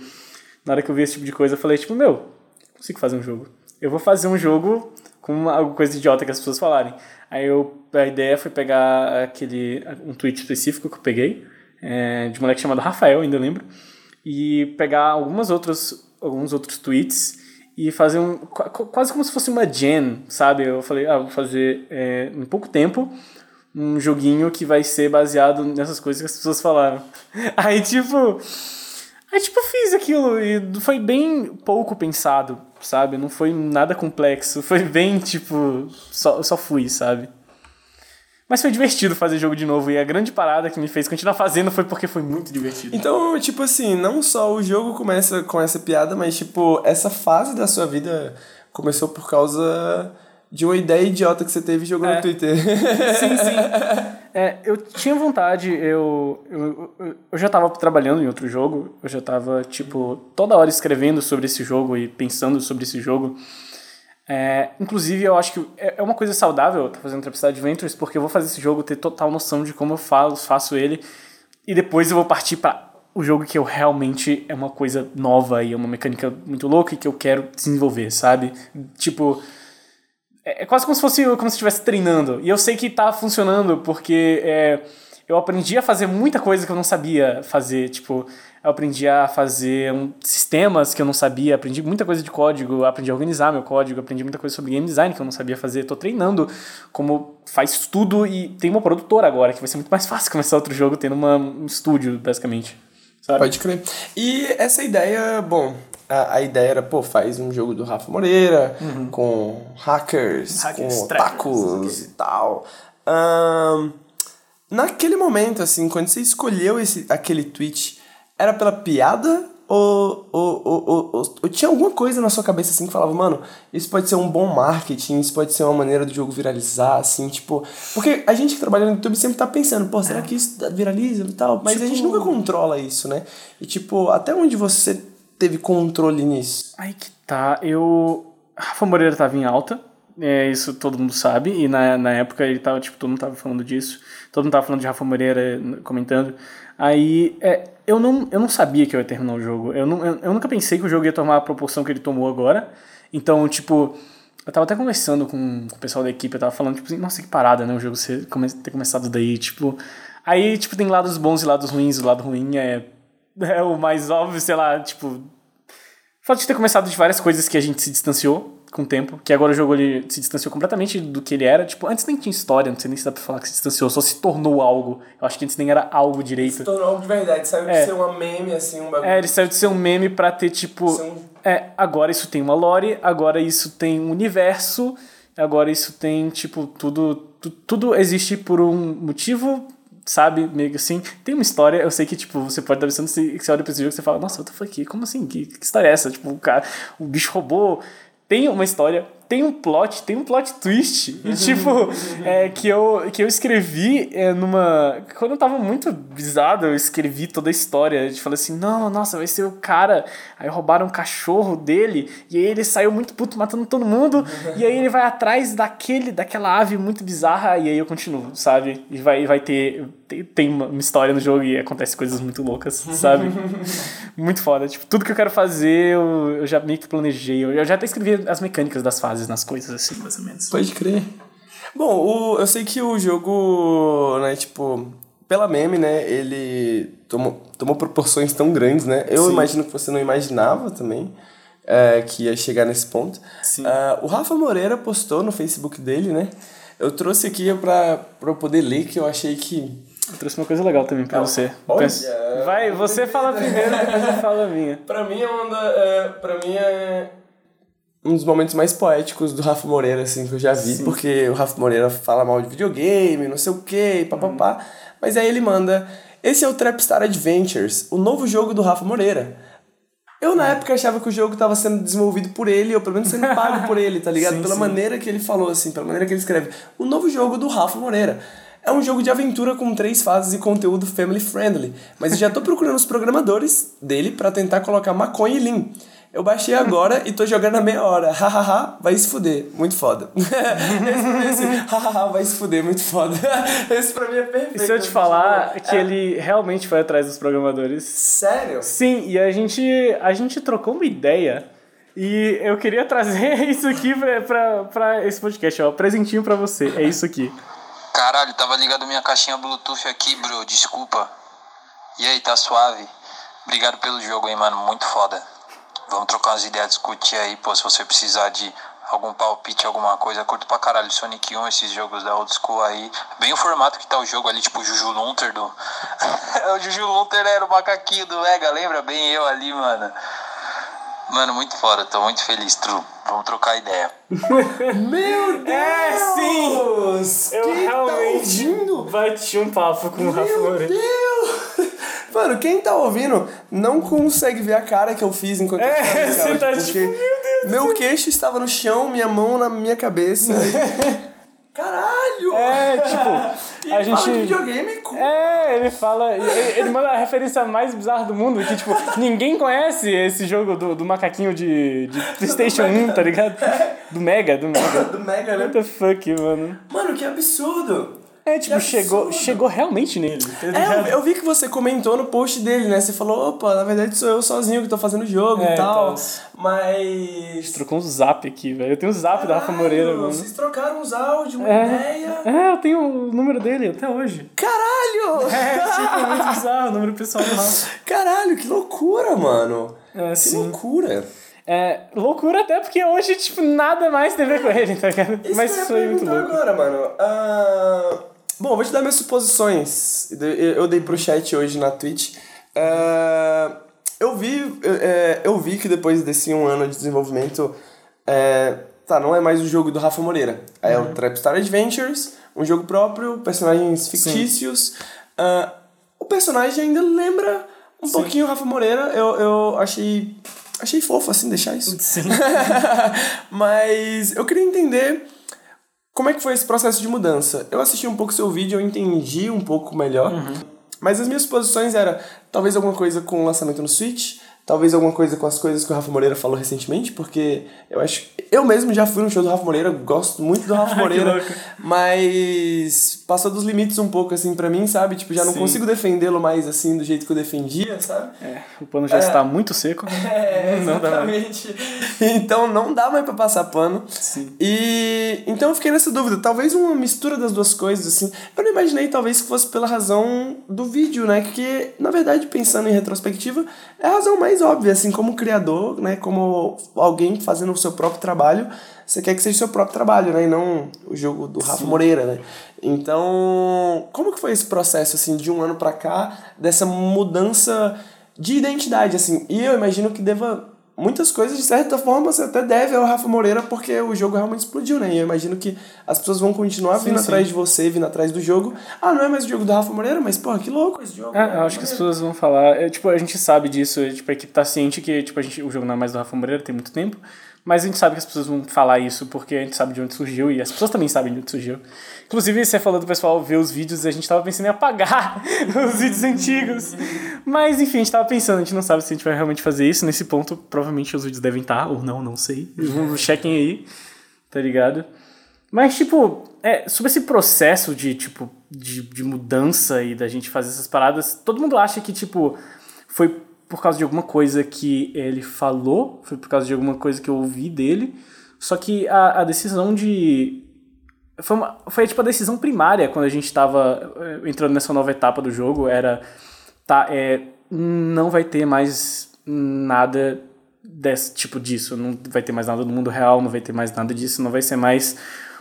na hora que eu vi esse tipo de coisa, eu falei, tipo, meu, consigo fazer um jogo. Eu vou fazer um jogo com uma, alguma coisa idiota que as pessoas falarem. Aí eu, a ideia foi pegar aquele, um tweet específico que eu peguei, é, de um moleque chamado Rafael, ainda lembro, e pegar algumas outras, alguns outros tweets e fazer um, qua- quase como se fosse uma gen, sabe? Eu falei, ah, vou fazer é, em pouco tempo um joguinho que vai ser baseado nessas coisas que as pessoas falaram. Aí, tipo, Aí, tipo, fiz aquilo e foi bem pouco pensado, sabe? Não foi nada complexo. Foi bem, tipo, só, só fui, sabe? Mas foi divertido fazer jogo de novo. E a grande parada que me fez continuar fazendo foi porque foi muito divertido. Então, tipo assim, não só o jogo começa com essa piada, mas tipo, essa fase da sua vida começou por causa de uma ideia idiota que você teve jogou É. no Twitter. Sim, sim. É, eu tinha vontade, eu, eu, eu- eu já tava trabalhando em outro jogo, eu já tava, tipo, toda hora escrevendo sobre esse jogo e pensando sobre esse jogo. É, inclusive, eu acho que é é uma coisa saudável estar fazendo Trapstar Adventures, porque eu vou fazer esse jogo ter total noção de como eu faço ele, e depois eu vou partir para o jogo que eu realmente é uma coisa nova e é uma mecânica muito louca e que eu quero desenvolver, sabe? Tipo, é é quase como se fosse como se estivesse treinando. E eu sei que tá funcionando porque é, eu aprendi a fazer muita coisa que eu não sabia fazer. Tipo, eu aprendi a fazer um, sistemas que eu não sabia, aprendi muita coisa de código, aprendi a organizar meu código, aprendi muita coisa sobre game design que eu não sabia fazer. Tô treinando como faz tudo e tem uma produtora agora, que vai ser muito mais fácil começar outro jogo tendo uma, um estúdio, basicamente. Sabe? Pode crer. E essa ideia, bom, a, a ideia era, pô, faz um jogo do Rafa Moreira, com hackers, Hackers, com otakus e tal. Ahn, naquele momento, assim, quando você escolheu esse, aquele tweet, era pela piada ou, ou, ou, ou, tinha alguma coisa na sua cabeça, assim, que falava, mano, isso pode ser um bom marketing, isso pode ser uma maneira do jogo viralizar, assim, tipo... Porque a gente que trabalha no YouTube sempre tá pensando, pô, será que isso viraliza e tal? Mas a gente Tipo- nunca controla isso, né? E tipo, até onde você teve controle nisso? Aí que tá, eu. Rafa Moreira tava em alta, é, isso todo mundo sabe, e na, na época ele tava, tipo, todo mundo tava falando disso, todo mundo tava falando de Rafa Moreira comentando. Aí é, eu, não, eu não sabia que eu ia terminar o jogo, eu, não, eu, eu nunca pensei que o jogo ia tomar a proporção que ele tomou agora. Então, tipo, eu tava até conversando com, com o pessoal da equipe, eu tava falando, tipo assim, nossa, que parada, né, o jogo ser, come, ter começado daí, tipo. Aí, tipo, tem lados bons e lados ruins, o lado ruim é, é o mais óbvio, sei lá, tipo, o fato de ter começado de várias coisas que a gente se distanciou com o tempo, que agora o jogo ele se distanciou completamente do que ele era. Tipo, antes nem tinha história, não sei nem se dá pra falar que se distanciou, só se tornou algo. Eu acho que antes nem era algo direito. tornou algo de verdade, saiu É. ser uma meme, assim, um bagulho. É, ele saiu de ser um meme pra ter, tipo. Ser um- É, agora isso tem uma lore, agora isso tem um universo, agora isso tem, tipo, tudo. tu- Tudo existe por um motivo sabe? Meio que assim. Tem uma história, eu sei que, tipo, você pode estar pensando, se você olha pra esse jogo e você fala, nossa, what the fuck, como assim? Que, que história é essa? Tipo, o, cara, o bicho roubou. Tem uma história, tem um plot, tem um plot twist. E, tipo, é, que, eu, que eu escrevi é, numa. Quando eu tava muito bizarro, eu escrevi toda a história. A gente falou assim: não, nossa, vai ser o cara. Aí roubaram um cachorro dele. E aí ele saiu muito puto matando todo mundo. e aí ele vai atrás daquele, daquela ave muito bizarra. E aí eu continuo, sabe? E vai, vai ter. Tem, tem uma história no jogo e acontece coisas muito loucas, sabe? muito foda. Tipo, tudo que eu quero fazer, eu, eu já meio que planejei. Eu já até escrevi as mecânicas das fases nas coisas, assim, mais ou menos. Pode crer. Bom, o, eu sei que o jogo, né, tipo, pela meme, né, ele tomou, tomou proporções tão grandes, né? Eu Sim. imagino que você não imaginava também é, que ia chegar nesse ponto. Sim. Ah, o Rafa Moreira postou no Facebook dele, né? Eu trouxe aqui pra, pra eu poder ler, que eu achei que... Eu trouxe uma coisa legal também pra você. olha! Penso- Vai, você fala primeiro, depois eu falo a minha. Pra mim é uma da, é, pra mim é um dos momentos mais poéticos do Rafa Moreira, assim, que eu já vi, porque o Rafa Moreira fala mal de videogame, não sei o que, papapá. Mas aí ele manda. Esse é o Trapstar Adventures, o novo jogo do Rafa Moreira. Eu, na época, achava que o jogo estava sendo desenvolvido por ele, ou pelo menos sendo pago por ele, tá ligado? Sim, pela sim. maneira que ele falou, assim, pela maneira que ele escreve. O novo jogo do Rafa Moreira. É um jogo de aventura com três fases e conteúdo family friendly. Mas eu já tô procurando os programadores dele pra tentar colocar maconha e lean. Eu baixei agora e tô jogando a meia hora. Hahaha, vai se fuder. Muito foda. esse é hahaha, vai se fuder. Muito foda. esse pra mim é perfeito. E se eu te falar que ele realmente foi atrás dos programadores? Sério? Sim, e a gente, a gente trocou uma ideia. E eu queria trazer isso aqui pra, pra, pra esse podcast, ó. Presentinho pra você. É isso aqui. Caralho, tava ligado minha caixinha Bluetooth aqui, bro. Desculpa. E aí, tá suave? Obrigado pelo jogo aí, mano. Muito foda. Vamos trocar umas ideias, discutir aí, pô. Se você precisar de algum palpite, alguma coisa, curto pra caralho. Sonic 1, esses jogos da old school aí. Bem o formato que tá o jogo ali, tipo o Juju Lunter do. o Juju Lunter era o macaquinho do Mega, lembra? Bem eu ali, mano. Mano, muito foda, tô muito feliz, Tru. Vamos trocar ideia. Meu Deus! É, sim! Eu Quem realmente tá bati um papo com o Rafa Meu Moreira. Deus! Mano, quem tá ouvindo não consegue ver a cara que eu fiz enquanto eu É, ficava nesse você tá porque tipo, meu Deus Meu queixo estava no chão, minha mão na minha cabeça. Caralho! É, tipo, E a ele fala de gente. videogame com... É, ele fala. Ele, ele manda a referência mais bizarra do mundo, que, tipo, ninguém conhece esse jogo do, do macaquinho de, de PlayStation 1, tá ligado? Do Mega, do Mega. do Mega, né? What the fuck, mano? Mano, que absurdo! É, tipo, chegou, chegou realmente nele. tá É, eu, eu vi que você comentou no post dele, né? Você falou, opa, na verdade sou eu sozinho que tô fazendo o jogo É, e tal. então. Mas. Trocou um zap aqui, velho. Eu tenho um zap da Rafa Caralho, Moreira, mano. Vocês trocaram os áudios, uma É. ideia. É, eu tenho o número dele até hoje. Caralho! É, tipo, muito bizarro o número pessoal do Rafa. Caralho, que loucura, mano. É, Que sim. loucura. É, loucura até porque hoje, tipo, nada mais tem a ver com ele, tá ligado? Isso Mas foi muito louco. agora, mano. Ah, bom, vou te dar minhas suposições. Eu dei pro chat hoje na Twitch. Ah, eu vi, é, eu vi que depois desse um ano de desenvolvimento, é, tá, não é mais o jogo do Rafa Moreira. É Uhum. o Trapstar Adventures, um jogo próprio, personagens fictícios. O personagem ainda lembra um pouquinho o Rafa Moreira. Eu, eu achei, achei fofo, assim, deixar isso. Sim. Mas eu queria entender como é que foi esse processo de mudança. Eu assisti um pouco seu vídeo, eu entendi um pouco melhor. Mas as minhas suposições eram talvez alguma coisa com o lançamento no Switch, talvez alguma coisa com as coisas que o Rafa Moreira falou recentemente, porque eu acho. Eu mesmo já fui no show do Rafa Moreira, gosto muito do Rafa Moreira, mas passou dos limites um pouco, assim, pra mim, sabe? Tipo, já não Sim. consigo defendê-lo mais, assim, do jeito que eu defendia, sabe? É, o pano já está muito seco. É, Não dá mais. exatamente. então não dá mais pra passar pano. Sim. E então eu fiquei nessa dúvida. Talvez uma mistura das duas coisas, assim. Eu não imaginei, talvez, que fosse pela razão do vídeo, né? Que, na verdade, pensando em retrospectiva, é a razão mais óbvia, assim, como criador, né? Como alguém fazendo o seu próprio trabalho. Você quer que seja o seu próprio trabalho, né? E não o jogo do Rafa Moreira, né? Então, como que foi esse processo, assim, de um ano pra cá, dessa mudança de identidade, assim? E eu imagino que deva muitas coisas, de certa forma, você até deve ao Rafa Moreira, porque o jogo realmente explodiu, né? E eu imagino que as pessoas vão continuar vindo sim. atrás de você, vindo atrás do jogo. Ah, não é mais o jogo do Rafa Moreira, mas, pô, que louco esse jogo. É, né? eu acho que as pessoas vão falar. é, tipo, a gente sabe disso, tipo, a equipe tá ciente que tipo, a gente, o jogo não é mais do Rafa Moreira, tem muito tempo. Mas a gente sabe que as pessoas vão falar isso porque a gente sabe de onde surgiu e as pessoas também sabem de onde surgiu. Inclusive, você falou do pessoal ver os vídeos e a gente tava pensando em apagar os vídeos antigos. Mas enfim, a gente tava pensando, a gente não sabe se a gente vai realmente fazer isso. Nesse ponto, provavelmente os vídeos devem estar, ou não, não sei. Chequem aí, tá ligado? Mas, tipo, é, sobre esse processo de, tipo, de, de mudança e da gente fazer essas paradas, todo mundo acha que, tipo, foi por causa de alguma coisa que ele falou, foi por causa de alguma coisa que eu ouvi dele. Só que a, a decisão de. Foi, uma, foi tipo a decisão primária quando a gente tava eh, entrando nessa nova etapa do jogo. Era. Tá, é, não vai ter mais nada desse tipo disso. Não vai ter mais nada do mundo real, não vai ter mais nada disso, não vai ser mais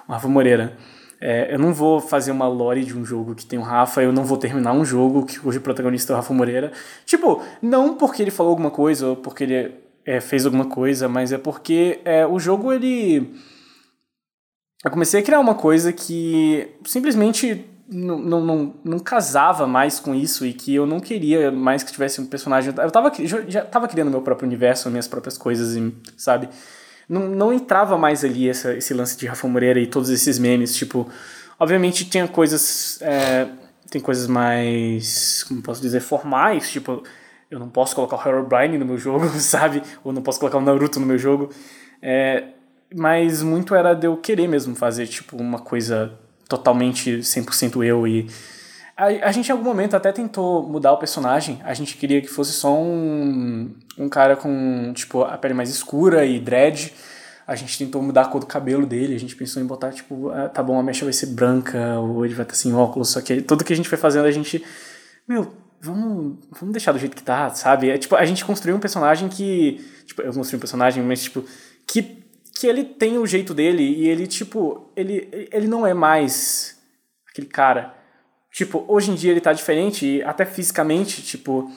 o Rafa Moreira. É, eu não vou fazer uma lore de um jogo que tem o Rafa, eu não vou terminar um jogo que cujo protagonista é o Rafa Moreira. Tipo, não porque ele falou alguma coisa ou porque ele é, fez alguma coisa, mas é porque é, o jogo ele. Eu comecei a criar uma coisa que simplesmente não, não, não, não casava mais com isso e que eu não queria mais que tivesse um personagem. Eu tava, já tava criando meu próprio universo, minhas próprias coisas, sabe? Não, não entrava mais ali essa, esse lance de Rafa Moreira e todos esses memes. Tipo, obviamente tinha coisas. É, tem coisas mais. Como posso dizer? Formais. Tipo, eu não posso colocar o Herobrine no meu jogo, sabe? Ou não posso colocar o Naruto no meu jogo. É, mas muito era de eu querer mesmo fazer, tipo, uma coisa totalmente 100% eu e a, a gente em algum momento até tentou mudar o personagem. A gente queria que fosse só um, um cara com, tipo, a pele mais escura e dread. A gente tentou mudar a cor do cabelo dele. A gente pensou em botar, tipo, ah, tá bom, a mecha vai ser branca, ou ele vai estar sem óculos. Só que tudo que a gente foi fazendo, a gente. Meu, vamos, vamos deixar do jeito que tá, sabe? É tipo, a gente construiu um personagem que. Tipo, eu construí um personagem, mas, tipo, que que ele tem o jeito dele e ele, tipo, ele, ele não é mais aquele cara. Tipo, hoje em dia ele tá diferente, até fisicamente, tipo,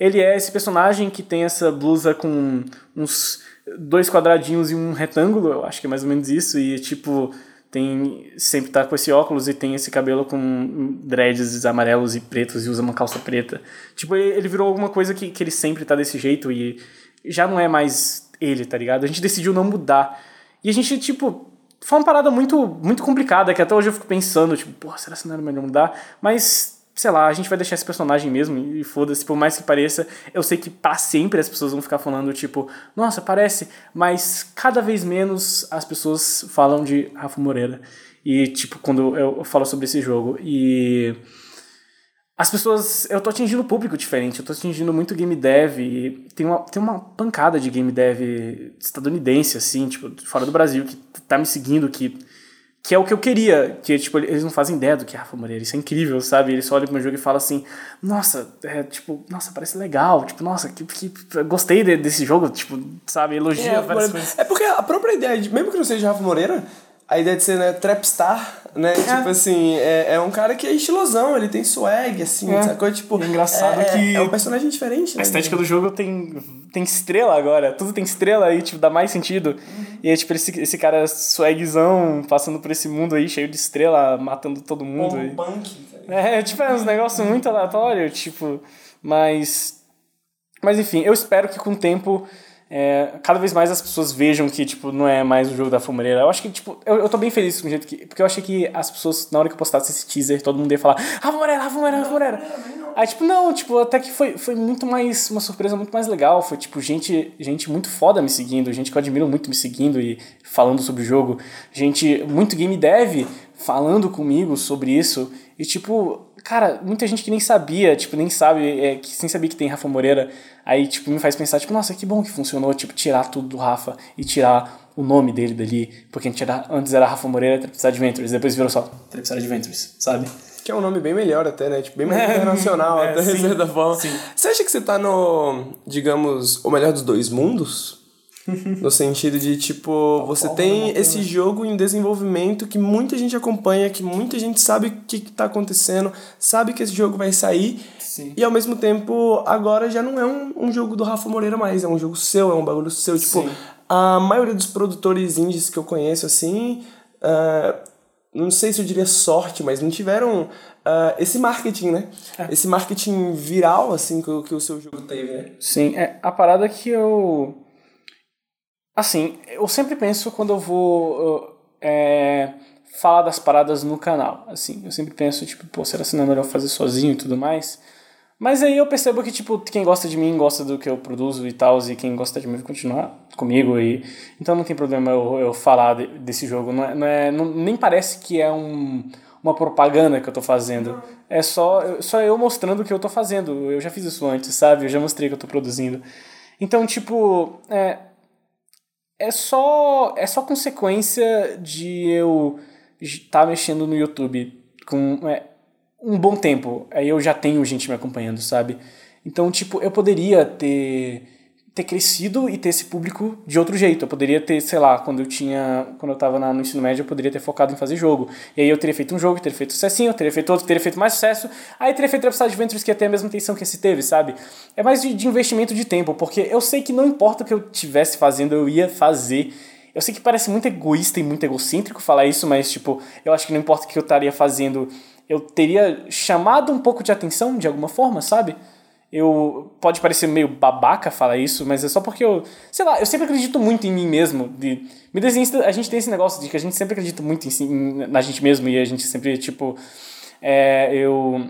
ele é esse personagem que tem essa blusa com uns dois quadradinhos e um retângulo, eu acho que é mais ou menos isso, e tipo, tem sempre tá com esse óculos e tem esse cabelo com dreads amarelos e pretos e usa uma calça preta. Tipo, ele virou alguma coisa que, que ele sempre tá desse jeito e já não é mais ele, tá ligado? A gente decidiu não mudar. E a gente, tipo, foi uma parada muito, muito complicada, que até hoje eu fico pensando, tipo, porra, será que não era melhor mudar? Mas, sei lá, a gente vai deixar esse personagem mesmo, e foda-se, por mais que pareça, eu sei que para sempre as pessoas vão ficar falando, tipo, nossa, parece, mas cada vez menos as pessoas falam de Rafa Moreira. E, tipo, quando eu falo sobre esse jogo. E as pessoas. Eu tô atingindo um público diferente, eu tô atingindo muito game dev. E tem uma, tem uma pancada de game dev estadunidense, assim, tipo, fora do Brasil, que tá me seguindo, que, que é o que eu queria. Que, tipo, eles não fazem ideia do que é Rafa Moreira. Isso é incrível, sabe? Eles só olham pro meu jogo e falam assim: Nossa, é, tipo, nossa, parece legal. Tipo, nossa, que, que gostei de, desse jogo, tipo, sabe? Elogia É, várias Moreira. coisas. é porque a própria ideia, de, mesmo que não seja Rafa Moreira, a ideia de ser né, trapstar, né? Tipo assim, é, é um cara que é estilosão, ele tem swag, assim, É. sacou? Tipo, É engraçado é, que- É um personagem diferente, né? A estética do jogo tem, tem estrela agora. Tudo tem estrela aí, tipo, dá mais sentido. E é tipo esse, esse cara swagzão passando por esse mundo aí, cheio de estrela, matando todo mundo. Um punk, tá ligado? É, tipo, é uns negócios muito aleatórios, tipo, mas. Mas enfim, eu espero que com o tempo. É, cada vez mais as pessoas vejam que, tipo, não é mais o jogo da Fumareira. Eu acho que, tipo, eu, eu tô bem feliz com o jeito que. Porque eu achei que as pessoas, na hora que eu postasse esse teaser, todo mundo ia falar, Rafa Moreira, Rafa Moreira, Rafa Moreira. Aí, tipo, não, tipo, até que foi, foi muito mais. Uma surpresa muito mais legal. Foi, tipo, gente, gente muito foda me seguindo, gente que eu admiro muito me seguindo e falando sobre o jogo. Gente, muito game dev falando comigo sobre isso. E, tipo, cara, muita gente que nem sabia, tipo, nem sabe, é, que sem saber que tem Rafa Moreira, aí, tipo, me faz pensar, tipo, nossa, que bom que funcionou, tipo, tirar tudo do Rafa e tirar o nome dele dali, porque antes era, antes era Rafa Moreira Trapside Adventures, depois virou só Trapside Adventures, sabe? Que é um nome bem melhor até, né? Tipo, bem mais internacional, É, até, de sim, certa forma. sim. Você acha que você tá no, digamos, o melhor dos dois mundos? No sentido de, tipo, você tem esse jogo em desenvolvimento que muita gente acompanha, que muita gente sabe o que, que tá acontecendo, sabe que esse jogo vai sair. Sim. E ao mesmo tempo, agora já não é um, um jogo do Rafa Moreira mais, é um jogo seu, é um bagulho seu. Tipo, Sim. a maioria dos produtores indies que eu conheço, assim, ah, não sei se eu diria sorte, mas não tiveram ah, esse marketing, né? Esse marketing viral, assim, que, o- que o seu jogo teve, né? Sim, é a parada que eu. Assim, eu sempre penso quando eu vou é, falar das paradas no canal. Assim, eu sempre penso, tipo, pô, será que não é melhor fazer sozinho e tudo mais? Mas aí eu percebo que, tipo, quem gosta de mim gosta do que eu produzo e tal, e quem gosta de mim vai continuar comigo. e Então não tem problema eu, eu falar de- desse jogo. Não é, não é, não- nem parece que é um, uma propaganda que eu tô fazendo. É só, só eu mostrando o que eu tô fazendo. Eu já fiz isso antes, sabe? Eu já mostrei que eu tô produzindo. Então, tipo, é, é só é só consequência de eu estar mexendo no YouTube com é, um bom tempo. Aí eu já tenho gente me acompanhando, sabe? Então, tipo, eu poderia ter ter crescido e ter esse público de outro jeito. Eu poderia ter, sei lá, quando eu tinha, quando eu tava no ensino médio, eu poderia ter focado em fazer jogo. E aí eu teria feito um jogo, teria feito sucessinho, teria feito outro, teria feito mais sucesso. Aí teria feito Upside Adventures que ia ter a mesma intenção que esse teve, sabe? É mais de, de investimento de tempo, porque eu sei que não importa o que eu tivesse fazendo, eu ia fazer. Eu sei que parece muito egoísta e muito egocêntrico falar isso, mas, tipo, eu acho que não importa o que eu estaria fazendo, eu teria chamado um pouco de atenção de alguma forma, sabe? Eu pode parecer meio babaca falar isso, mas é só porque eu, sei lá, eu sempre acredito muito em mim mesmo. De, me desenhista, a gente tem esse negócio de que a gente sempre acredita muito em, na gente mesmo e a gente sempre tipo, é, eu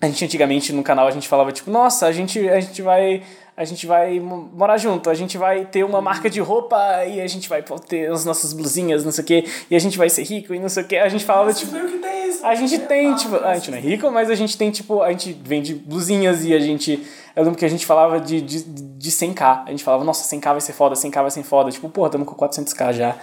a gente antigamente no canal a gente falava tipo, nossa, a gente a gente vai a gente vai mo- morar junto, a gente vai ter uma marca de roupa e a gente vai ter as nossas blusinhas, não sei o quê, e a gente vai ser rico e não sei o quê. A gente falava tipo, que tem isso. a gente tem, tipo, a gente não é rico, mas a gente tem, tipo, a gente vende blusinhas e a gente. Eu lembro que a gente falava de, de, de 100k. A gente falava, nossa, 100k vai ser foda, 100k vai ser foda. Tipo, porra, estamos com 400k já.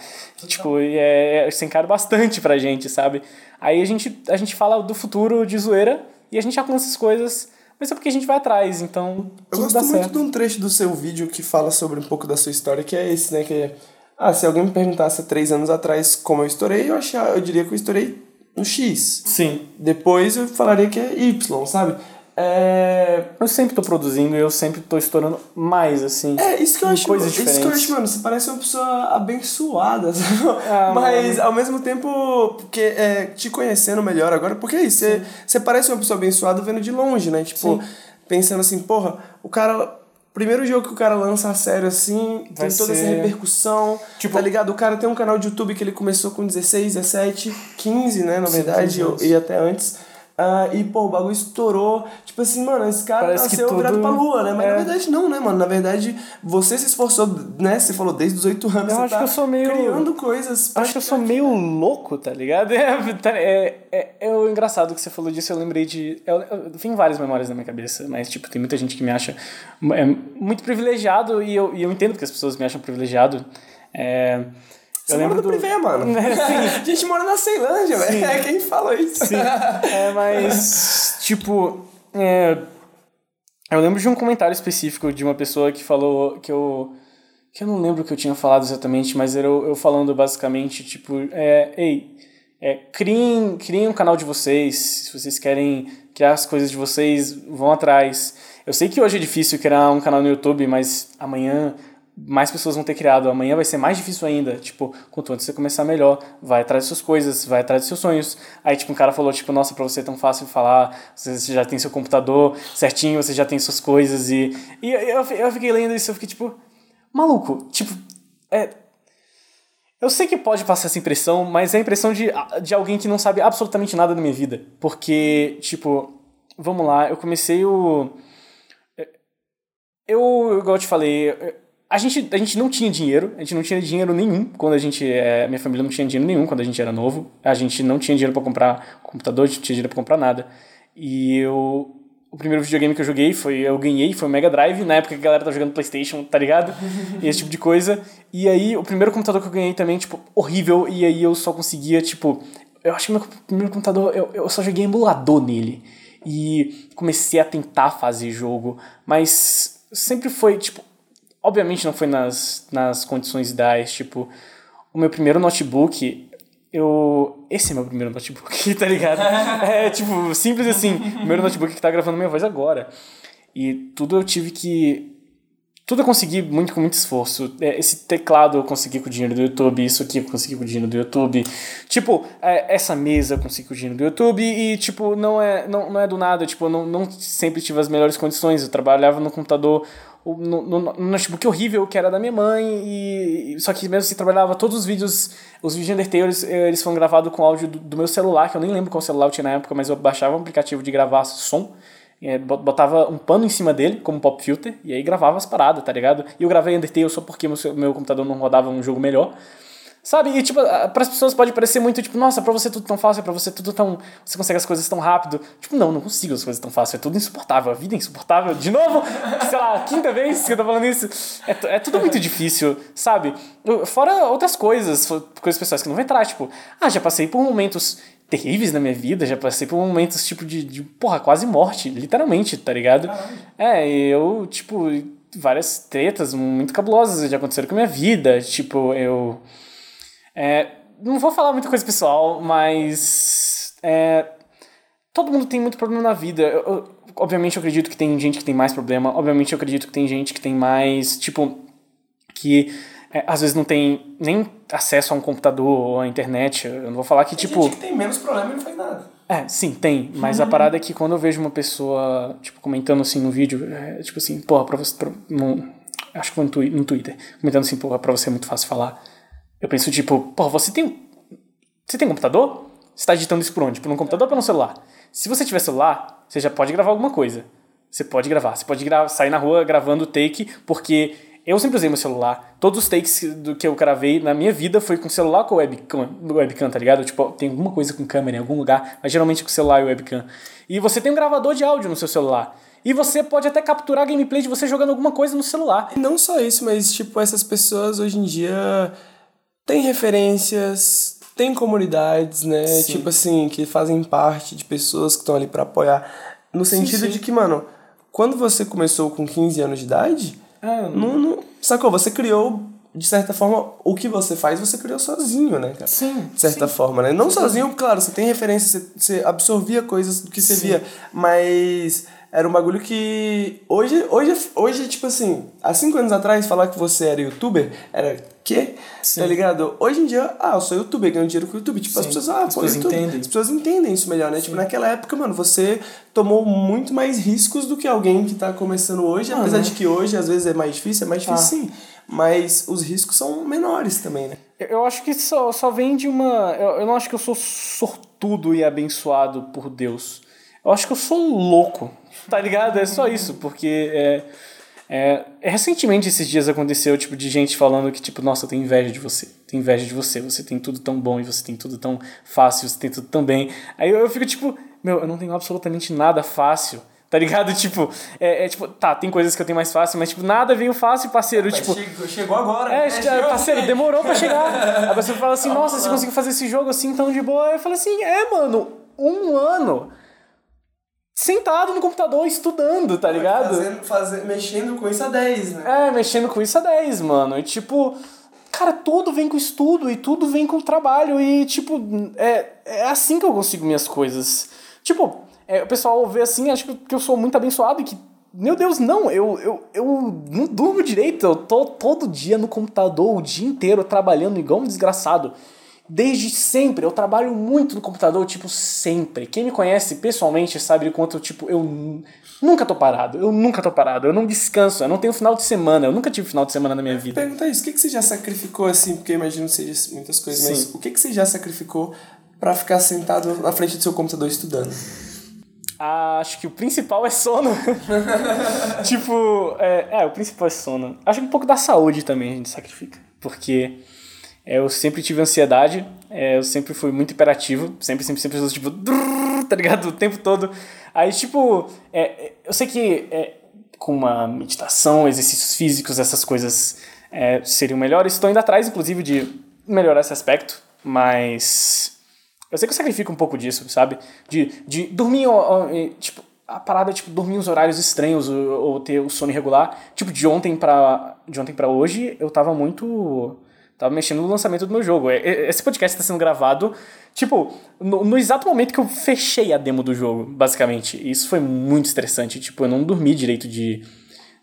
Tipo, e é, é 100k é bastante pra gente, sabe? Aí a gente, a gente fala do futuro de zoeira e a gente alcança essas coisas, mas é porque a gente vai atrás, então. Eu gosto muito certo. de um trecho do seu vídeo que fala sobre um pouco da sua história, que é esse, né? Que é, ah, se alguém me perguntasse há três anos atrás como eu estourei, eu, achar, eu diria que eu estourei no X. Sim. Depois eu falaria que é Y, sabe? É, Eu sempre tô produzindo e eu sempre tô estourando mais, assim. é isso que eu acho. coisas Isso que eu diferentes. acho, mano. Você parece uma pessoa abençoada. sabe? Ah, Mas ao mesmo tempo, porque é, te conhecendo melhor agora, porque é isso, você, você parece uma pessoa abençoada vendo de longe, né? Tipo, pensando assim, porra, o cara. Primeiro jogo que o cara lança a sério assim, Vai tem toda essa ser- repercussão. Tipo- tá ligado? O cara tem um canal de YouTube que ele começou com 16, 17, 15, né? Na verdade, 15 anos. e até antes. Ah, e, pô, o bagulho estourou. Tipo assim, mano, esse cara Parece nasceu virado tudo- pra lua, né? Mas é. na verdade não, né, mano? Na verdade, você se esforçou, né? Você falou desde os 8 anos. Eu acho tá que eu sou meio- Criando coisas. pra Acho que eu sou meio louco, tá ligado? É, tá- é, é, é o engraçado que você falou disso, eu lembrei de. Eu, eu, tem várias memórias na minha cabeça, mas, tipo, tem muita gente que me acha é, muito privilegiado e eu, e eu entendo que as pessoas me acham privilegiado. É, Você mora no privê, mano. Sim. A gente mora na Ceilândia, velho. É quem falou isso. Sim. É, mas, tipo. é, eu lembro de um comentário específico de uma pessoa que falou que eu. Que eu não lembro o que eu tinha falado exatamente, mas era eu, eu falando basicamente, tipo, é, ei, é, criem, criem um canal de vocês. Se vocês querem criar as coisas de vocês, vão atrás. Eu sei que hoje é difícil criar um canal no YouTube, mas amanhã mais pessoas vão ter criado. Amanhã vai ser mais difícil ainda. Tipo, quanto antes você começar melhor, vai atrás das suas coisas, vai atrás dos seus sonhos. Aí, tipo, um cara falou, tipo, nossa, pra você é tão fácil falar, você já tem seu computador certinho, você já tem suas coisas e... E eu, eu fiquei lendo isso, eu fiquei, tipo, maluco, tipo, é... Eu sei que pode passar essa impressão, mas é a impressão de, de alguém que não sabe absolutamente nada da minha vida. Porque, tipo, vamos lá, eu comecei o... Eu, igual eu te falei, a gente, a gente não tinha dinheiro, a gente não tinha dinheiro nenhum quando a gente. É, minha família não tinha dinheiro nenhum quando a gente era novo. A gente não tinha dinheiro pra comprar computador, a gente não tinha dinheiro pra comprar nada. E eu. O primeiro videogame que eu joguei foi. Eu ganhei, foi o Mega Drive, na época que a galera tava jogando Playstation, tá ligado? e esse tipo de coisa. E aí, o primeiro computador que eu ganhei também, tipo, horrível. E aí eu só conseguia, tipo. Eu acho que meu primeiro computador, eu, eu só joguei emulador nele. E comecei a tentar fazer jogo, mas sempre foi, tipo, obviamente não foi nas, nas condições ideais, tipo, o meu primeiro notebook, eu. Esse é meu primeiro notebook, tá ligado? é, tipo, simples assim. O primeiro notebook que tá gravando minha voz agora. E tudo eu tive que. Tudo eu consegui muito com muito esforço. É, esse teclado eu consegui com o dinheiro do YouTube, isso aqui eu consegui com o dinheiro do YouTube. Tipo, é, essa mesa eu consegui com o dinheiro do YouTube e, tipo, não é, não, não é do nada. Tipo, eu não, não sempre tive as melhores condições. Eu trabalhava no computador no, no, no notebook horrível que era da minha mãe e só que mesmo assim trabalhava todos os vídeos os vídeos de Undertale eles, eles foram gravados com áudio do, do, meu celular que eu nem lembro qual celular eu tinha na época mas eu baixava um aplicativo de gravar som é, botava um pano em cima dele como pop filter e aí gravava as paradas tá ligado? E eu gravei Undertale só porque meu, meu computador não rodava um jogo melhor Sabe? E, tipo, para as pessoas pode parecer muito, tipo, nossa, pra você tudo tão fácil, pra você tudo tão. Você consegue as coisas tão rápido. Tipo, não, não consigo as coisas tão fácil. É tudo insuportável. A vida é insuportável. De novo, sei lá, quinta vez que eu tô falando isso. É, é tudo muito difícil, sabe? Fora outras coisas, coisas pessoais que não vão entrar, tipo, ah, já passei por momentos terríveis na minha vida, já passei por momentos, tipo, de, de porra, quase morte, literalmente, tá ligado? É, eu, tipo, várias tretas muito cabulosas já aconteceram com a minha vida. Tipo, eu é, não vou falar muita coisa pessoal, mas. É, todo mundo tem muito problema na vida. Eu, eu, obviamente eu acredito que tem gente que tem mais problema. Obviamente eu acredito que tem gente que tem mais. Tipo. Que é, às vezes não tem nem acesso a um computador ou à internet. Eu não vou falar que, tem tipo. Gente que tem menos problema e não faz nada. É, sim, tem. Mas a parada é que quando eu vejo uma pessoa, tipo, comentando assim no vídeo, é, tipo assim, porra, pra você. Pra, no, acho que foi no, no Twitter, comentando assim, porra, pra você é muito fácil falar. Eu penso, tipo, pô, você tem. Você tem computador? Você está digitando isso por onde? Por um computador ou por um celular? Se você tiver celular, você já pode gravar alguma coisa. Você pode gravar. Você pode gravar, sair na rua gravando take, porque eu sempre usei meu celular. Todos os takes do que eu gravei na minha vida foi com celular ou com webcam, webcam, tá ligado? Tipo, tem alguma coisa com câmera em algum lugar, mas geralmente com celular e webcam. E você tem um gravador de áudio no seu celular. E você pode até capturar gameplay de você jogando alguma coisa no celular. Não só isso, mas tipo, essas pessoas hoje em dia tem referências, tem comunidades, né? Sim. Tipo assim, que fazem parte de pessoas que estão ali para apoiar. No sentido sim, sim. de que, mano, quando você começou com 15 anos de idade, é, não, não, sacou? Você criou, de certa forma, o que você faz, você criou sozinho, né, cara? Sim. De certa forma, né? Não sozinho, claro, você tem referência, você, você absorvia coisas do que você via, mas era um bagulho que hoje, hoje, hoje, tipo assim, há cinco anos atrás, falar que você era youtuber era quê? Sim. Tá ligado? Hoje em dia, ah, eu sou youtuber, ganho dinheiro com o YouTube. Tipo, Sim. as pessoas, ah, as pô, pessoas YouTube. entendem. As pessoas entendem isso melhor, né? Sim. Tipo, naquela época, mano, você tomou muito mais riscos do que alguém que tá começando hoje, ah, apesar né? de que hoje às vezes é mais difícil, é mais difícil ah. sim. Mas os riscos são menores também, né? Eu acho que só, só vem de uma. Eu, eu não acho que eu sou sortudo e abençoado por Deus. Eu acho que eu sou louco, tá ligado? É só isso, porque é, é, recentemente esses dias aconteceu, tipo, de gente falando que, tipo, nossa, eu tenho inveja de você, tenho inveja de você, você tem tudo tão bom e você tem tudo tão fácil, você tem tudo tão bem. Aí eu, eu fico, tipo, meu, eu não tenho absolutamente nada fácil. Tá ligado? Tipo, é, é, tipo, tá, tem coisas que eu tenho mais fácil, mas tipo, nada veio fácil, parceiro. Mas tipo, chegou, chegou agora. É, é parceiro, demorou pra chegar. A pessoa fala assim, nossa, você conseguiu fazer esse jogo assim tão de boa. Eu falo assim, é, mano, um ano sentado no computador estudando, tá ligado? Fazendo, fazendo, mexendo com isso a 10, né? É, mexendo com isso a 10, mano. E tipo, cara, tudo vem com estudo e tudo vem com trabalho e tipo, é, é assim que eu consigo minhas coisas. Tipo, é, o pessoal vê assim, acho que eu sou muito abençoado e que meu Deus, não, eu, eu, eu não durmo direito, eu tô todo dia no computador, o dia inteiro trabalhando igual um desgraçado. Desde sempre, eu trabalho muito no computador, tipo, sempre. Quem me conhece pessoalmente sabe o quanto, tipo, eu nunca tô parado. Eu nunca tô parado. Eu não descanso, eu não tenho final de semana. Eu nunca tive final de semana na minha vida. Pergunta isso, o que, que você já sacrificou, assim, porque eu imagino que seja muitas coisas, Sim. mas o que, que você já sacrificou para ficar sentado na frente do seu computador estudando? Ah, acho que o principal é sono. tipo, é, é, o principal é sono. Acho que um pouco da saúde também a gente sacrifica. Porque eu sempre tive ansiedade, é, eu sempre fui muito hiperativo, sempre, sempre, sempre, tipo, tá ligado? O tempo todo. Aí, tipo, é, eu sei que é, com uma meditação, exercícios físicos, essas coisas é, seriam melhores. Estou indo atrás, inclusive, de melhorar esse aspecto, mas eu sei que eu sacrifico um pouco disso, sabe? De, de dormir, tipo, a parada, tipo, dormir os horários estranhos ou, ou ter o sono irregular. Tipo, de ontem pra, de ontem pra hoje, eu tava muito. Tava mexendo no lançamento do meu jogo. É, é, Esse podcast tá sendo gravado, tipo, no, no exato momento que eu fechei a demo do jogo, basicamente. E isso foi muito estressante. Tipo, eu não dormi direito de,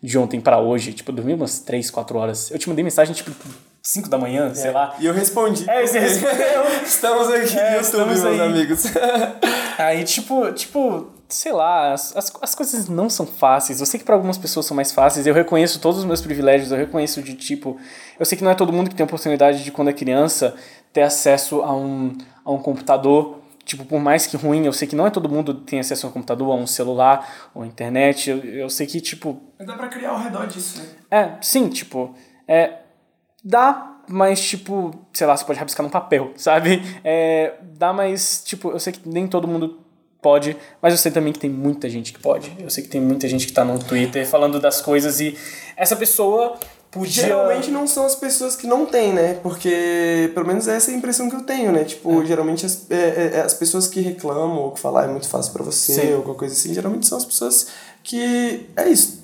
de ontem pra hoje. Tipo, eu dormi umas 3, 4 horas. Eu te mandei mensagem, tipo, 5 da manhã, sei lá. E eu respondi. É, você respondeu. Estamos aqui É, no YouTube, estamos meus aí. amigos. Aí, tipo, tipo, sei lá, as, as, as coisas não são fáceis. Eu sei que para algumas pessoas são mais fáceis. Eu reconheço todos os meus privilégios. Eu reconheço de tipo. Eu sei que não é todo mundo que tem a oportunidade de, quando é criança, ter acesso a um, a um computador. Tipo, por mais que ruim, eu sei que não é todo mundo que tem acesso a um computador, a um celular, ou internet. Eu, eu sei que, tipo, Mas dá pra criar ao redor disso, né? é, sim, tipo, é, dá, mas, tipo, sei lá, você pode rabiscar no papel, sabe? É, dá, mas, tipo, eu sei que nem todo mundo pode, mas eu sei também que tem muita gente que pode. Eu sei que tem muita gente que tá no Twitter falando das coisas e essa pessoa podia... Geralmente não são as pessoas que não têm, né? Porque, pelo menos essa é a impressão que eu tenho, né? Tipo, geralmente as, é, é, é as pessoas que reclamam ou que falam ah, é muito fácil pra você Sim. ou alguma coisa assim, geralmente são as pessoas que. É isso.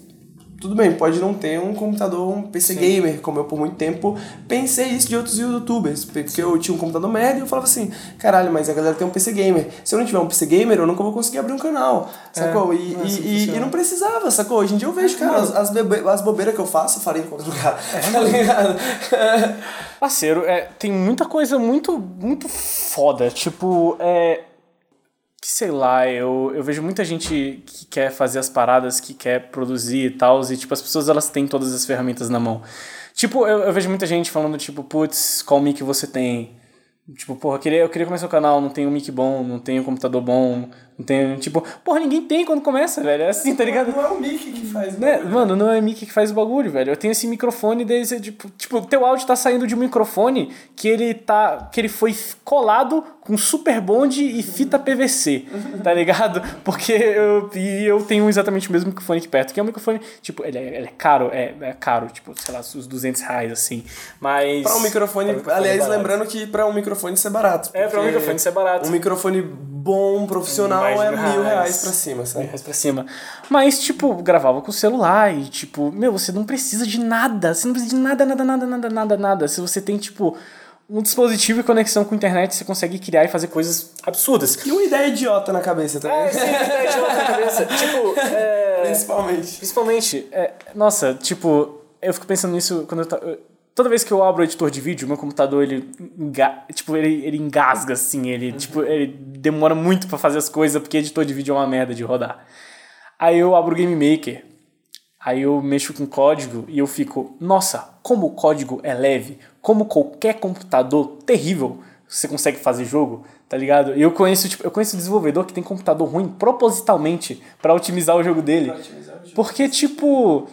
Tudo bem, pode não ter um computador, um PC gamer, como eu por muito tempo pensei isso de outros youtubers. Porque eu tinha um computador médio e eu falava assim, caralho, mas a galera tem um PC gamer. Se eu não tiver um PC gamer, eu nunca vou conseguir abrir um canal. Sacou? e, não é assim e, e, não precisava, sacou? Hoje em dia eu vejo, cara, as, as, bebe- as bobeiras que eu faço, eu faria em qualquer lugar. tá ligado? Parceiro, é, tem muita coisa muito, muito foda. Tipo, é. Que sei lá, eu, eu vejo muita gente que quer fazer as paradas, que quer produzir e tal, e tipo, as pessoas elas têm todas as ferramentas na mão. Tipo, eu, eu vejo muita gente falando, tipo, putz, qual mic você tem? Tipo, porra, eu queria, eu queria começar o canal, não tenho mic bom, não tenho computador bom, não tenho. Tipo, porra, ninguém tem quando começa, velho. É assim, tá ligado? Não é o Mickey que faz, Né? Mano, não é Mickey que faz o bagulho, velho. Eu tenho esse microfone desde, tipo, tipo, teu áudio tá saindo de um microfone que ele tá, que ele foi colado com super bonde e fita PVC, tá ligado? Porque eu, e eu tenho exatamente o mesmo microfone aqui perto, que é um microfone, tipo, ele é, ele é caro, é, é caro, tipo, sei lá, uns 200 reais, assim, mas... Pra um microfone, Pra um microfone aliás, lembrando que pra um microfone isso é barato. É, pra um microfone isso é barato. Um microfone bom, profissional, De é mil mil reais. reais pra cima, sabe? reais pra cima. Mas, tipo, gravava com o celular e, tipo, meu, você não precisa de nada. Você não precisa de nada, nada, nada, nada, nada, nada. Se você tem, tipo, um dispositivo e conexão com a internet, você consegue criar e fazer coisas absurdas. E uma ideia idiota na cabeça também. É, sim, é, de outra cabeça. Tipo, é... Principalmente. Principalmente, é, nossa, tipo, eu fico pensando nisso quando eu, ta- eu- Toda vez que eu abro o editor de vídeo, meu computador, ele, enga, tipo, ele, ele engasga, assim, ele, tipo, ele demora muito pra fazer as coisas, porque editor de vídeo é uma merda de rodar. Aí eu abro o Game Maker, aí eu mexo com código e eu fico, nossa, como o código é leve, como qualquer computador terrível você consegue fazer jogo, tá ligado? E eu conheço, tipo, eu conheço desenvolvedor que tem computador ruim propositalmente pra otimizar o jogo dele. Porque, tipo,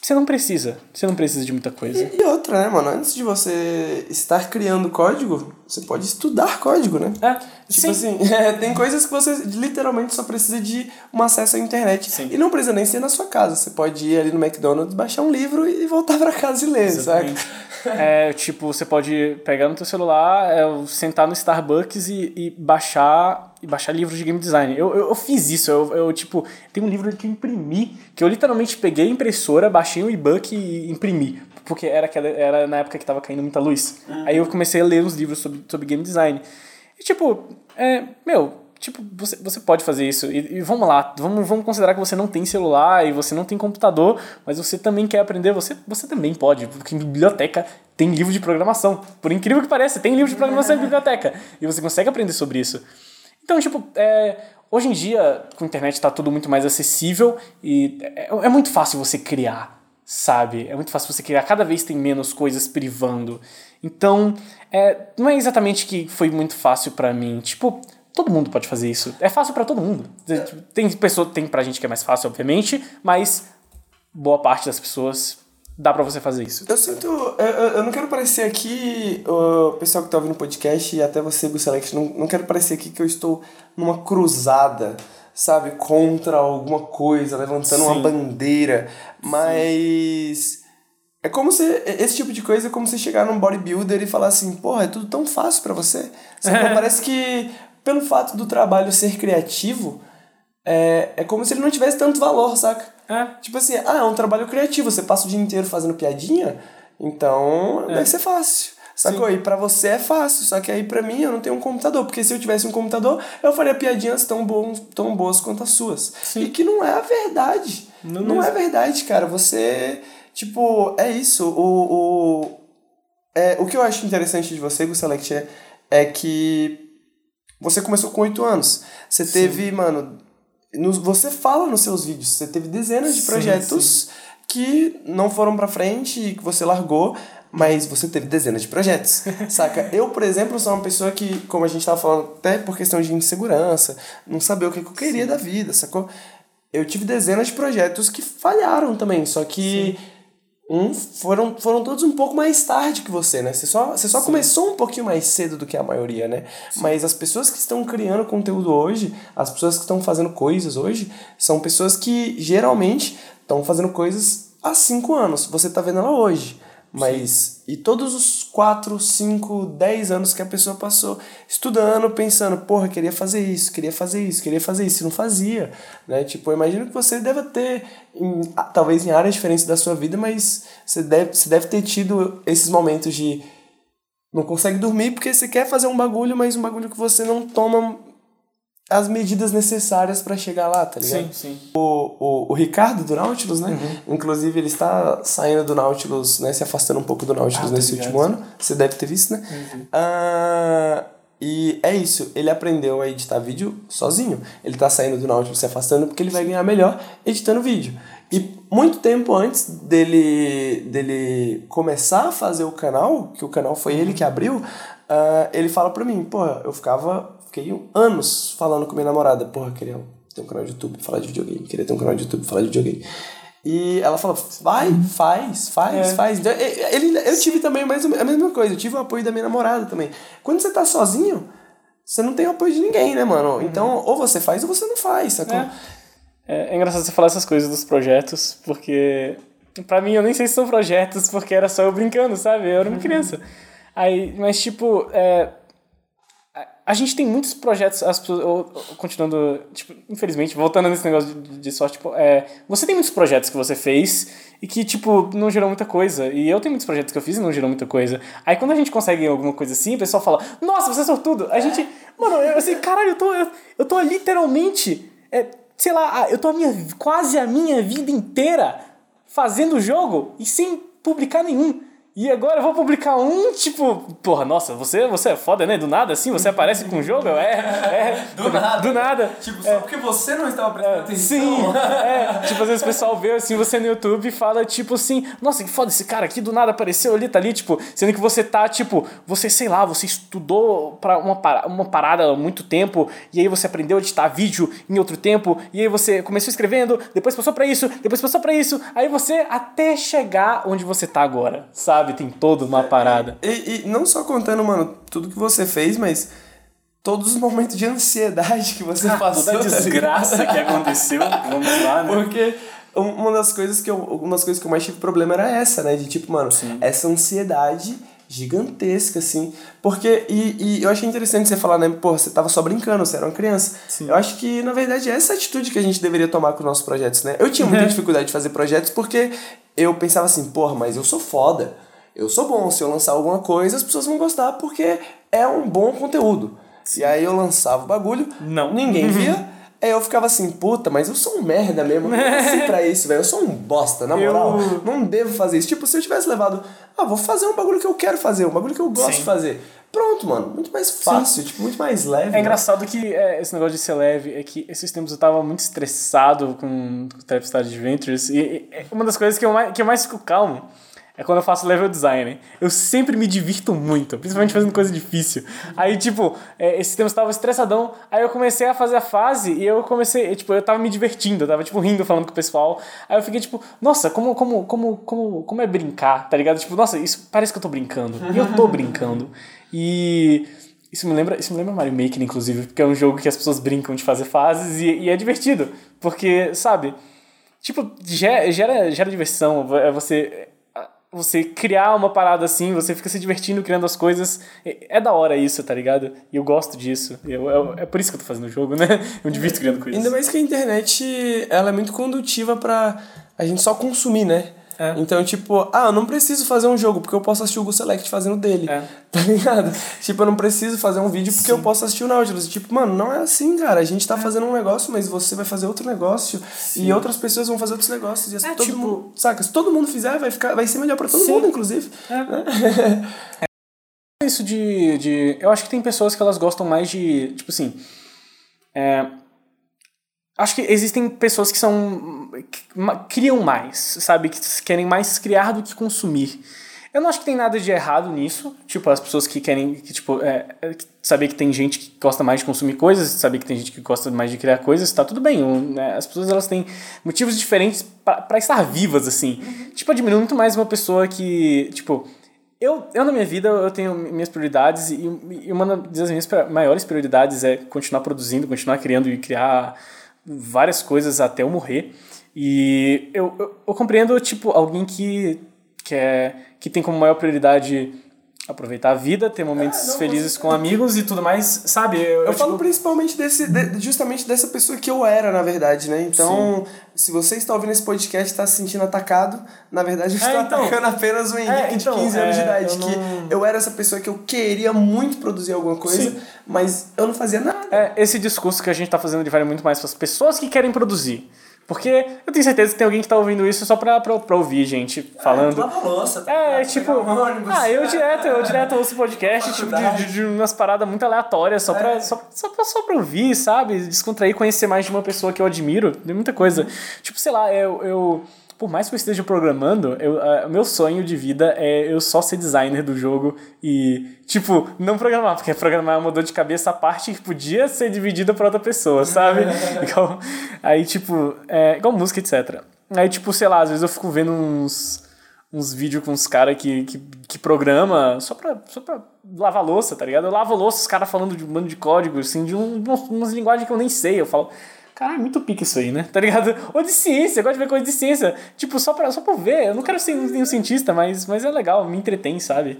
você não precisa. Você não precisa de muita coisa. E outra, né, mano? Antes de você estar criando código, você pode estudar código, né? É, Tipo sim. assim, é, tem coisas que você literalmente só precisa de um acesso à internet. Sim. E não precisa nem ser na sua casa. Você pode ir ali no McDonald's, baixar um livro e voltar pra casa e ler, sabe? É, tipo, você pode pegar no teu celular, é, sentar no Starbucks e, e baixar e baixar livros de game design. Eu, eu, eu fiz isso, eu, eu, tipo, tem um livro que eu imprimi, que eu literalmente peguei a impressora, baixei um e-book e imprimi. Porque era, aquela, era na época que tava caindo muita luz. Aí eu comecei a ler uns livros sobre, sobre game design. E tipo, é, meu, tipo, você, você pode fazer isso. E, e vamos lá, vamos, vamos considerar que você não tem celular e você não tem computador, mas você também quer aprender, você, você também pode, porque em biblioteca tem livro de programação. Por incrível que pareça, tem livro de programação em biblioteca. E você consegue aprender sobre isso. Então, tipo, é, hoje em dia, com a internet está tudo muito mais acessível e é, é muito fácil você criar, sabe? É muito fácil você criar. Cada vez tem menos coisas privando. Então, é, não é exatamente que foi muito fácil pra mim. Tipo, todo mundo pode fazer isso. É fácil pra todo mundo. Tem pessoa, tem pra gente que é mais fácil, obviamente, mas boa parte das pessoas dá pra você fazer isso. Eu sinto. Eu, eu não quero parecer aqui, o pessoal que tá ouvindo o podcast e até você, Gustavo, não, não quero parecer aqui que eu estou numa cruzada, sabe, contra alguma coisa, levantando uma Sim. bandeira. Mas. É como se. Esse tipo de coisa é como se chegar num bodybuilder e falar assim, porra, é tudo tão fácil pra você. Sabe? Parece que, pelo fato do trabalho ser criativo. é, é como se ele não tivesse tanto valor, saca? É. Tipo assim, ah, é um trabalho criativo, você passa o dia inteiro fazendo piadinha, então deve ser fácil. Sacou? E pra você é fácil, só que aí pra mim eu não tenho um computador, porque se eu tivesse um computador, eu faria piadinhas tão, bom, tão boas quanto as suas. E que não é a verdade. Não Não, é verdade, cara. Você, tipo, é isso. O, o, é, o que eu acho interessante de você, Gusselect, é, é que você começou com oito anos. Você teve, mano. no- você fala nos seus vídeos, você teve dezenas de Sim, projetos que não foram pra frente e que você largou, mas você teve dezenas de projetos, saca? Eu, por exemplo, sou uma pessoa que, como a gente tava falando, até por questão de insegurança, não saber o que que eu queria da vida, sacou? Eu tive dezenas de projetos que falharam também, só que um foram, foram todos um pouco mais tarde que você, né? Você só, você só começou um pouquinho mais cedo do que a maioria, né? Mas as pessoas que estão criando conteúdo hoje, as pessoas que estão fazendo coisas hoje, são pessoas que geralmente estão fazendo coisas há cinco anos. Você tá vendo ela hoje. Mas, e todos os 4, 5, 10 anos que a pessoa passou estudando, pensando, porra, queria fazer isso, queria fazer isso, queria fazer isso, e não fazia, né? Tipo, imagino que você deva ter, em, talvez em áreas diferentes da sua vida, mas você deve, você deve ter tido esses momentos de não consegue dormir porque você quer fazer um bagulho, mas um bagulho que você não toma as medidas necessárias pra chegar lá, tá ligado? Sim, sim. O, o, o Ricardo do Nautilus, né? Inclusive, ele está saindo do Nautilus, né? Se afastando um pouco do Nautilus Ah, nesse ligado. último ano. Você deve ter visto, né? Ah, e é isso. Ele aprendeu a editar vídeo sozinho. Ele tá saindo do Nautilus, se afastando, porque ele vai ganhar melhor editando vídeo. E muito tempo antes dele, dele começar a fazer o canal, que o canal foi ele que abriu, ah, ele fala pra mim, pô, eu ficava, fiquei anos falando com minha namorada, porra, queria ter um canal de YouTube, falar de videogame, queria ter um canal de YouTube, falar de videogame. E ela falou, vai, faz, faz, É. faz. Ele, eu tive também mais a mesma coisa, eu tive o apoio da minha namorada também. Quando você tá sozinho, você não tem o apoio de ninguém, né, mano? Então, ou você faz ou você não faz, sacou? É. É, é engraçado você falar essas coisas dos projetos, porque pra mim eu nem sei se são projetos, porque era só eu brincando, sabe? Eu era uma criança. Aí, mas tipo, é, a- gente tem muitos projetos, as pessoas, continuando, tipo, infelizmente, voltando nesse negócio de, de sorte, tipo, é, você tem muitos projetos que você fez e que, tipo, não gerou muita coisa. E eu tenho muitos projetos que eu fiz e não gerou muita coisa. Aí quando a gente consegue alguma coisa assim, o pessoal fala, nossa, você é sortudo. A gente, mano, eu assim, caralho, eu tô, eu, eu tô literalmente, é, sei lá, eu tô a minha, quase a minha vida inteira fazendo jogo e sem publicar nenhum. E agora eu vou publicar um, tipo, porra, nossa, você, você é foda, né? Do nada assim, você aparece com o jogo? É, é. Do nada. Do nada. Tipo, só porque você não estava prestando Sim, é. Tipo, às vezes o pessoal vê assim, você no YouTube e fala, tipo assim, nossa, que foda esse cara aqui, do nada apareceu ali, tá ali, tipo, sendo que você tá, tipo, você, sei lá, você estudou pra uma, para- uma parada há muito tempo, e aí você aprendeu a editar vídeo em outro tempo, e aí você começou escrevendo, depois passou pra isso, depois passou pra isso, aí você até chegar onde você tá agora, sabe? Tem toda uma parada. E, e não só contando, mano, tudo que você fez, mas todos os momentos de ansiedade que você passou. Toda a tá ligado? desgraça que aconteceu, vamos lá, né? Porque um- uma das coisas que eu, algumas coisas que eu mais tive problema era essa, né? De tipo, mano, essa ansiedade gigantesca, assim. Porque, e, e eu achei interessante você falar, né? Pô, você tava só brincando, você era uma criança. Eu acho que, na verdade, é essa atitude que a gente deveria tomar com os nossos projetos, né? Eu tinha muita dificuldade de fazer projetos porque eu pensava assim, porra, mas eu sou foda. Eu sou bom, se eu lançar alguma coisa, as pessoas vão gostar porque é um bom conteúdo. E aí eu lançava o bagulho, Não. ninguém via. Aí eu ficava assim, puta, mas eu sou um merda mesmo. Eu não nasci pra isso, velho. Eu sou um bosta, na moral. Eu- Não devo fazer isso. Tipo, se eu tivesse levado, ah, vou fazer um bagulho que eu quero fazer, um bagulho que eu gosto Sim. de fazer. Pronto, mano. Muito mais fácil, tipo, muito mais leve. É engraçado que é, esse negócio de ser leve é que esses tempos eu tava muito estressado com o Trapstar Adventures e, e é uma das coisas que eu, mais, que eu mais fico calmo é quando eu faço level design. Eu sempre me divirto muito, principalmente fazendo coisa difícil. Aí, tipo, é, esse tempo eu tava estressadão, aí eu comecei a fazer a fase e eu comecei, tipo, eu tava me divertindo, eu tava, tipo, rindo, falando com o pessoal. Aí eu fiquei, tipo, nossa, como, como, como, como, como é brincar, tá ligado? Tipo, nossa, isso parece que eu tô brincando. E eu tô brincando. E... Isso me lembra, isso me lembra Mario Maker, inclusive, porque é um jogo que as pessoas brincam de fazer fases e, e é divertido. Porque, sabe, tipo, gera, gera, gera diversão. É Você. Você criar uma parada assim, você fica se divertindo criando as coisas. É, é da hora isso, tá ligado? E eu gosto disso. Eu, eu- é por isso que eu tô fazendo o jogo, né? Eu me divirto criando coisas. Ainda mais que a internet, ela é muito condutiva pra a gente só consumir, né? É. Então, tipo, ah, eu não preciso fazer um jogo porque eu posso assistir o Go Select fazendo dele. É. Tá ligado? Tipo, eu não preciso fazer um vídeo porque eu posso assistir o Nautilus. Tipo, mano, não é assim, cara. A gente É. tá fazendo um negócio, mas você vai fazer outro negócio e outras pessoas vão fazer outros negócios. E assim, É, todo tipo- mundo, saca? Se todo mundo fizer, vai, ficar, vai ser melhor pra todo Sim. mundo, inclusive. isso de, de. Eu acho que tem pessoas que elas gostam mais de. Tipo assim. é, acho que existem pessoas que são. que criam mais, sabe? Que querem mais criar do que consumir. Eu não acho que tem nada de errado nisso. Tipo, as pessoas que querem. Que, tipo, é, é, saber que tem gente que gosta mais de consumir coisas, saber que tem gente que gosta mais de criar coisas, tá tudo bem. Né, As pessoas elas têm motivos diferentes pra pra estar vivas, assim. Tipo, admiro muito mais uma pessoa que. Tipo, eu, eu, na minha vida, eu tenho minhas prioridades e, e uma das minhas maiores prioridades é continuar produzindo, continuar criando e criar várias coisas até eu morrer. E eu, eu, eu compreendo, tipo, alguém que, que, é, que tem como maior prioridade aproveitar a vida, ter momentos É, não, felizes você- com amigos e tudo mais, sabe? Eu, Eu falo tipo, principalmente desse, de- justamente dessa pessoa que eu era, na verdade, né? Então, se você está ouvindo esse podcast e está se sentindo atacado, na verdade eu estou É, então. atacando apenas o Henrique É, então, de 15 anos de é, idade. eu Que não- eu era essa pessoa que eu queria muito produzir alguma coisa, Sim. mas eu não fazia nada. É, esse discurso que a gente tá fazendo ele vale muito mais para as pessoas que querem produzir. Porque eu tenho certeza que tem alguém que tá ouvindo isso só pra, pra, pra ouvir gente falando. A louça, tá É, tipo. Um. Ah, eu direto, eu direto ouço podcast, tipo, de, de, de umas paradas muito aleatórias, só pra, só, só, pra, só pra ouvir, sabe? Descontrair, conhecer mais de uma pessoa que eu admiro. Tem muita coisa. Tipo, sei lá, eu. eu por mais que eu esteja programando, eu, o meu sonho de vida é eu só ser designer do jogo e, tipo, não programar, porque programar é uma dor de cabeça a parte que podia ser dividida pra outra pessoa, sabe? igual, aí, tipo, é, igual música, etc. Aí, tipo, sei lá, às vezes eu fico vendo uns uns vídeos com uns caras que, que, que programa só pra, só pra lavar louça, tá ligado? Eu lavo louça, os caras falando de um bando de código, assim, de um, umas linguagens que eu nem sei. Eu falo, caralho, é muito pique isso aí, né? Tá ligado? Ou de ciência, eu gosto de ver coisa de ciência. Tipo, só pra, só pra ver. Eu não quero ser nenhum cientista, mas, mas é legal, me entretém, sabe?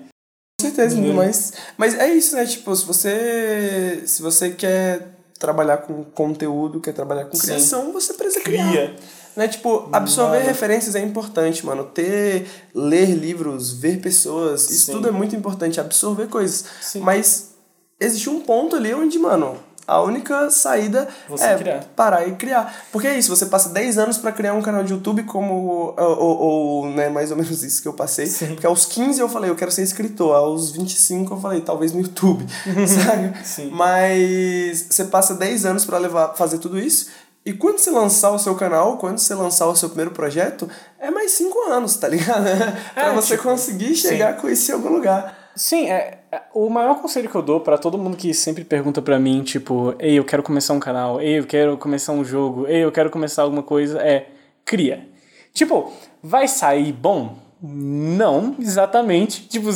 Com certeza, mas, mas é isso, né? Tipo, se você, se você quer trabalhar com conteúdo, quer trabalhar com Sim. criação, você precisa criar. Cria. Né? Tipo, absorver referências é importante, mano. Ter, ler livros, ver pessoas, isso Sim. tudo é muito importante, absorver coisas. Sim. Mas existe um ponto ali onde, mano, a única saída Você é criar. parar e criar. Porque é isso, você passa 10 anos pra criar um canal de YouTube como. Ou, ou, ou, né, mais ou menos isso que eu passei. Porque aos 15 eu falei, eu quero ser escritor. Aos 25 eu falei, talvez no YouTube. sabe? Sim. Mas você passa 10 anos pra levar, fazer tudo isso. E quando você lançar o seu canal, quando você lançar o seu primeiro projeto, é mais 5 anos, tá ligado? pra É, você tipo, conseguir chegar com isso em algum lugar. Sim, é, é- o maior conselho que eu dou pra todo mundo que sempre pergunta pra mim, tipo, ei, eu quero começar um canal, ei, eu quero começar um jogo, ei, eu quero começar alguma coisa, é cria. Tipo, vai sair bom? Não, exatamente. Tipo,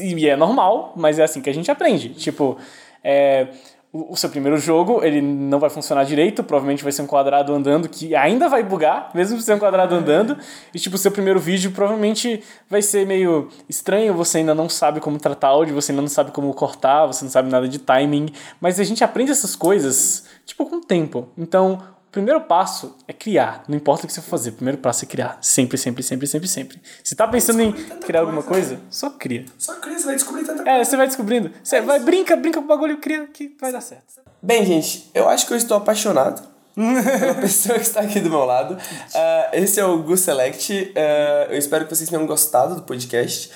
e é normal, mas é assim que a gente aprende. Tipo, é, o, o seu primeiro jogo, ele não vai funcionar direito, provavelmente vai ser um quadrado andando que ainda vai bugar, mesmo sendo um quadrado andando. E tipo, o seu primeiro vídeo provavelmente vai ser meio estranho, você ainda não sabe como tratar áudio, você ainda não sabe como cortar, você não sabe nada de timing, mas a gente aprende essas coisas, tipo, com o tempo. Então, primeiro passo é criar, não importa o que você for fazer, o primeiro passo é criar, sempre, sempre, sempre, sempre, sempre. Se tá pensando em criar alguma coisa, coisa, só cria. Só cria, você vai descobrir tanta É, você vai descobrindo. Você vai, brinca, brinca com o bagulho, cria que vai dar certo. Bem, gente, eu acho que eu estou apaixonado pela pessoa que está aqui do meu lado. Ah, esse é o Gu Select. Ah, eu espero que vocês tenham gostado do podcast.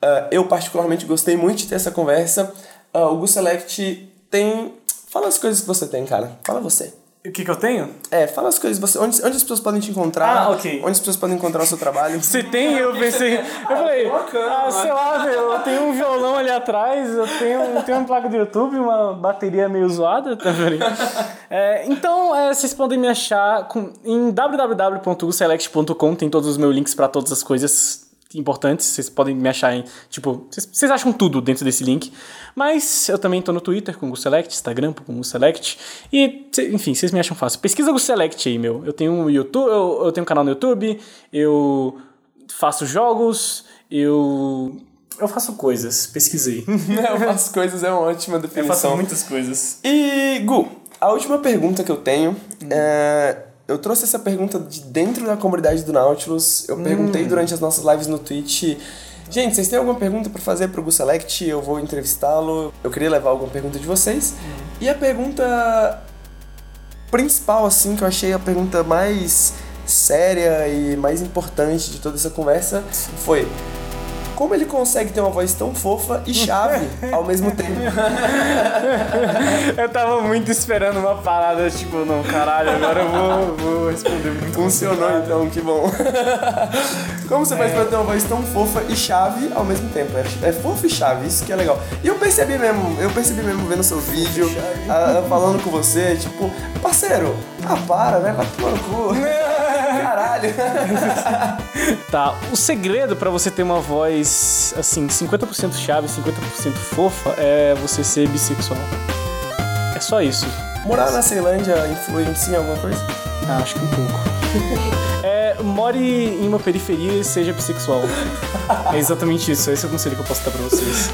Ah, eu, particularmente, gostei muito de ter essa conversa. O Gu Select tem. Fala as coisas que você tem, cara. Fala você. O que que eu tenho? É, fala as coisas você. Onde, onde as pessoas podem te encontrar? Ah, ok. Onde as pessoas podem encontrar o seu trabalho? Você tem? Eu pensei. Eu falei, ah, sei lá, velho, eu tenho um violão ali atrás, eu tenho, eu tenho uma placa do YouTube, uma bateria meio zoada, tá vendo? É, então, é, vocês podem me achar com, em www.uselect.com, tem todos os meus links pra todas as coisas importantes, vocês podem me achar em, tipo, vocês, acham tudo dentro desse link, mas eu também tô no Twitter com o Select, Instagram com o Select, e, cê- enfim, vocês me acham fácil. Pesquisa o Select aí, meu. Eu tenho um YouTube, eu, eu tenho um canal no YouTube, eu faço jogos, Eu. Eu faço coisas, pesquisei. eu faço coisas, é uma ótima Eu definição. faço muitas coisas. E, Gu, a última pergunta que eu tenho é. Eu trouxe essa pergunta de dentro da comunidade do Nautilus. Eu perguntei durante as nossas lives no Twitch. Gente, vocês têm alguma pergunta pra fazer pro Gu Select? Eu vou entrevistá-lo. Eu queria levar alguma pergunta de vocês. E a pergunta principal, assim, que eu achei a pergunta mais séria e mais importante de toda essa conversa foi. Como ele consegue ter uma voz tão fofa e chave ao mesmo tempo? Eu tava muito esperando uma parada, tipo, não, caralho, agora eu vou, vou responder muito Funcionou então, que bom. Como você faz pra ter uma voz tão fofa e chave ao mesmo tempo? É, é fofa e chave, isso que é legal. E eu percebi mesmo, eu percebi mesmo vendo seu vídeo, ah, falando com você, tipo, parceiro, ah, para, né? Vai tomar no cu. Caralho. Tá, o segredo pra você ter uma voz, assim, 50% chave, 50% fofa, é você ser bissexual. É só isso. Morar na Ceilândia influencia em alguma coisa? Ah, acho que um pouco. É, more em uma periferia e seja bissexual. É exatamente isso, esse é o conselho que eu posso dar pra vocês.